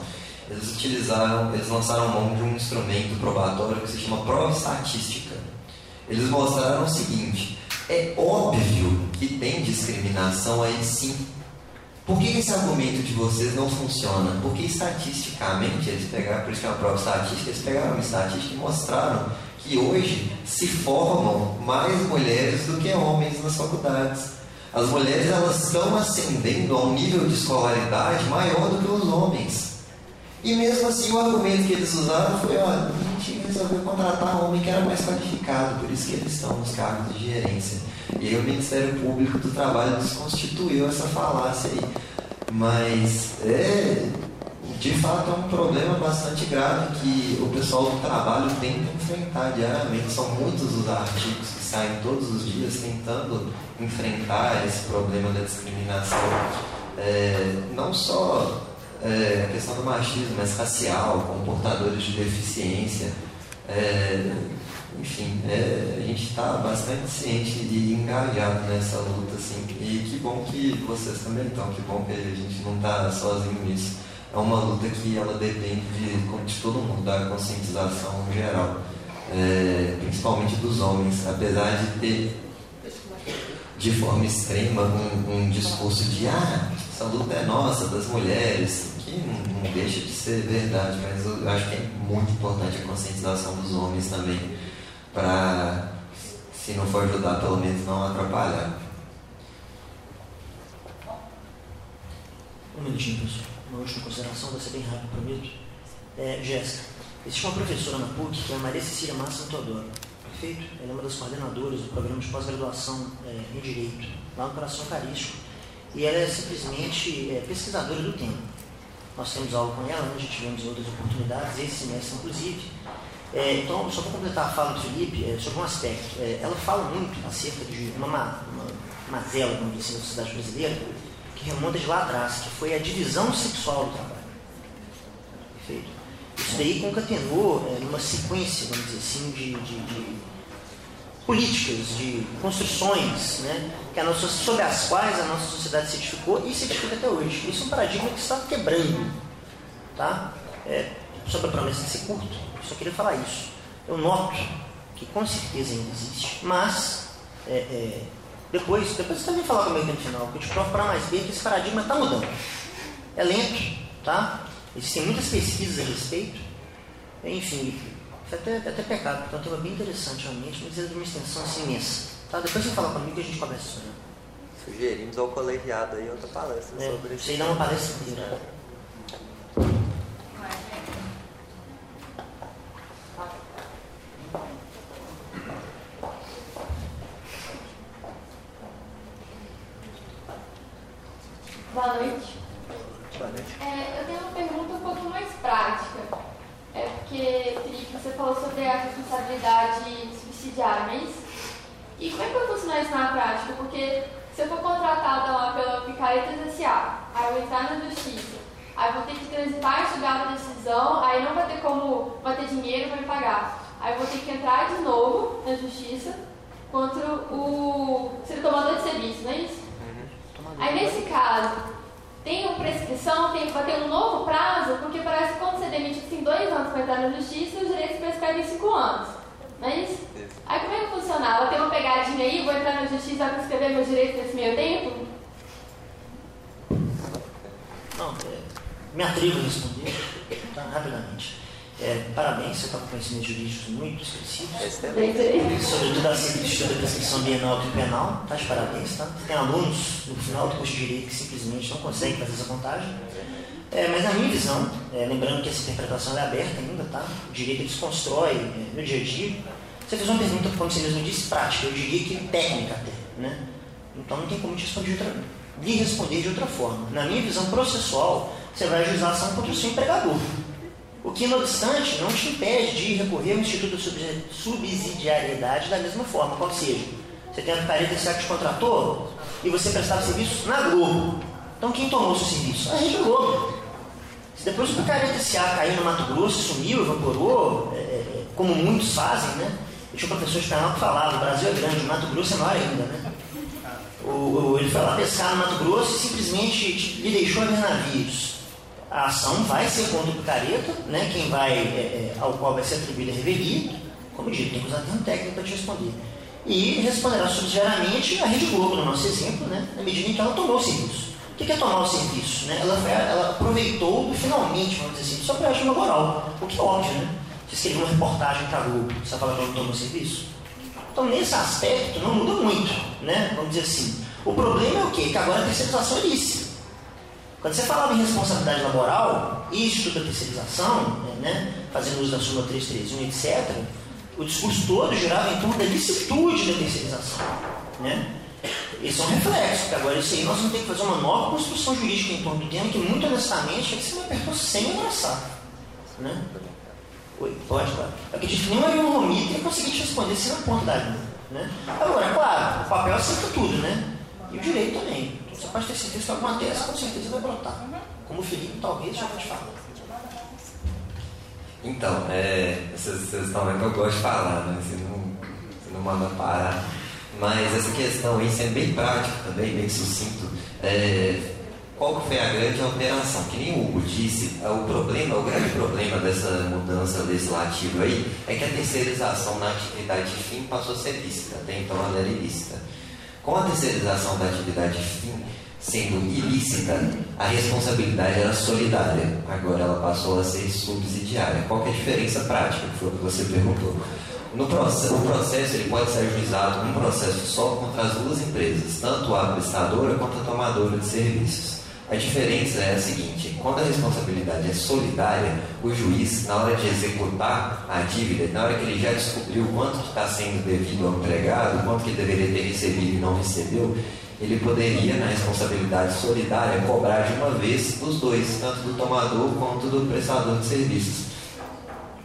Eles utilizaram, eles lançaram mão de um instrumento probatório que se chama prova estatística. Eles mostraram o seguinte: é óbvio que tem discriminação aí sim por que esse argumento de vocês não funciona? Porque estatisticamente, eles pegaram, por isso que é uma prova estatística, eles pegaram uma estatística e mostraram que hoje se formam mais mulheres do que homens nas faculdades. As mulheres elas estão ascendendo a um nível de escolaridade maior do que os homens. E mesmo assim o argumento que eles usaram foi, olha, a gente resolveu contratar um homem que era mais qualificado, por isso que eles estão nos cargos de gerência. E aí o Ministério Público do Trabalho desconstituiu essa falácia aí. Mas é, de fato é um problema bastante grave que o pessoal do trabalho que enfrentar diariamente. São muitos os artigos que saem todos os dias tentando enfrentar esse problema da discriminação. É, não só é, a questão do machismo, mas racial, comportadores de deficiência. É, enfim, é, a gente está bastante ciente e engajado nessa luta, assim, e que bom que vocês também estão, que bom que a gente não está sozinho nisso. É uma luta que ela depende de, de todo mundo, da conscientização geral, é, principalmente dos homens, apesar de ter de forma extrema um, um discurso de ah, essa luta é nossa, das mulheres, que não, não deixa de ser verdade, mas eu acho que é muito importante a conscientização dos homens também para, se não for ajudar, pelo menos não atrapalhar. Um minutinho, pessoal. Uma última consideração, vai ser bem rápido, prometo. É, Jéssica, existe uma professora na PUC que é a Maria Cecília Massa Teodoro. Perfeito? Ela é uma das coordenadoras do programa de pós-graduação é, em Direito, lá no Coração Carístico. E ela é simplesmente é, pesquisadora do tema. Nós temos aula com ela, já tivemos outras oportunidades, esse semestre inclusive. É, então, só para completar a fala do Felipe, é, sobre um aspecto, é, ela fala muito acerca de uma, uma mazela, como disse, da sociedade brasileira, que remonta de lá atrás, que foi a divisão sexual do trabalho. Perfeito? Isso daí concatenou é, numa sequência, vamos dizer assim, de, de, de políticas, de construções, né, que a nossa, sobre as quais a nossa sociedade se edificou e se edifica até hoje. Isso é um paradigma que está quebrando. Tá? É, sobre a promessa de ser curto, só queria falar isso. Eu noto que com certeza ainda existe, mas é, é, depois, depois você também falar comigo no final, que eu te provo para mais bem que esse paradigma está mudando. É lento, tá? Existem muitas pesquisas a respeito. Enfim, foi até, até pecado, porque é um tema bem interessante realmente, mas é de uma extensão assim imensa. Tá? Depois você fala comigo e a gente começa isso. Né? Sugerimos ao colegiado aí outra palestra é, sobre isso. Você dá uma palestra inteira. Boa noite. É, eu tenho uma pergunta um pouco mais prática. É porque, Felipe, você falou sobre a responsabilidade subsidiária, não é isso? E como é que vai funcionar isso na prática? Porque se eu for contratada lá pela Picaretas S.A., aí eu vou entrar na justiça, aí eu vou ter que transitar e julgar a decisão, aí não vai ter como, vai ter dinheiro para me pagar. Aí eu vou ter que entrar de novo na justiça contra o ser tomador de serviço, não é isso? Aí nesse caso, tem uma prescrição, tem, vai ter um novo prazo, porque parece que quando você demite assim, dois anos para entrar na justiça, os direitos prescrevem cinco anos. Não é isso? Aí como é que funcionava? Tem uma pegadinha aí, vou entrar na justiça para prescrever meus direitos nesse meio tempo? Não, é, me atrevo a responder tá, rapidamente. É, parabéns, você está com conhecimentos jurídicos muito expressivos. Sobretudo acerca do estudo da prescrição bienal e penal. Tá de parabéns, tá? Tem alunos no final do curso de Direito que simplesmente não conseguem fazer essa contagem. É, mas na minha visão, é, lembrando que essa interpretação é aberta ainda, tá? O direito ele se constrói é, no dia a dia. Você fez uma pergunta, como você mesmo disse, prática, eu diria que técnica até, né? Então não tem como te responder de outra, lhe responder de outra forma. Na minha visão processual, você vai ajuizar a ação contra o seu empregador. O que, não obstante, não te impede de recorrer ao Instituto de Subsidiariedade da mesma forma, qual seja, você tem a picareta que te contratou e você prestava serviço na Globo. Então quem tomou seu serviço? A Rede Globo. Se depois o picareta SA caiu no Mato Grosso, sumiu, evaporou, é, é, como muitos fazem, né? Eu tinha um professor de penal que falava, o Brasil é grande, o Mato Grosso é maior ainda, né? O, o, ele foi lá pescar no Mato Grosso e simplesmente lhe deixou a ver navios a ação vai ser contra o picareta, né, quem vai, é, é, ao qual vai ser atribuída a revelia, como dito, tem que usar termo técnico para te responder. E responderá subsidiariamente a Rede Globo, no nosso exemplo, né, na medida em que ela tomou o serviço. O que é tomar o serviço? Né? Ela, ela aproveitou finalmente, vamos dizer assim, só para uma moral, o que é óbvio, né? Você escreveu uma reportagem para a Globo, você fala que ela tomou o serviço? Então, nesse aspecto, não muda muito, né? Vamos dizer assim. O problema é o quê? Que agora a terceirização é ilícita. Quando você falava em responsabilidade laboral e da Terceirização, né, fazendo uso da súmula 331, etc., o discurso todo girava em torno da licitude da terceirização. Né? Esse é um reflexo, porque agora isso aí nós vamos ter que fazer uma nova construção jurídica em torno do tema que, muito honestamente, é que você me apertou sem abraçar. Né? Oi, pode, claro. Eu acredito que nenhuma Romita ia conseguir te responder sem na ponta da língua. Né? Agora, claro, o papel aceita tudo, né? E o direito também. Você pode ter certeza que alguma tese com certeza vai brotar. Como o Felipe talvez já te falar. Então, é, vocês, vocês estão vendo que eu gosto de falar, né? Você não, você não manda parar. Mas essa questão aí, sendo bem prático também, bem sucinto, é, qual foi a grande alteração? Que nem o Hugo disse, é o problema, o grande problema dessa mudança legislativa aí é que a terceirização na atividade fim passou a ser lícita, até então ela era ilícita. Com a terceirização da atividade fim sendo ilícita, a responsabilidade era solidária. Agora ela passou a ser subsidiária. Qual é a diferença prática, que foi o que você perguntou? No processo, o processo ele pode ser ajuizado um processo só contra as duas empresas, tanto a prestadora quanto a tomadora de serviços. A diferença é a seguinte: quando a responsabilidade é solidária, o juiz, na hora de executar a dívida, na hora que ele já descobriu quanto está sendo devido ao empregado, quanto que deveria ter recebido e não recebeu, ele poderia, na responsabilidade solidária, cobrar de uma vez dos dois, tanto do tomador quanto do prestador de serviços.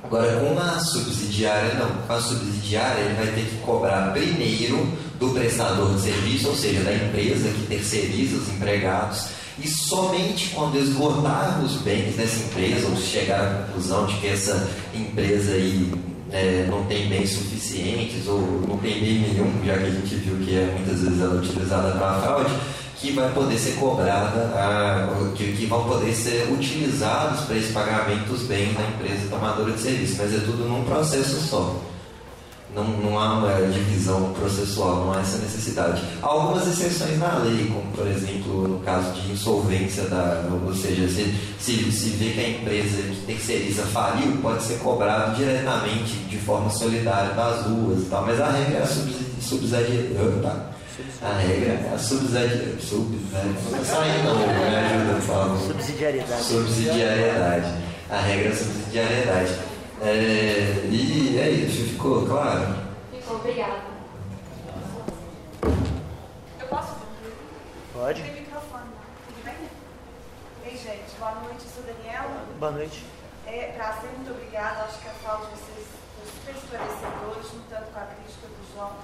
Agora, com a subsidiária, não. Com a subsidiária, ele vai ter que cobrar primeiro do prestador de serviço, ou seja, da empresa que terceiriza os empregados e somente quando esgotar os bens dessa empresa, ou chegar à conclusão de que essa empresa aí é, não tem bens suficientes, ou não tem bem nenhum, já que a gente viu que é, muitas vezes ela é utilizada para fraude, que vai poder ser cobrada, a, que, que, vão poder ser utilizados para esse pagamento dos bens da empresa tomadora de serviço, mas é tudo num processo só não, não há uma divisão processual, não há essa necessidade. Há algumas exceções na lei, como por exemplo no caso de insolvência, da, ou seja, se, se, se vê que a empresa que terceiriza faliu, pode ser cobrado diretamente de forma solidária das ruas e tal, mas a regra é a subsidiariedade. A regra é a subsidiariedade. Subsidiariedade. Não sai não, me ajuda, favor. Subsidiariedade. Subsidiariedade. A regra é a subsidiariedade. É, e é isso, ficou claro? Ficou, obrigada. Eu posso? Pode. Tem microfone, né? tudo bem? Ei, gente, boa noite, eu sou Daniela. Boa noite. É, prazer, muito obrigada. Acho que a fala de vocês foi super esclarecedores, no tanto com a crítica do João,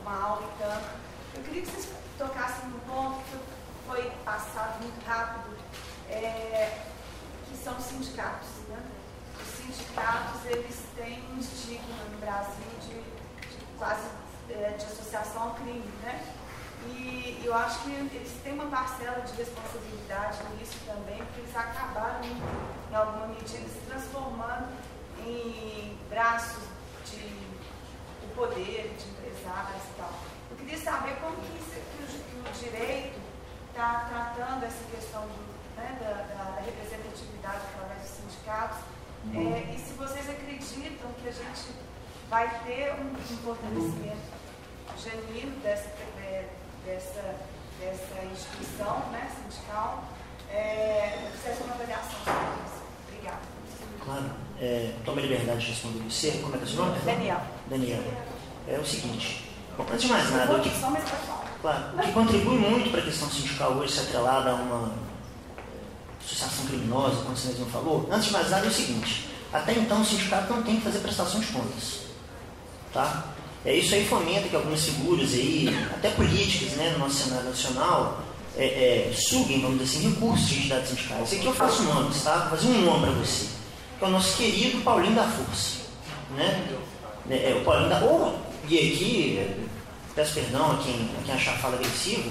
uma aula e tanto. Eu queria que vocês tocassem no ponto que foi passado muito rápido, é, que são os sindicatos, né? Eles têm um estigma no Brasil de, de quase é, de associação ao crime, né? E eu acho que eles têm uma parcela de responsabilidade nisso também, porque eles acabaram, em alguma medida, se transformando em braços de o poder, de empresários e tal. Eu queria saber como que, o, direito está tratando essa questão do, né, da, da, representatividade através dos sindicatos uhum. é, e se vocês acreditam que a gente vai ter um, fortalecimento genuíno dessa, dessa, dessa instituição né, sindical, é, eu preciso uma avaliação sobre isso. Obrigada. Claro. É, toma liberdade de responder você. Como é que é o seu nome? Daniel. Daniel. É o seguinte. Bom, antes de mais nada, o que, claro, o que contribui muito para a questão sindical hoje ser atrelada a uma associação criminosa, como você mesmo falou, antes de mais nada é o seguinte. Até então o sindicato não tem que fazer prestação de contas. Tá? É, isso aí fomenta que algumas figuras aí, até políticas, né, no nosso cenário nacional, é, é, suguem, vamos dizer assim, recursos de entidades sindicais. Aqui eu faço nomes, tá? Vou fazer um nome para você. Que é o nosso querido Paulinho da Força. Né? É, é o Paulinho da Ou, e aqui, peço perdão a quem, a quem achar fala agressiva,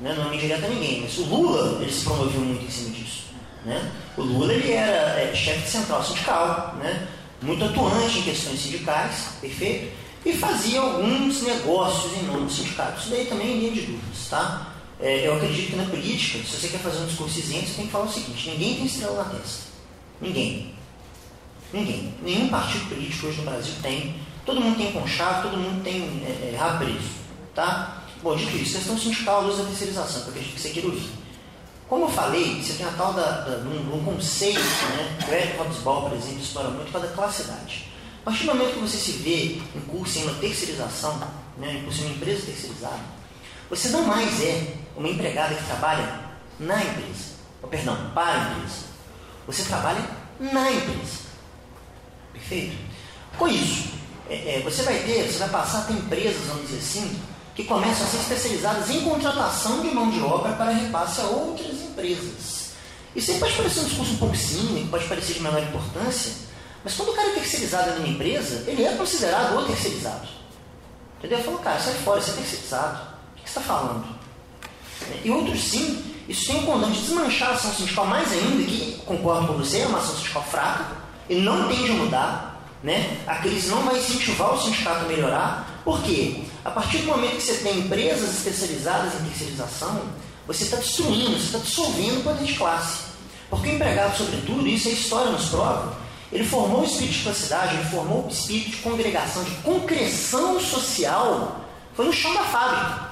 né? não é indireta a ninguém, mas o Lula, ele se promoveu muito em cima disso. Né? O Lula, ele era é, chefe de central sindical, né? muito atuante em questões sindicais, perfeito? e fazia alguns negócios em nome do sindicato. Isso daí também é linha de dúvidas, tá? É, eu acredito que na política, se você quer fazer um discurso isento, você tem que falar o seguinte: ninguém tem estrela na testa. Ninguém. Ninguém. Nenhum partido político hoje no Brasil tem. Todo mundo tem conchavo, todo mundo tem é, é, rabo preso. Tá? Bom, dito isso, questão sindical, luz da terceirização, que eu acredito que você queira ouvir. Como eu falei, você tem a tal da, da, um, um conceito, né? Eric Hobsbawm, por exemplo, explora muito, para da classidade. A partir do momento que você se vê em curso em uma terceirização, né, em curso em uma empresa terceirizada, você não mais é uma empregada que trabalha na empresa, ou perdão, para a empresa. Você trabalha na empresa. Perfeito? Com isso, é, é, você vai ter, você vai passar a ter empresas, vamos dizer assim, que começam a ser especializadas em contratação de mão de obra para repasse a outras empresas. Isso aí pode parecer um discurso um pouco cínico, pode parecer de menor importância, mas quando o cara é terceirizado numa empresa, ele é considerado o terceirizado. Entendeu? Eu falo, cara, sai fora, você é terceirizado. O que você está falando? E outros sim, isso tem o condão de desmanchar a ação sindical mais ainda, que concordo com você, é uma ação sindical fraca, e não tende a mudar. Né? A crise não vai incentivar o sindicato a melhorar. Por quê? A partir do momento que você tem empresas especializadas em terceirização, você está destruindo, você está dissolvendo o poder de classe. Porque o empregado, sobretudo, isso a história nos prova, ele formou o espírito de cidade, ele formou o espírito de congregação, de concreção social. Foi no chão da fábrica.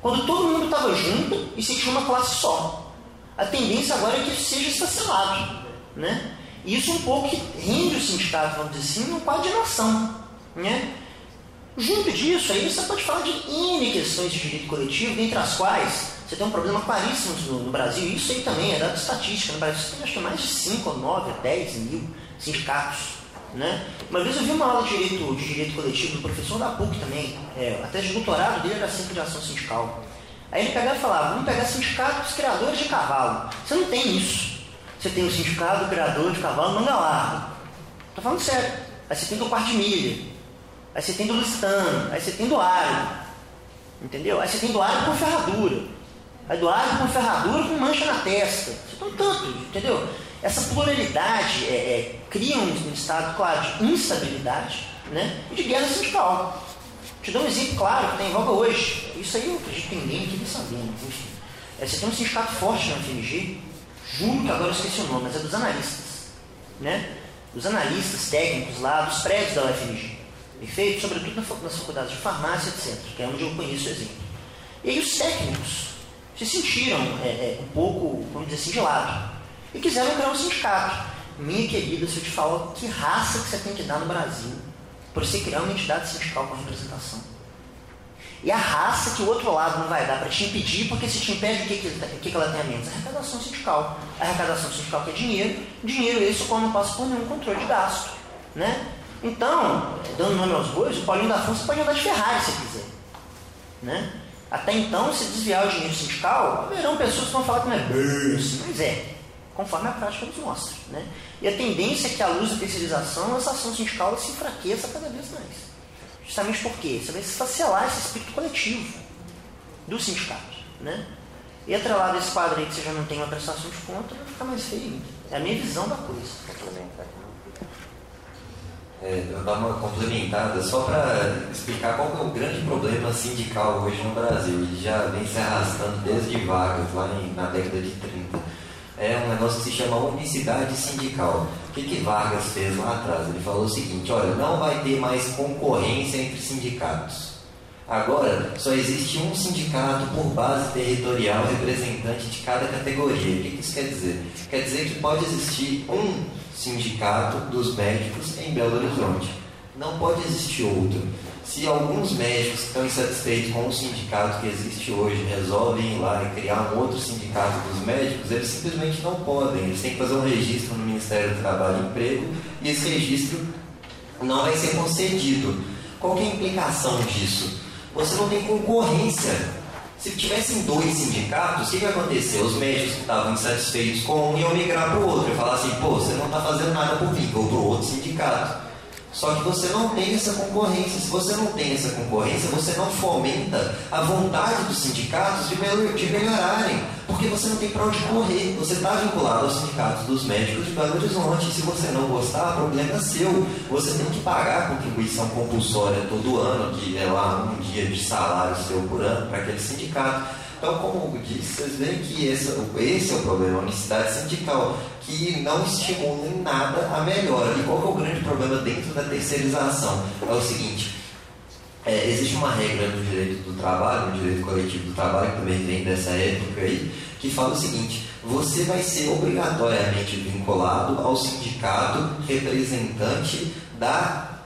Quando todo mundo estava junto e se tinha uma classe só. A tendência agora é que isso seja estacionado. Né? E isso um pouco rende o sindicato, vamos dizer assim, num quadro de nação. Né? Junto disso, aí você pode falar de N questões de direito coletivo, dentre as quais você tem um problema claríssimo no, no Brasil, isso aí também é dado estatística. No Brasil você tem acho que mais de 5, 9, 10 mil sindicatos. Né? Uma vez eu vi uma aula de direito, de direito coletivo do professor da PUC também, é, a tese de doutorado dele era sempre de ação sindical. Aí ele pegava e falava, vamos pegar sindicatos criadores de cavalo. Você não tem isso. Você tem o sindicato criador de cavalo manga larga. Estou falando sério. Aí você tem do quarto de milha. Aí você tem do lusitano. Aí você tem do árabe. Entendeu? Aí você tem do árabe com ferradura. Aí do árabe com ferradura com mancha na testa. Você tem tanto, entendeu? Essa pluralidade é, é, cria um, um, estado, claro, de instabilidade né? e de guerra sindical. Te dou um exemplo claro que está em voga hoje. Isso aí eu acredito que ninguém aqui está sabendo. Enfim. É, você tem um sindicato forte na FMG, juro que agora eu esqueci o nome, mas é dos analistas. Né? Dos analistas técnicos lá, dos prédios da UFMG. Perfeito? Sobretudo nas faculdades de farmácia, etc., que é onde eu conheço o exemplo. E aí os técnicos se sentiram é, é, um pouco, vamos dizer assim, de lado e quiseram criar um sindicato. Minha querida, se eu te falar que raça que você tem que dar no Brasil para você criar uma entidade sindical com representação. E a raça que o outro lado não vai dar para te impedir, porque se te impede, o que, que, que, que ela tem a menos? A arrecadação sindical. A arrecadação sindical que é dinheiro, dinheiro esse o qual não passa por nenhum controle de gasto. Né? Então, dando nome aos bois, o Paulinho da Força pode andar de Ferrari se quiser. Né? Até então, se desviar o dinheiro sindical, haverão pessoas que vão falar que não é bem assim, mas é conforme a prática nos mostra. Né? E a tendência é que, à luz da terceirização, essa ação sindical se enfraqueça cada vez mais. Justamente porque você vai esfacelar esse espírito coletivo do sindicato. Né? E atrelado a esse quadro aí que você já não tem uma prestação de conta, vai ficar mais feio ainda. É a minha visão da coisa. É, dar uma complementada só para explicar qual é o grande problema sindical hoje no Brasil. Ele já vem se arrastando desde Vargas, lá em, na década de 30. É um negócio que se chama unicidade sindical. O que, que Vargas fez lá atrás? Ele falou o seguinte: olha, não vai ter mais concorrência entre sindicatos. Agora, só existe um sindicato por base territorial representante de cada categoria. O que isso quer dizer? Quer dizer que pode existir um sindicato dos médicos em Belo Horizonte. Não pode existir outro. Se alguns médicos estão insatisfeitos com o sindicato que existe hoje resolvem ir lá e criar um outro sindicato dos médicos, eles simplesmente não podem. Eles têm que fazer um registro no Ministério do Trabalho e Emprego e esse registro não vai ser concedido. Qual é a implicação disso? você não tem concorrência. Se tivessem dois sindicatos, o que, vai acontecer? Os médicos que estavam insatisfeitos com um iam migrar para o outro e falar assim: pô, você não está fazendo nada por mim, vou para o outro sindicato. Só que você não tem essa concorrência. Se você não tem essa concorrência, você não fomenta a vontade dos sindicatos de, melhorarem. Porque você não tem para onde correr. Você está vinculado aos sindicatos dos médicos de Belo Horizonte. Se você não gostar, o problema é seu. Você tem que pagar a contribuição compulsória todo ano, que é lá um dia de salário seu por ano para aquele sindicato. Então, como disse, vocês veem que esse, esse é o problema, a unicidade sindical, que não estimula em nada a melhora. E qual é o grande problema dentro da terceirização? É o seguinte, é, existe uma regra no direito do trabalho, no direito coletivo do trabalho, que também vem dessa época aí, que fala o seguinte: você vai ser obrigatoriamente vinculado ao sindicato representante da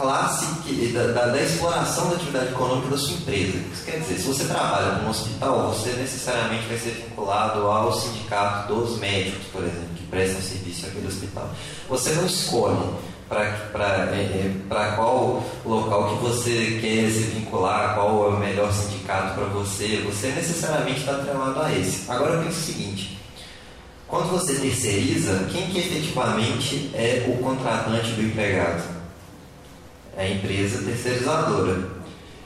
classe que, da, da, da, exploração da atividade econômica da sua empresa. Isso quer dizer, se você trabalha num hospital, você necessariamente vai ser vinculado ao sindicato dos médicos, por exemplo, que prestam serviço naquele hospital. Você não escolhe para é, é, qual local que você quer se vincular, qual é o melhor sindicato para você, você necessariamente está atrelado a esse. Agora pense o seguinte, quando você terceiriza, quem que efetivamente é o contratante do empregado? É a empresa terceirizadora.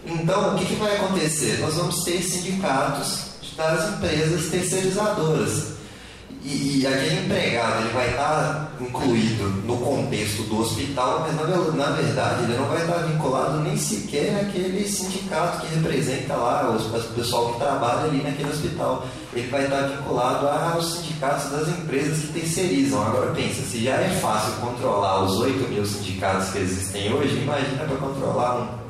Então, o que, que vai acontecer? Nós vamos ter sindicatos das empresas terceirizadoras. E, e, aquele empregado ele vai estar incluído no contexto do hospital, mas na, na, verdade ele não vai estar vinculado nem sequer naquele sindicato que representa lá o pessoal que trabalha ali naquele hospital. Ele vai estar vinculado aos sindicatos das empresas que terceirizam. Agora pensa, se já é fácil controlar os 8 mil sindicatos que existem hoje, imagina para controlar um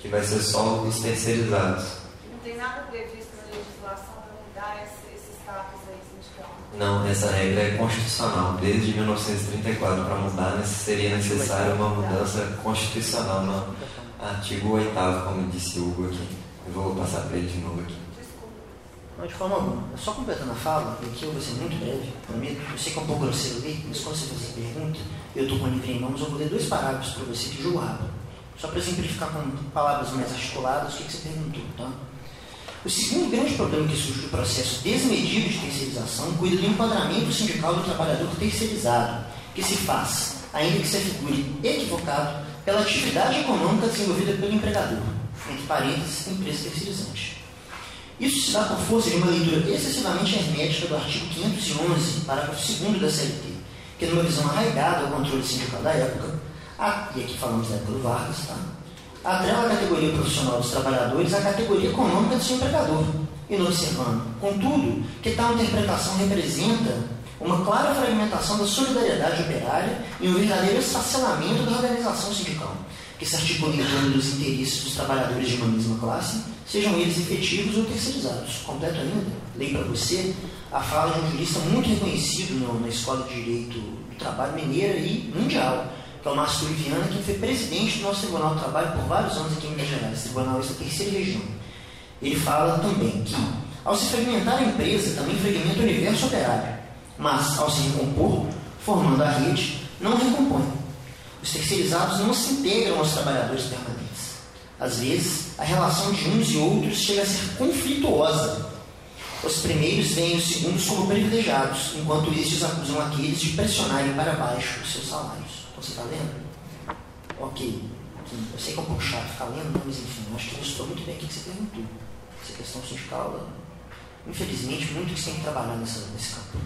que vai ser só os terceirizados. Não tem nada previsto na legislação para mudar essa não, essa regra é constitucional. Desde 1934, para mudar, seria necessária uma mudança constitucional no artigo 8, como disse o Hugo aqui. Eu vou passar para ele de novo aqui. Não, de forma alguma. Só completando a fala, e aqui eu vou ser muito breve, prometo. Eu sei que é um pouco grosseiro ali, mas quando você fazer pergunta, eu estou com o livro em mãos, eu vou ler dois parágrafos para você que julgo rápido. Só para simplificar com palavras mais articuladas o que, que você perguntou, tá? O segundo grande problema que surge do processo desmedido de terceirização cuida do enquadramento sindical do trabalhador terceirizado, que se faz, ainda que se afigure equivocado, pela atividade econômica desenvolvida pelo empregador, entre parênteses, empresa terceirizante. Isso se dá por força de uma leitura excessivamente hermética do artigo 511, parágrafo 2 da CLT, que numa visão arraigada ao controle sindical da época, a, e aqui falamos da época do Vargas, tá? Atrela a categoria profissional dos trabalhadores à categoria econômica do seu empregador, e não observando, contudo, que tal interpretação representa uma clara fragmentação da solidariedade operária e um verdadeiro esfacelamento da organização sindical, que se articula em torno dos interesses dos trabalhadores de uma mesma classe, sejam eles efetivos ou terceirizados. Completo ainda, leio para você a fala de um jurista muito reconhecido na Escola de Direito do Trabalho Mineira e mundial, que é o Márcio Viana, que foi presidente do nosso Tribunal do Trabalho por vários anos aqui em Minas Gerais, Tribunal da terceira região. Ele fala também que, ao se fragmentar a empresa, também fragmenta o universo operário, mas, ao se recompor, formando a rede, não recompõe. Os terceirizados não se integram aos trabalhadores permanentes. Às vezes, a relação de uns e outros chega a ser conflituosa. Os primeiros veem os segundos como privilegiados, enquanto estes acusam aqueles de pressionarem para baixo os seus salários. Você está lendo? Ok. Eu sei que é um pouco chato ficar lendo, mas enfim, eu acho que ilustrou muito bem o que você perguntou. Essa questão sindical, infelizmente, muito que tem que trabalhar nessa, nesse campo.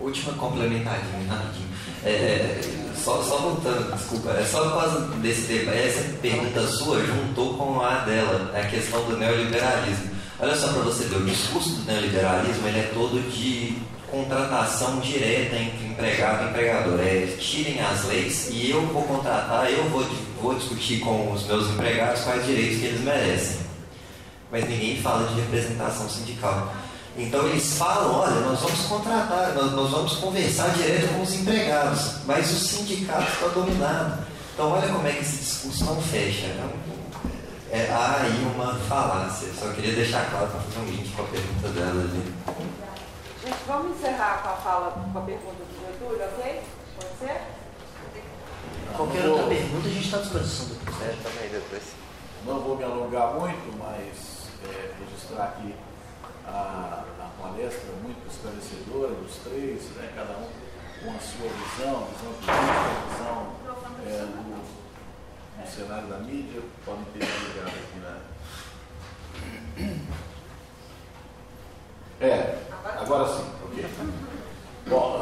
Última complementadinha, rapidinho. É, só, só voltando, desculpa, é só por causa desse debate, essa pergunta sua juntou com a dela, a questão do neoliberalismo. Olha só para você ver, o discurso do neoliberalismo ele é todo de contratação direta entre empregado e empregador. É tirem as leis e eu vou contratar, eu vou, vou discutir com os meus empregados quais direitos que eles merecem. Mas ninguém fala de representação sindical. Então eles falam, olha, nós vamos contratar, nós, nós vamos conversar direto com os empregados, mas o sindicato está dominado. Então olha como é que esse discurso não fecha. É, é, há aí uma falácia. Só queria deixar claro para fazer um link com a pergunta dela ali. Gente, vamos encerrar com a fala, com a pergunta do Getúlio, ok? Pode ser? Qualquer outra pergunta a gente está à disposição depois. É, também depois. Não vou me alongar muito, mas é, registrar aqui a, a palestra muito esclarecedora dos três, né, cada um com a sua visão, visão política, visão é, do, do, cenário da mídia, podem ter ligado aqui na. É, agora sim, ok. Bom,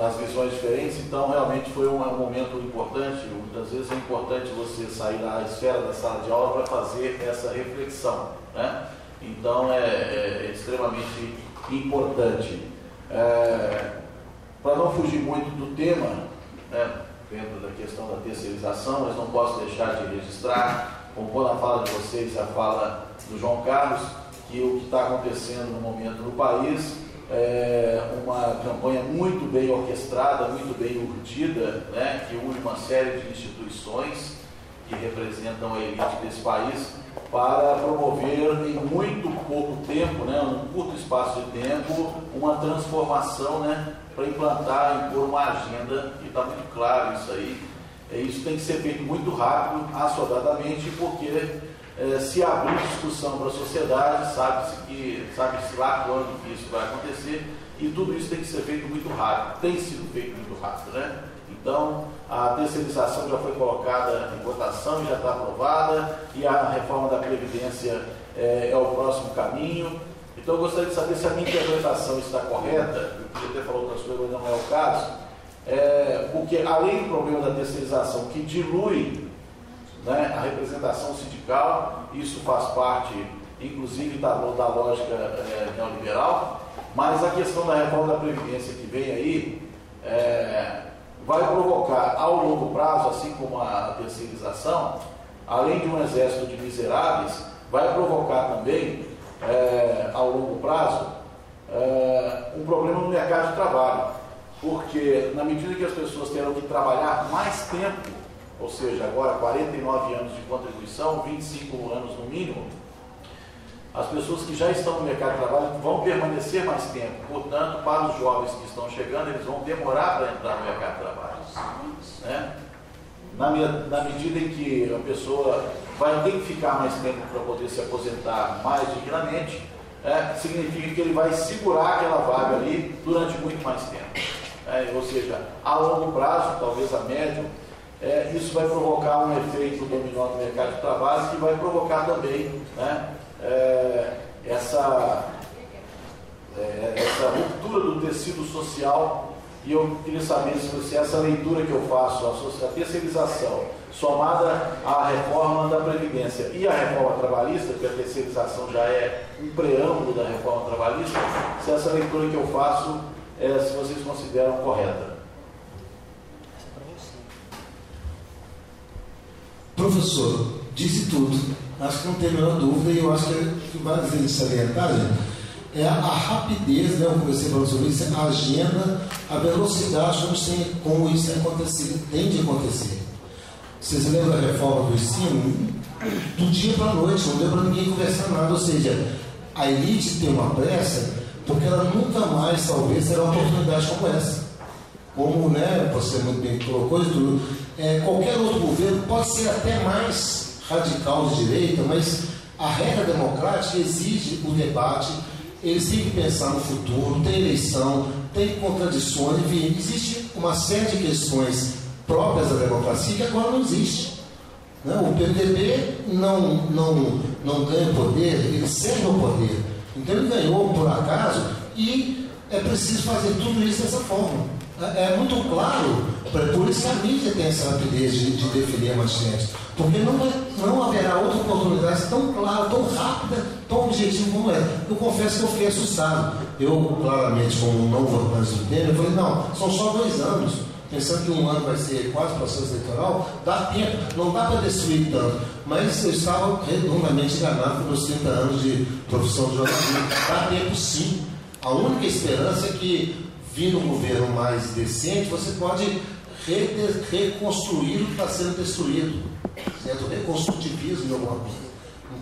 nas visões diferentes, então realmente foi um, um momento importante. Muitas vezes é importante você sair da esfera da sala de aula para fazer essa reflexão. Né? Então é, é, é extremamente importante. É, Para não fugir muito do tema, né, dentro da questão da terceirização, mas não posso deixar de registrar, como na fala de vocês, a fala do João Carlos, que o que está acontecendo no momento no país é uma campanha muito bem orquestrada, muito bem urdida, né, que une uma série de instituições que representam a elite desse país para promover em muito pouco tempo, né, um curto espaço de tempo, uma transformação né, para implantar, impor uma agenda, e está muito claro isso aí. É, isso tem que ser feito muito rápido, assodadamente, porque é, se abrir discussão para a sociedade, sabe-se que sabe-se lá quando que isso vai acontecer, e tudo isso tem que ser feito muito rápido, tem sido feito muito rápido, né? Então, a terceirização já foi colocada em votação, já está aprovada, e a reforma da Previdência é, é, o próximo caminho. Então, eu gostaria de saber se a minha interpretação está correta, eu ter falado outras coisas, mas não é o caso, é, porque além do problema da terceirização, que dilui né, a representação sindical, isso faz parte, inclusive, da, da lógica é, neoliberal, mas a questão da reforma da Previdência que vem aí, é, vai provocar ao longo prazo, assim como a terceirização, além de um exército de miseráveis, vai provocar também, é, ao longo prazo, um problema no mercado de trabalho. Porque, na medida que as pessoas terão que trabalhar mais tempo, ou seja, agora 49 anos de contribuição, 25 anos no mínimo, as pessoas que já estão no mercado de trabalho vão permanecer mais tempo. Portanto, para os jovens que estão chegando, eles vão demorar para entrar no mercado de trabalho. Né? Na, na medida em que a pessoa vai ter que ficar mais tempo para poder se aposentar mais dignamente, é, significa que ele vai segurar aquela vaga ali durante muito mais tempo. É, ou seja, a longo prazo, talvez a médio, é, isso vai provocar um efeito dominó no mercado de trabalho que vai provocar também né, é, essa, é, essa ruptura do tecido social e eu queria saber se essa leitura que eu faço, a terceirização, somada à reforma da Previdência e à reforma trabalhista, que a terceirização já é um preâmbulo da reforma trabalhista, se essa leitura que eu faço, é, se vocês consideram correta. Professor, disse tudo. Acho que não tem a menor dúvida e eu acho que que vale dizer salientar, gente, é a, rapidez, né? eu conversei falando sobre isso, a agenda, a velocidade como isso tem acontecido, tem de acontecer. Vocês lembram da reforma do ensino? Do dia para a noite, não deu para ninguém conversar nada. Ou seja, a elite tem uma pressa porque ela nunca mais, talvez, terá uma oportunidade como essa. Como né, você muito bem colocou, tudo, é, qualquer outro governo pode ser até mais radical de direita, mas A regra democrática exige o debate, eles têm que pensar no futuro, tem eleição, tem contradições, enfim, existe uma série de questões próprias da democracia que agora não existe. Né? O PMDB não, não, não ganha poder, ele serve ao poder. Então ele ganhou por acaso e é preciso fazer tudo isso dessa forma. É, é muito claro, por isso a mídia tem essa rapidez de, de definir a manchete. Porque não, não haverá outra oportunidade tão clara, tão rápida, tão objetiva como é. Eu confesso que eu fiquei assustado. Eu, claramente, como não votante do Temer, eu falei, não, são só dois anos. Pensando que um ano vai ser quase processo eleitoral, dá tempo, não dá para destruir tanto. Mas eu estava redondamente enganado com meus 30 anos de profissão de jornalismo. Dá tempo sim. A única esperança é que, vindo um governo mais decente, você pode reconstruir o que está sendo destruído certo? reconstrutivismo de alguma coisa.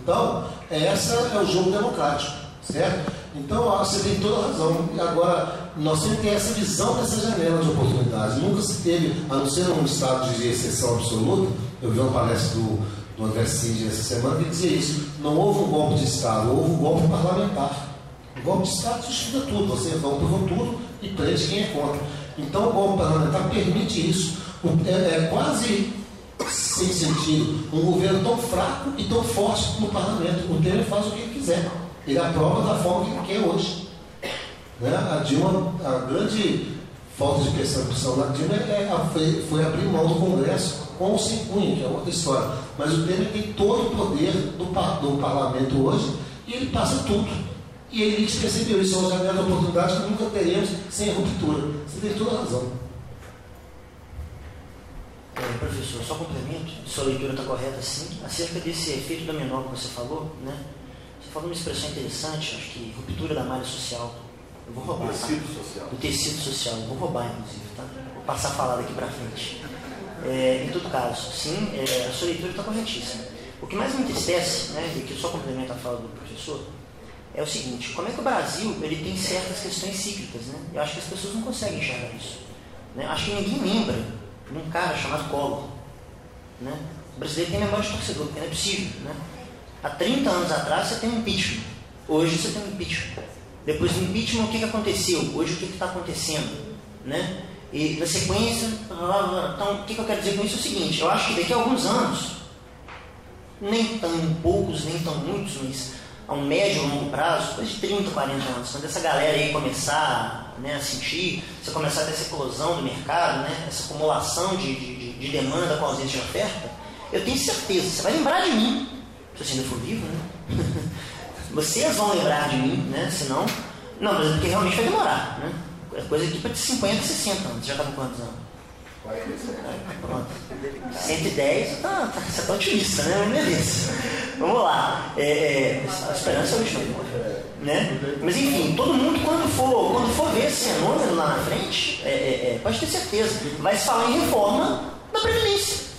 Então, essa é o jogo democrático, certo? Então, você tem toda a razão. Agora, nós temos que ter essa visão dessa janela de oportunidades. Nunca se teve, a não ser num estado de exceção absoluta, eu vi uma palestra do, do André Cid essa semana que dizia isso, não houve um golpe de Estado, houve um golpe parlamentar. O golpe de Estado justifica tudo, você rompe com tudo e prende quem é contra. Então, o golpe parlamentar permite isso. É, é quase sem sentido. Um governo tão fraco e tão forte no parlamento. O Temer faz o que ele quiser. Ele aprova da forma que ele quer hoje. Né? A Dilma, a grande falta de percepção da Dilma é, foi, foi abrir mão do Congresso com o sem cunha, que é outra história. Mas o Temer tem todo o poder do, do parlamento hoje e ele passa tudo. E ele percebeu isso, uma janela de oportunidade que nunca teremos sem ruptura. Você tem toda a razão. É, professor, só complemento, sua leitura está correta sim, acerca desse efeito dominó que você falou, né? Você falou uma expressão interessante, acho que ruptura da malha social. Eu vou roubar. Tecido tá? social. Do tecido social, eu vou roubar, inclusive, tá? Vou passar a falar daqui para frente. É, em todo caso, sim, é, a sua leitura está corretíssima. O que mais me entristece, né, e que só complementa a fala do professor, é o seguinte, como é que o Brasil ele tem certas questões cíclicas, né? Eu acho que as pessoas não conseguem enxergar isso. Né? Acho que ninguém lembra num cara chamado Collor. Né? O brasileiro tem memória de torcedor, porque não é possível. Né? Há 30 anos atrás você tem um impeachment. Hoje você tem um impeachment. Depois do impeachment, o que, que aconteceu? Hoje o que está acontecendo? Né? E na sequência, então o que, que eu quero dizer com isso é o seguinte, eu acho que daqui a alguns anos, nem tão poucos, nem tão muitos, mas a um médio longo prazo, depois de 30, 40 anos, quando essa galera aí começar né, a sentir, você começar a ter essa explosão do mercado, né, essa acumulação de, de, de demanda com ausência de oferta, eu tenho certeza, você vai lembrar de mim, se você ainda for vivo, né? Vocês vão lembrar de mim, né? Senão. Não, mas é porque realmente vai demorar, né? É coisa aqui para 50, 60 anos. Já está com quantos anos? 47. Pronto. 110, tá, tá, você está otimista, né? Beleza. Vamos lá. É, é, a esperança é o último. Né? Mas enfim, todo mundo quando for, quando for ver esse fenômeno lá na frente, é, é, é pode ter certeza, vai se falar em reforma da Previdência.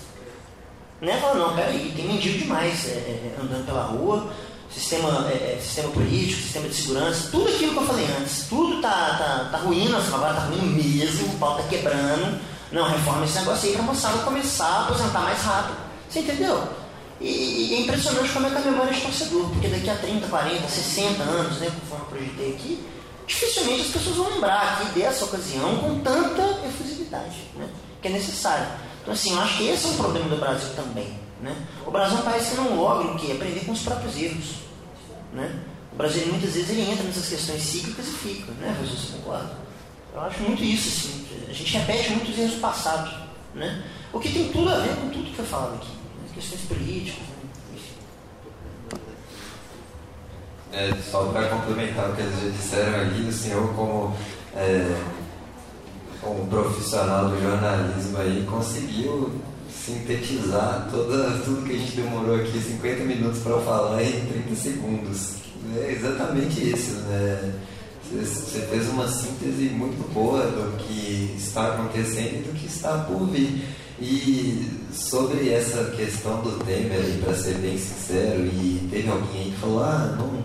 Né? Fala, não, peraí, tem mendigo demais é, andando pela rua, sistema, sistema político, sistema de segurança, tudo aquilo que eu falei antes, tudo tá, tá, tá ruindo, agora tá ruim mesmo, o pau tá quebrando. Não, reforma esse negócio aí para a moçada começar a aposentar mais rápido. Você entendeu? E, e, é impressionante como é que a memória é de torcedor, porque daqui a 30, 40, 60 anos, né, conforme eu projetei aqui, dificilmente as pessoas vão lembrar aqui dessa ocasião com tanta efusividade, né, que é necessário. Então, assim, eu acho que esse é um problema do Brasil também. Né? O Brasil é um país que não logra o quê? Aprender com os próprios erros. Né? O Brasil, muitas vezes, ele entra nessas questões cíclicas e fica, né, Jesus? Concordo. Eu acho muito isso, assim. A gente repete muitos erros passados. Né? O que tem tudo a ver com tudo que foi falado aqui questões políticas, né? É, só para complementar o que eles disseram ali, o senhor como, é, como profissional do jornalismo aí conseguiu sintetizar toda, tudo que a gente demorou aqui 50 minutos para falar em 30 segundos. É exatamente isso, né? Você fez uma síntese muito boa do que está acontecendo e do que está por vir. E sobre essa questão do Temer, para ser bem sincero, e teve alguém que falou, ah, não,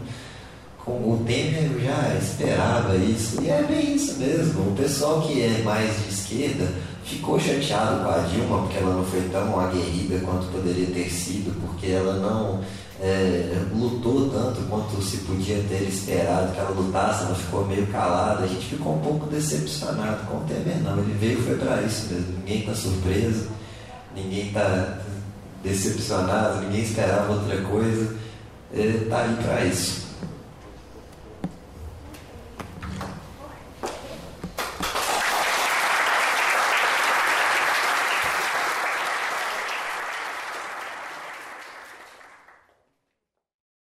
o Temer já esperava isso, e é bem isso mesmo. O pessoal que é mais de esquerda ficou chateado com a Dilma porque ela não foi tão aguerrida quanto poderia ter sido, porque ela não é, lutou tanto quanto se podia ter esperado que ela lutasse, ela ficou meio calada. A gente ficou um pouco decepcionado com o Temer, não. Ele veio foi para isso mesmo. Ninguém está surpreso, ninguém está decepcionado, ninguém esperava outra coisa. Está ali para isso.